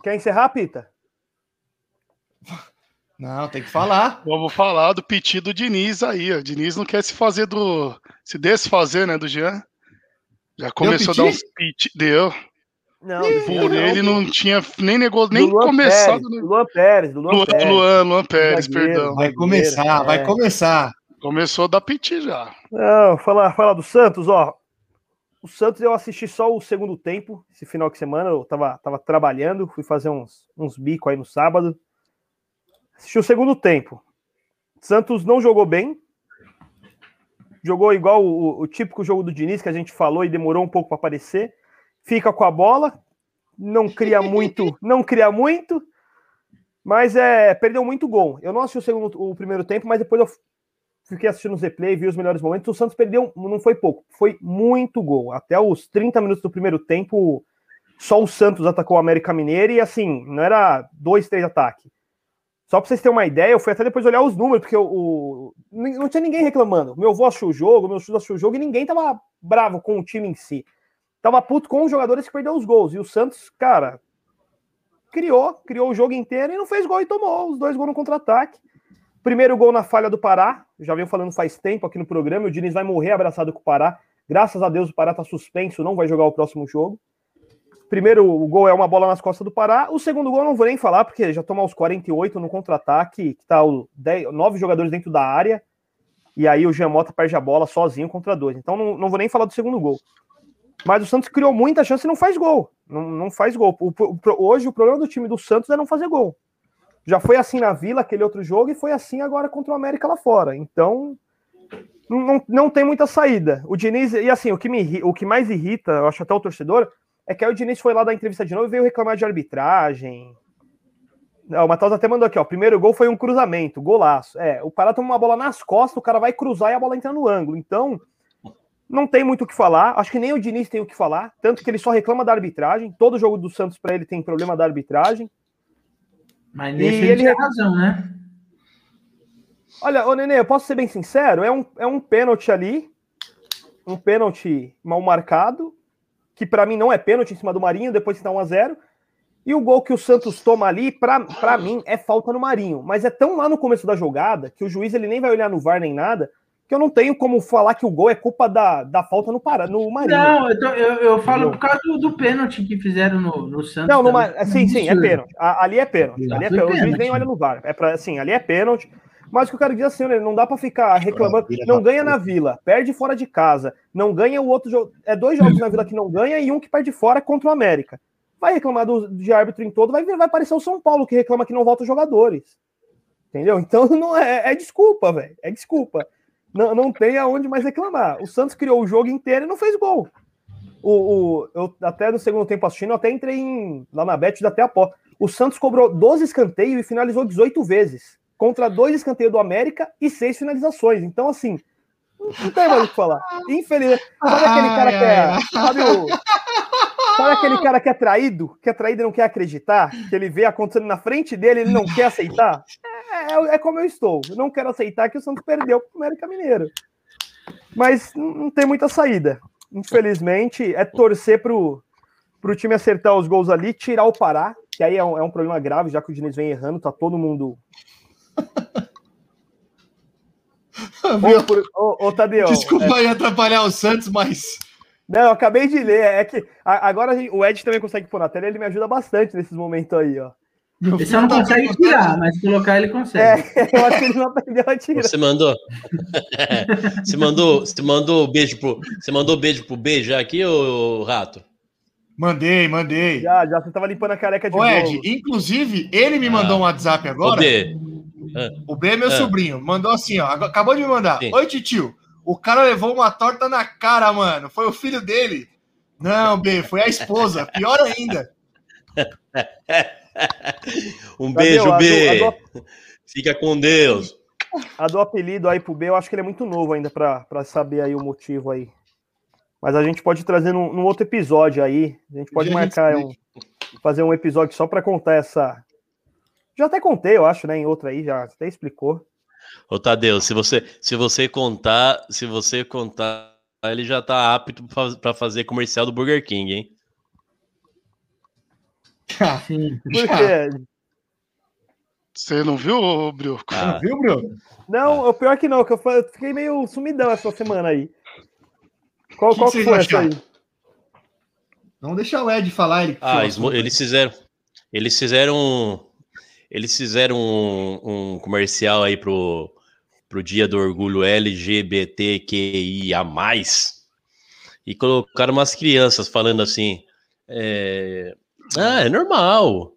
Speaker 6: Quer encerrar, Pita?
Speaker 3: Não, tem que falar.
Speaker 5: Vamos falar do pedido do Diniz aí. O Diniz não quer se fazer do. Se desfazer, né, do Jean. Já começou a dar uns pit. Deu.
Speaker 6: Não,
Speaker 5: Por não, ele não, não tinha nem negócio, nem Luan começado.
Speaker 6: Pérez, no... Luan Pérez, do Luan,
Speaker 5: Luan
Speaker 6: Pérez.
Speaker 5: Luan, Luan Pérez, perdão.
Speaker 3: Vai começar, é. vai começar.
Speaker 5: Começou a dar piti já.
Speaker 6: Não, falar fala do Santos, ó. O Santos eu assisti só o segundo tempo, esse final de semana, eu tava, tava trabalhando, fui fazer uns, uns bicos aí no sábado. Assisti o segundo tempo. Santos não jogou bem. Jogou igual o, o típico jogo do Diniz que a gente falou e demorou um pouco para aparecer. Fica com a bola, não cria muito, não cria muito, mas é perdeu muito gol. Eu não assisti o segundo, o primeiro tempo, mas depois eu fiquei assistindo os replay, vi os melhores momentos. O Santos perdeu, não foi pouco, foi muito gol. Até os 30 minutos do primeiro tempo, só o Santos atacou o América Mineiro e assim, não era dois, três ataques. Só para vocês terem uma ideia, eu fui até depois olhar os números, porque o, não tinha ninguém reclamando. Meu avô achou o jogo, meu filho achou o jogo, e ninguém tava bravo com o time em si. Tava puto com os jogadores que perderam os gols. E o Santos, cara, criou, criou o jogo inteiro e não fez gol e tomou os dois gols no contra-ataque. Primeiro gol na falha do Pará, já venho falando faz tempo aqui no programa, o Diniz vai morrer abraçado com o Pará. Graças a Deus o Pará tá suspenso, não vai jogar o próximo jogo. Primeiro o gol é uma bola nas costas do Pará. O segundo gol eu não vou nem falar, porque já toma os 48 no contra-ataque, que tá o 10, nove jogadores dentro da área. E aí o Giamota perde a bola sozinho contra dois. Então não, não vou nem falar do segundo gol. Mas o Santos criou muita chance e não faz gol. Não, não faz gol. O, o, hoje o problema do time do Santos é não fazer gol. Já foi assim na Vila, aquele outro jogo, e foi assim agora contra o América lá fora. Então, não, não, não tem muita saída. O Diniz, e assim, o que, me, o que mais irrita, eu acho até o torcedor, é que aí o Diniz foi lá dar entrevista de novo e veio reclamar de arbitragem. Não, o Matheus até mandou aqui, ó. Primeiro gol foi um cruzamento, golaço. É, o Pará toma uma bola nas costas, o cara vai cruzar e a bola entra no ângulo. Então, não tem muito o que falar. Acho que nem o Diniz tem o que falar. Tanto que ele só reclama da arbitragem. Todo jogo do Santos para ele tem problema da arbitragem.
Speaker 4: Mas nesse ele, ele tem razão, né?
Speaker 6: Olha, ô Nenê, eu posso ser bem sincero? É um, é um pênalti ali. Um pênalti mal marcado que para mim não é pênalti em cima do Marinho, depois está 1 a 0 E o gol que o Santos toma ali, para mim, é falta no Marinho. Mas é tão lá no começo da jogada que o juiz ele nem vai olhar no VAR nem nada, que eu não tenho como falar que o gol é culpa da, da falta no, para, no Marinho.
Speaker 4: Não, eu, tô, eu, eu falo por causa do, do, pênalti que fizeram no, no Santos.
Speaker 6: Não, no, sim, sim, é pênalti. Ali é pênalti. Ali é pênalti. O juiz nem olha no VAR. É pra, assim, ali é pênalti. Mas o que eu quero dizer assim, né, não dá para ficar reclamando. Não ganha na Vila, perde fora de casa, não ganha o outro jogo. É dois jogos na Vila que não ganha e um que perde fora contra o América. Vai reclamar do, de árbitro em todo, vai, vai aparecer o São Paulo que reclama que não volta jogadores. Entendeu? Então não é, é desculpa, velho. É desculpa. Não, não tem aonde mais reclamar. O Santos criou o jogo inteiro e não fez gol. O, o, eu até no segundo tempo assistindo, eu até entrei em, lá na Bet até a pó. O Santos cobrou 12 escanteios e finalizou 18 vezes contra dois escanteios do América e seis finalizações. Então, assim, não tem mais o que falar. Infelizmente, sabe aquele cara que é. Sabe, o, sabe aquele cara que é traído, que é traído e não quer acreditar, que ele vê acontecendo na frente dele ele não quer aceitar? É, é, é como eu estou. Eu não quero aceitar que o Santos perdeu para o América Mineiro. Mas não tem muita saída. Infelizmente, é torcer para o time acertar os gols ali, tirar o Pará, que aí é um, é um problema grave, já que o Diniz vem errando, tá todo mundo
Speaker 3: ô, por, ô, ô, Tadeu, Desculpa é... aí atrapalhar o Santos, mas
Speaker 6: Não, eu acabei de ler. É que agora o Ed também consegue pôr na tela, ele me ajuda bastante nesses momentos aí, ó.
Speaker 3: Meu
Speaker 4: só não
Speaker 3: tá
Speaker 4: consegue tirar, mas colocar ele
Speaker 6: É,
Speaker 4: consegue.
Speaker 6: eu acho que ele não aprendeu a tirar.
Speaker 2: Você mandou. você mandou, você mandou beijo pro, você mandou beijo pro beijo aqui, ô rato?
Speaker 3: Mandei, mandei.
Speaker 6: Já, já, você tava limpando a careca de
Speaker 3: Ô, Ed,
Speaker 6: novo.
Speaker 3: inclusive, ele me mandou
Speaker 2: Ah.
Speaker 3: um WhatsApp agora.
Speaker 2: Ô, B.
Speaker 3: O B é meu
Speaker 2: Ah.
Speaker 3: sobrinho. Mandou assim, ó. Acabou de me mandar.
Speaker 2: Sim.
Speaker 3: Oi, titio. O cara levou uma torta na cara, mano. Foi o filho dele. Não, B, foi a esposa. Pior ainda.
Speaker 2: Um
Speaker 6: Cadê
Speaker 2: beijo,
Speaker 6: a do-
Speaker 2: B.
Speaker 6: a do-
Speaker 2: Fica com Deus.
Speaker 6: A do apelido aí pro B, eu acho que ele é muito novo ainda pra, pra saber aí o motivo aí. Mas a gente pode trazer num, num outro episódio aí. A gente pode marcar um, fazer um episódio só pra contar essa. Já até contei, eu acho, né? Em outro aí, já até explicou.
Speaker 2: Ô, Tadeu, se você, se você contar, se você contar, ele já tá apto pra- pra fazer comercial do Burger King, hein?
Speaker 4: Sim.
Speaker 5: Você não viu, Brioco?
Speaker 2: Ah,
Speaker 3: Viu, Bruno?
Speaker 6: Não, o pior que não, que eu fiquei meio sumidão essa semana aí. Qual,
Speaker 3: Que
Speaker 6: qual
Speaker 3: que
Speaker 6: foi essa aí?
Speaker 3: Vamos deixar o Ed falar. Ele
Speaker 2: ah, eles fizeram, eles fizeram, eles fizeram um, um comercial aí pro, pro Dia do Orgulho LGBTQIA+, e colocaram umas crianças falando assim, é, ah, é normal.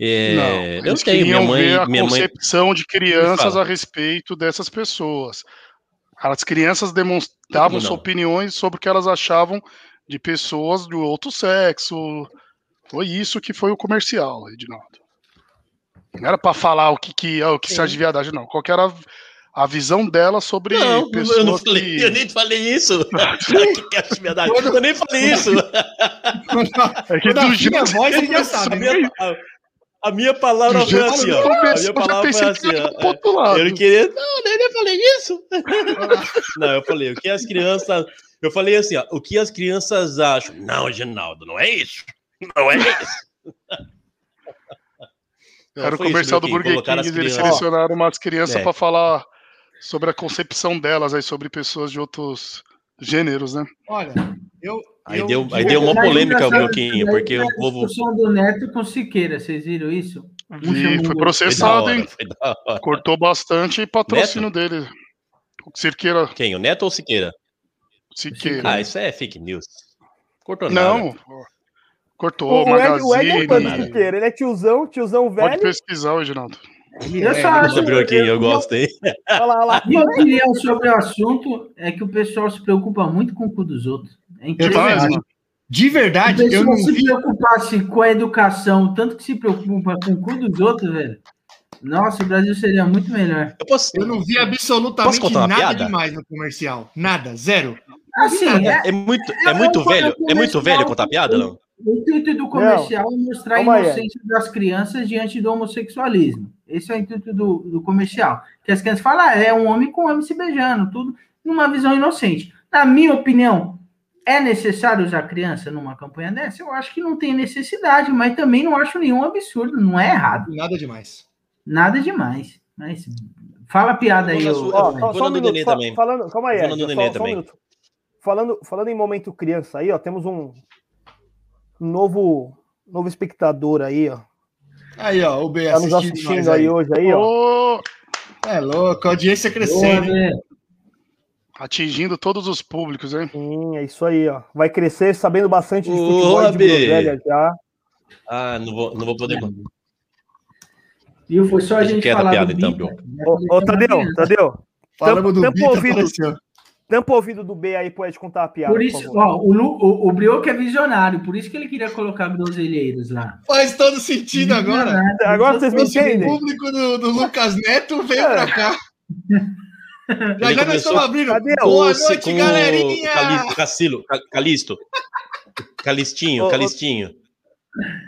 Speaker 2: É,
Speaker 5: não,
Speaker 2: eu tenho, minha mãe,
Speaker 5: ver a
Speaker 2: minha mãe,
Speaker 5: concepção de crianças a respeito dessas pessoas. As crianças demonstravam suas opiniões sobre o que elas achavam de pessoas do outro sexo. Foi isso que foi o comercial, Edinaldo. Não era para falar o que, que, o que se de viadagem, não. Qual que era a visão dela sobre
Speaker 2: Não,
Speaker 5: pessoas
Speaker 2: eu não falei,
Speaker 5: que...
Speaker 2: eu nem falei isso. Que é eu nem falei isso.
Speaker 5: É que do
Speaker 3: a
Speaker 5: jeito-
Speaker 3: voz, ele já
Speaker 2: A
Speaker 3: sabe.
Speaker 2: minha, a, a minha palavra foi assim, ó. A minha palavra foi assim, ó.
Speaker 5: pro outro lado.
Speaker 2: Eu não queria. Não, eu nem falei isso. Não, eu falei, o que as crianças. Eu falei assim, ó, o que as crianças acham? Não, Ginaldo, não é isso. Não é isso. Não,
Speaker 5: Era o
Speaker 2: foi isso,
Speaker 5: comercial do Burger King, eles
Speaker 2: crianças-
Speaker 5: selecionaram umas crianças
Speaker 2: É.
Speaker 5: pra falar sobre a concepção delas aí, sobre pessoas de outros gêneros, né?
Speaker 3: Olha, eu.
Speaker 2: Aí
Speaker 3: eu-
Speaker 2: deu, aí deu uma polêmica,
Speaker 4: que
Speaker 2: porque o
Speaker 4: foi a
Speaker 2: povo.
Speaker 4: discussão do Neto com Siqueira, vocês viram isso?
Speaker 5: Foi processado,
Speaker 2: hora,
Speaker 5: hein? Cortou bastante patrocínio dele. O Cirqueira,
Speaker 2: Quem? O Neto ou o Siqueira?
Speaker 5: Siqueira.
Speaker 2: Ah, isso é fake news. Cortou nada.
Speaker 5: Cortou,
Speaker 6: O, o Ed, o Ed é
Speaker 5: Magazine.
Speaker 2: nada.
Speaker 6: Ele é tiozão, tiozão
Speaker 5: Pode
Speaker 6: velho.
Speaker 5: pesquisar, Reginaldo.
Speaker 3: Ele
Speaker 4: Eu
Speaker 3: é,
Speaker 4: só acho-
Speaker 2: Bruquinho, eu gosto, hein?
Speaker 6: Olha lá, olha lá.
Speaker 4: Minha opinião sobre o assunto é que o pessoal se preocupa muito com o cu dos outros. É
Speaker 3: acho. De verdade,
Speaker 4: Se
Speaker 3: eu não
Speaker 4: se
Speaker 3: vi.
Speaker 4: preocupasse com a educação, tanto que se preocupa com o cu dos outros, velho. Nossa, o Brasil seria muito melhor.
Speaker 2: Eu posso.
Speaker 3: Eu não vi absolutamente nada
Speaker 2: piada?
Speaker 3: demais no comercial. Nada, zero.
Speaker 4: Assim, é,
Speaker 2: É muito,
Speaker 4: É
Speaker 2: é muito
Speaker 4: um
Speaker 2: velho. É muito velho contar piada, não?
Speaker 4: O intuito do comercial é mostrar a
Speaker 6: Calma aí,
Speaker 4: inocência das crianças diante do homossexualismo. Esse é o intuito do, do comercial. Que as crianças falam, ah, é um homem com homem se beijando, tudo numa visão inocente. Na minha opinião, é necessário usar criança numa campanha dessa? Eu acho que não tem necessidade, mas também não acho nenhum absurdo, não é errado.
Speaker 3: Nada demais.
Speaker 4: Nada demais. Mas fala a piada aí,
Speaker 2: Eu
Speaker 6: Ó, só, só um minuto, falando, calma aí, só- só um minuto. Falando, falando em momento criança aí, ó, temos um novo, novo espectador aí, ó.
Speaker 3: Aí, ó, o B
Speaker 6: Tá nos
Speaker 3: assistindo
Speaker 6: aí
Speaker 3: aí.
Speaker 6: hoje aí, ó.
Speaker 5: Ô,
Speaker 3: É louco, a audiência crescendo. hein?
Speaker 4: né?
Speaker 5: atingindo todos os públicos, hein?
Speaker 6: Sim, é isso aí, ó. Vai crescer sabendo bastante de
Speaker 2: Ô,
Speaker 6: futebol e de groselha já.
Speaker 2: Ah, não vou, não vou poder.
Speaker 4: Viu? Foi só a gente
Speaker 2: quieta a
Speaker 4: falar
Speaker 2: piada,
Speaker 4: do
Speaker 2: então,
Speaker 4: né?
Speaker 6: Ô, ô, Tadeu, Tadeu,
Speaker 3: Falamos do
Speaker 6: tampa
Speaker 3: Bita,
Speaker 6: o ouvido. Tampa o ouvido do B aí pro Ed contar a piada.
Speaker 4: Por
Speaker 6: por
Speaker 4: isso,
Speaker 6: favor.
Speaker 4: ó, o, o, o Brioco é visionário, por isso que ele queria colocar groselheiros lá.
Speaker 3: Faz todo sentido agora.
Speaker 6: Agora vocês me
Speaker 3: Trouxe o
Speaker 6: entendem?
Speaker 3: público do, do Lucas Neto veio pra cá. Já já nós
Speaker 2: começou-
Speaker 3: estamos abrindo.
Speaker 6: Cadê?
Speaker 3: Boa noite,
Speaker 2: com
Speaker 3: galerinha!
Speaker 2: Cali- Cacilo, Ca- Calisto. Calistinho,
Speaker 6: Ô, ô,
Speaker 2: Calistinho.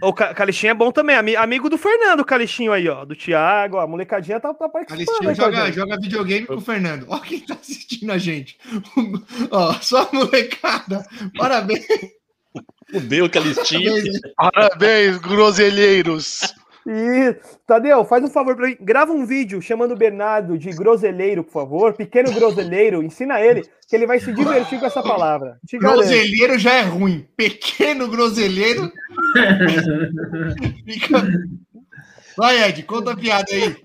Speaker 6: O Ca- Calixtinho é bom também, ami- amigo do Fernando, o Calixtinho aí, ó. Do Thiago, ó, a molecadinha tá, tá participando. A
Speaker 3: joga, joga videogame com o Fernando. Ó quem tá assistindo a gente. Ó, só a molecada. Parabéns.
Speaker 2: Fudeu, Calistinho.
Speaker 3: Parabéns,
Speaker 5: Parabéns, groselheiros.
Speaker 6: E, Tadeu, faz um favor pra mim. Grava um vídeo chamando o Bernardo de groseleiro, por favor. Pequeno groseleiro. Ensina ele que ele vai se divertir com essa palavra. Te.
Speaker 3: Groselheiro já é ruim. Pequeno groselheiro. Fica- Vai, Ed, conta a piada aí.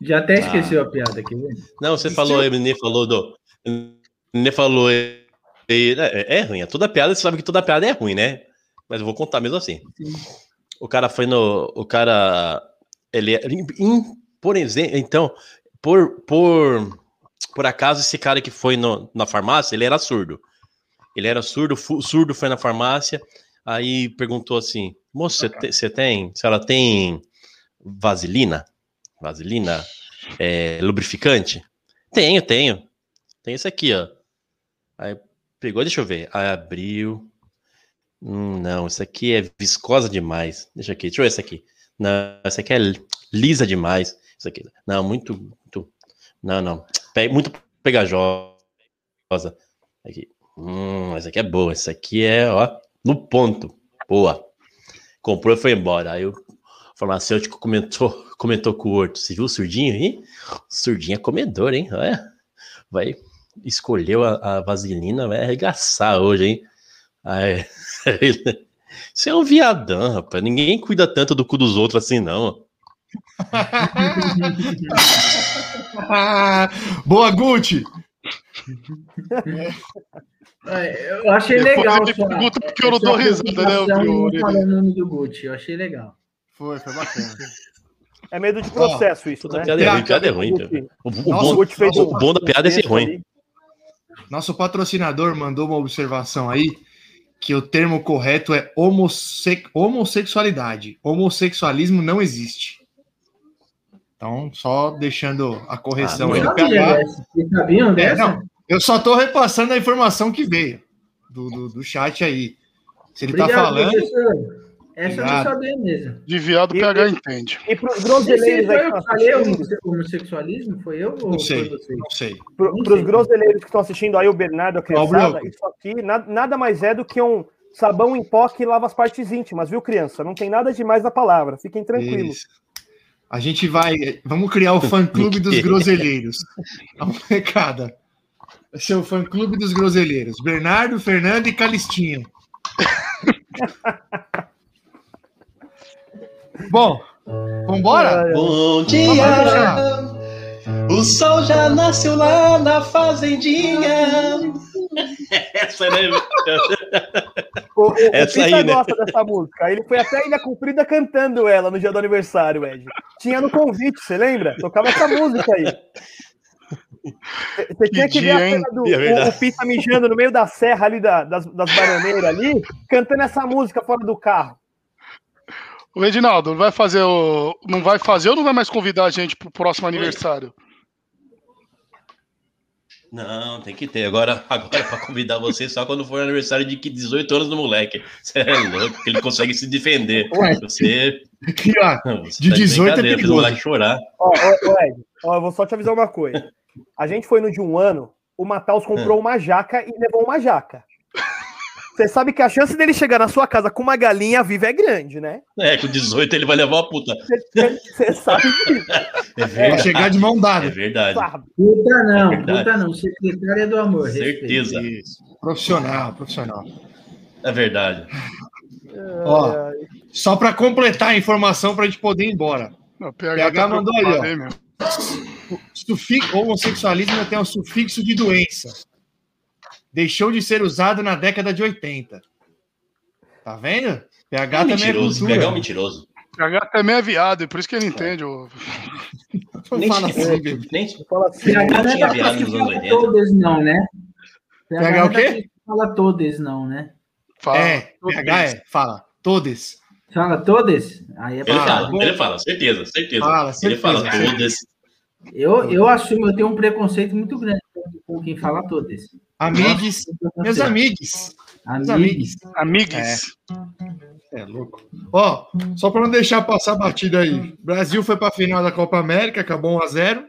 Speaker 4: Já até
Speaker 2: Ah.
Speaker 4: esqueceu a piada aqui, né?
Speaker 2: Não, você falou, Nenê falou do. Nenê falou. É, é ruim, é toda piada, você sabe que toda piada é ruim, né? Mas eu vou contar mesmo assim. O cara foi no. O cara. Ele é. por exemplo, então, por, por, por acaso, esse cara que foi no- na farmácia, ele era surdo. Ele era surdo, fu- surdo foi na farmácia, aí perguntou assim: moço, você te- tem. Se ela tem vaselina? Vaselina? É, lubrificante? Tenho, tenho. Tem esse aqui, ó. Aí pegou, deixa eu ver. Aí abriu. Hum, não, isso aqui é viscosa demais. Deixa aqui, deixa eu ver esse aqui. Não, essa aqui é li- lisa demais. Isso aqui. Não, muito, muito. Não, não. Muito pegajosa. Aqui. Hum, essa aqui é boa. Essa aqui é, ó, no ponto. Boa. Comprou e foi embora. Aí o farmacêutico comentou, comentou com o Horto. Você viu o surdinho aí? Surdinho é comedor, hein? Olha. Vai. Escolheu a, a vaselina, vai arregaçar hoje, hein? Aí, ele- Você é um viadão, rapaz. Ninguém cuida tanto do cu dos outros assim, não.
Speaker 3: Boa, Gucci.
Speaker 4: É, Eu achei
Speaker 5: Depois
Speaker 4: legal.
Speaker 5: ele
Speaker 4: sua-
Speaker 5: pergunta porque eu não dou risada, né,
Speaker 4: o nome do Gucci. Eu achei legal.
Speaker 3: Foi, foi bacana.
Speaker 6: É medo de processo isso,
Speaker 2: Toda
Speaker 6: né?
Speaker 2: piada é ruim, piada é ruim. O, o
Speaker 3: Nossa,
Speaker 2: bom, o
Speaker 6: um-
Speaker 2: bom da piada é ser ruim.
Speaker 3: Nosso patrocinador mandou uma observação aí que o termo correto é homosse- homossexualidade. Homossexualismo não existe. Então, só deixando a correção
Speaker 2: Ah,
Speaker 3: aí
Speaker 4: Sabia sabiam
Speaker 3: É, não, eu só tô repassando a informação que veio do, do, do chat aí. Se ele tá
Speaker 4: Obrigado,
Speaker 3: falando.
Speaker 4: professor. Essa eu não sabia mesmo.
Speaker 5: De viado,
Speaker 6: E-
Speaker 5: PH entende.
Speaker 6: E pros
Speaker 4: Esse
Speaker 6: groseleiros
Speaker 4: foi
Speaker 6: aí
Speaker 4: eu
Speaker 6: que
Speaker 4: falei homosse- homossexualismo? Foi eu ou
Speaker 3: Não sei,
Speaker 4: foi você?
Speaker 3: não sei.
Speaker 6: pros
Speaker 4: sei.
Speaker 6: groseleiros que estão assistindo aí, o Bernardo, a criançada,
Speaker 3: Bruno.
Speaker 6: isso aqui na- nada mais é do que um sabão em pó que lava as partes íntimas, viu, criança? Não tem nada demais na palavra, fiquem tranquilos.
Speaker 3: Isso. A gente vai. Vamos criar o fã clube dos groselheiros. A molecada. Vai ser o fã clube dos groselheiros. Bernardo, Fernando e Calistinho. Bom, vambora?
Speaker 2: Bom dia! O sol já nasceu lá na fazendinha. Essa, né?
Speaker 6: O, o,
Speaker 2: Essa
Speaker 6: o Pita
Speaker 2: aí, né?
Speaker 6: gosta dessa música. Ele foi até a Ilha Comprida cantando ela no dia do aniversário, Ed. Tinha no convite, você lembra? Tocava essa música aí. Você tinha que ver a cena do
Speaker 2: É
Speaker 6: o, o Pita mijando no meio da serra ali, da- das, das baroneiras ali, cantando essa música fora do carro.
Speaker 5: O Edinaldo, não vai fazer o. Não vai fazer ou não vai mais convidar a gente pro próximo aniversário?
Speaker 2: Não, tem que ter. Agora, agora para convidar você só quando for aniversário de 18 anos do moleque. Você é louco, que ele consegue se defender.
Speaker 3: Ué.
Speaker 2: Você,
Speaker 3: Aqui, ó.
Speaker 2: não, você
Speaker 3: De
Speaker 2: tá
Speaker 3: 18 é perigoso.
Speaker 2: chorar.
Speaker 6: Ó, ó, ó, Ed, ó, eu vou só te avisar uma coisa. A gente foi no de um ano, o Mataus comprou uma jaca e levou uma jaca. Você sabe que a chance dele chegar na sua casa com uma galinha viva é grande, né?
Speaker 2: É, com 18 ele vai levar uma puta.
Speaker 6: Você sabe disso.
Speaker 2: É
Speaker 3: Vai
Speaker 2: verdade.
Speaker 3: chegar de mão
Speaker 2: É
Speaker 3: dada.
Speaker 2: verdade.
Speaker 6: sabe.
Speaker 4: Puta não,
Speaker 2: Verdade.
Speaker 4: puta não. Secretária do amor.
Speaker 2: Certeza.
Speaker 3: Isso. Profissional, profissional.
Speaker 2: É verdade.
Speaker 3: Ó, só para completar a informação para a gente poder ir embora.
Speaker 5: Não, o
Speaker 3: PH
Speaker 5: tá
Speaker 3: mandou aí,
Speaker 5: preocupado,
Speaker 3: ó. Sufixo, homossexualismo tem um sufixo de doença. Deixou de ser usado na década de 80. Tá vendo? PH também é
Speaker 2: mentiroso.
Speaker 3: cultura.
Speaker 2: Pegar um mentiroso.
Speaker 5: PH também é viado, e por isso que ele entende. ô.
Speaker 3: Não
Speaker 2: Nem
Speaker 3: fala
Speaker 2: tinha-
Speaker 3: assim, bebê.
Speaker 2: Nem,
Speaker 6: Fala assim,
Speaker 4: PH
Speaker 2: não
Speaker 4: é
Speaker 2: tinha viado
Speaker 4: que
Speaker 2: nos anos
Speaker 4: fala
Speaker 2: 80.
Speaker 4: todas, não, né?
Speaker 3: PH
Speaker 4: não
Speaker 3: o
Speaker 4: é
Speaker 3: quê?
Speaker 4: Fala todas, não, né?
Speaker 5: Fala.
Speaker 3: É, PH é. Fala. Todes.
Speaker 4: Fala todas? Aí é
Speaker 2: Ele fala, ele fala, certeza, certeza.
Speaker 3: Fala,
Speaker 2: ele fala
Speaker 3: certeza.
Speaker 2: todas.
Speaker 4: Eu, eu assumo, eu tenho um preconceito muito grande com quem fala todas.
Speaker 3: Amigos, meus amigos. Amigos.
Speaker 5: Amigos.
Speaker 3: É louco. Ó, só para não deixar passar a batida aí. Brasil foi para a final da Copa América, acabou 1 a 0.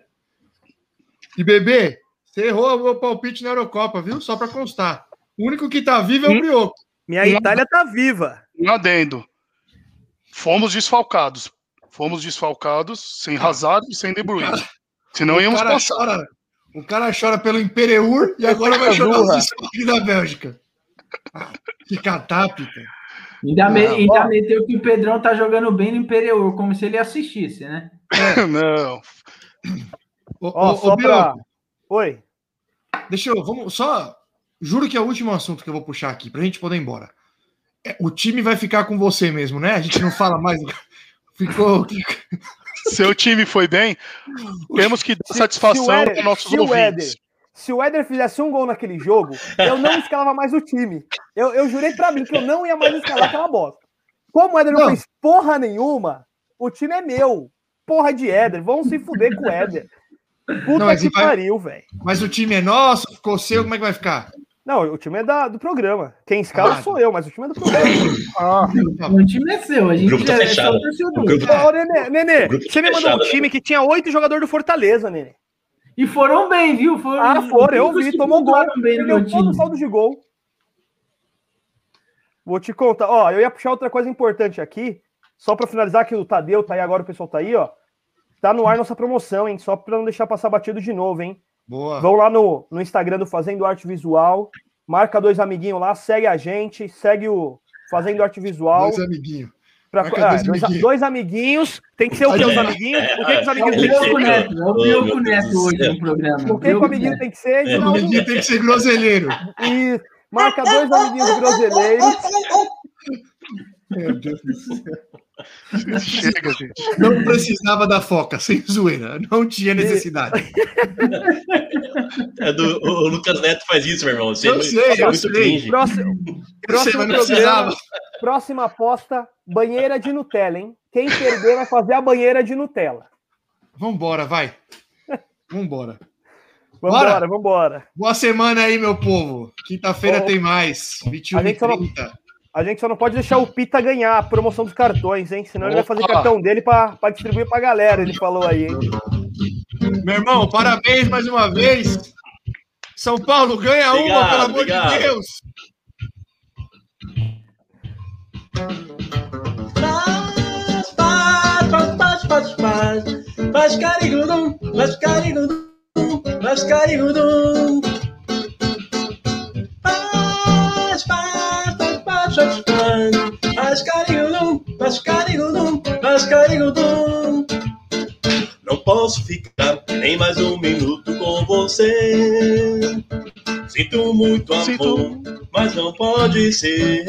Speaker 3: E bebê, você errou o meu palpite na Eurocopa, viu? Só para constar. O único que tá vivo é o Brioco.
Speaker 6: minha Itália tá viva.
Speaker 5: Um adendo. Fomos desfalcados. Fomos desfalcados sem Hazard e sem De Bruyne. Senão
Speaker 3: o
Speaker 5: íamos passar.
Speaker 3: Chora, o cara chora pelo Imperiur e agora vai chorar os desfalques da Bélgica. Ah, que catápica.
Speaker 4: Ainda, me-
Speaker 3: Ah,
Speaker 4: ainda meteu que o Pedrão tá jogando bem no Imperial, como se ele assistisse, né?
Speaker 5: Não.
Speaker 3: Ô,
Speaker 6: Ó, pra- Oi.
Speaker 3: Deixa eu, vamos só. Juro que é o último assunto que eu vou puxar aqui, pra gente poder ir embora. É, o time vai ficar com você mesmo, né? A gente não fala mais. Ficou.
Speaker 5: Seu time foi bem. Temos que dar
Speaker 6: Se-
Speaker 5: satisfação
Speaker 6: se Éder-
Speaker 5: para nossos
Speaker 6: se o
Speaker 5: ouvintes.
Speaker 6: Se o Éder fizesse um gol naquele jogo, eu não escalava mais o time. Eu, eu jurei pra mim que eu não ia mais escalar aquela bosta. Como o Éder não,
Speaker 3: Não.
Speaker 6: fez porra nenhuma, o time é meu. Porra de Éder. Vão se fuder com o Éder. Puta
Speaker 3: Não, mas
Speaker 6: que
Speaker 3: vai-
Speaker 6: pariu, velho.
Speaker 3: Mas o time é nosso, ficou seu, como é que vai ficar?
Speaker 6: Não, o time é da, do programa. Quem escala
Speaker 3: Ah,
Speaker 6: sou eu, mas o time é do programa.
Speaker 5: Ah,
Speaker 4: O time é seu, a gente
Speaker 9: grupo tá
Speaker 4: é
Speaker 9: fechado.
Speaker 4: só torcedor.
Speaker 9: O grupo tá-
Speaker 6: Ô, Nenê, Nenê,
Speaker 9: O grupo
Speaker 6: você me mandou
Speaker 9: fechado,
Speaker 6: um
Speaker 9: né?
Speaker 6: time que tinha oito jogadores do Fortaleza, Nenê.
Speaker 4: E foram bem, viu? Foram,
Speaker 6: Ah, foram, eu vi, tomou gol.
Speaker 4: bem
Speaker 6: Perdeu todo o saldo de gol. Vou te contar, ó, eu ia puxar outra coisa importante aqui, só pra finalizar que o Tadeu tá aí agora, o pessoal tá aí, ó. Tá no ar nossa promoção, hein? Só pra não deixar passar batido de novo, hein?
Speaker 3: Boa.
Speaker 6: Vão lá no, no Instagram do Fazendo Arte Visual, marca dois amiguinhos lá, segue a gente, segue o Fazendo Arte Visual.
Speaker 3: Dois amiguinhos.
Speaker 6: Pra- ah,
Speaker 3: dois amiguinhos.
Speaker 6: dois amiguinhos. Tem que ser o que, os
Speaker 9: É,
Speaker 6: amiguinhos? O que, que os
Speaker 4: É
Speaker 6: amiguinhos
Speaker 4: o
Speaker 6: tem que ser?
Speaker 4: Neto, é o Neto hoje no programa.
Speaker 6: O que, o amiguinho tem que ser?
Speaker 3: O
Speaker 6: Edinaldo?
Speaker 3: amiguinho tem que ser groselheiro.
Speaker 6: E marca dois amiguinhos groseleiros.
Speaker 3: Meu Deus do céu.
Speaker 5: chega, gente.
Speaker 3: Não precisava da foca, sem zoeira. Não tinha necessidade.
Speaker 9: É do, o, Lucas Neto faz isso, meu irmão. Você
Speaker 3: Eu
Speaker 9: é
Speaker 3: sei,
Speaker 9: muito-
Speaker 3: eu sei.
Speaker 9: cringe.
Speaker 6: Próximo,
Speaker 3: Eu sei,
Speaker 6: programa, próxima aposta, banheira de Nutella, hein? Quem perder vai fazer a banheira de Nutella.
Speaker 3: Vambora, vai. Vambora.
Speaker 6: Vambora,
Speaker 3: Bora.
Speaker 6: vambora.
Speaker 3: Boa semana aí, meu povo. Quinta-feira tem mais. 21
Speaker 6: a gente
Speaker 3: e
Speaker 6: só não-
Speaker 3: 30.
Speaker 6: A gente só não pode deixar o Pita ganhar a promoção dos cartões, hein? Senão ele vai fazer
Speaker 5: Opa.
Speaker 6: cartão dele pra, pra distribuir pra galera, ele falou aí, hein?
Speaker 3: Meu irmão, parabéns mais uma vez. São Paulo, ganha uma,
Speaker 9: Obrigado,
Speaker 3: pelo amor
Speaker 9: obrigado.
Speaker 3: de Deus.
Speaker 2: Faz, faz, faz, carigudum, faz carigudum, faz carigudum. Não posso ficar nem mais um minuto com você. Sinto muito amor,
Speaker 5: Sinto.
Speaker 2: mas não pode ser.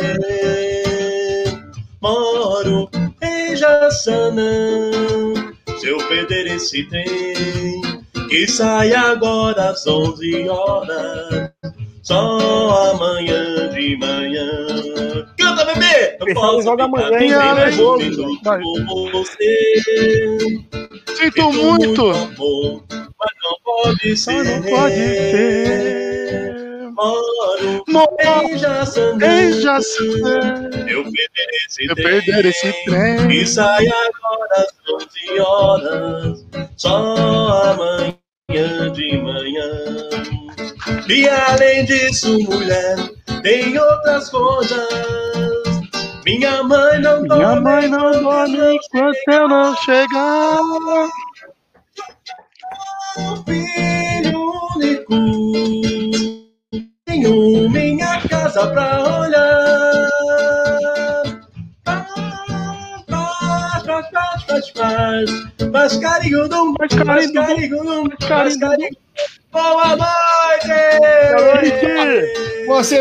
Speaker 2: Moro em Jaçanã. Se eu perder esse trem, que sai agora às 11 horas, só amanhã de manhã. Canta, bebê!
Speaker 6: Pessoal,
Speaker 2: posso
Speaker 6: joga amanhã,
Speaker 2: minuto
Speaker 5: Vai.
Speaker 2: com você.
Speaker 5: Sinto muito.
Speaker 2: amor, mas não pode
Speaker 5: Só
Speaker 2: ser.
Speaker 5: não pode ser.
Speaker 2: Moro
Speaker 5: Moro
Speaker 2: em Jaçanã. Eu perder esse
Speaker 5: Eu
Speaker 2: trem.
Speaker 5: perder esse trem.
Speaker 2: E sai agora às 11 horas, só amanhã de manhã. E além disso, mulher, tem outras coisas. Minha mãe não
Speaker 5: Minha
Speaker 2: dorme
Speaker 5: mãe não dorme
Speaker 2: eu
Speaker 5: enquanto eu não chegar.
Speaker 2: sou filho único. Tenho minha casa pra olhar. Faz, faz, faz, faz, faz. Faz carinho dum,
Speaker 5: Faz
Speaker 2: faz
Speaker 5: carinho dum,
Speaker 2: carinho dum,
Speaker 5: faz
Speaker 2: faz
Speaker 5: carinho.
Speaker 2: Boa noite!
Speaker 6: Boa noite!
Speaker 3: Semana.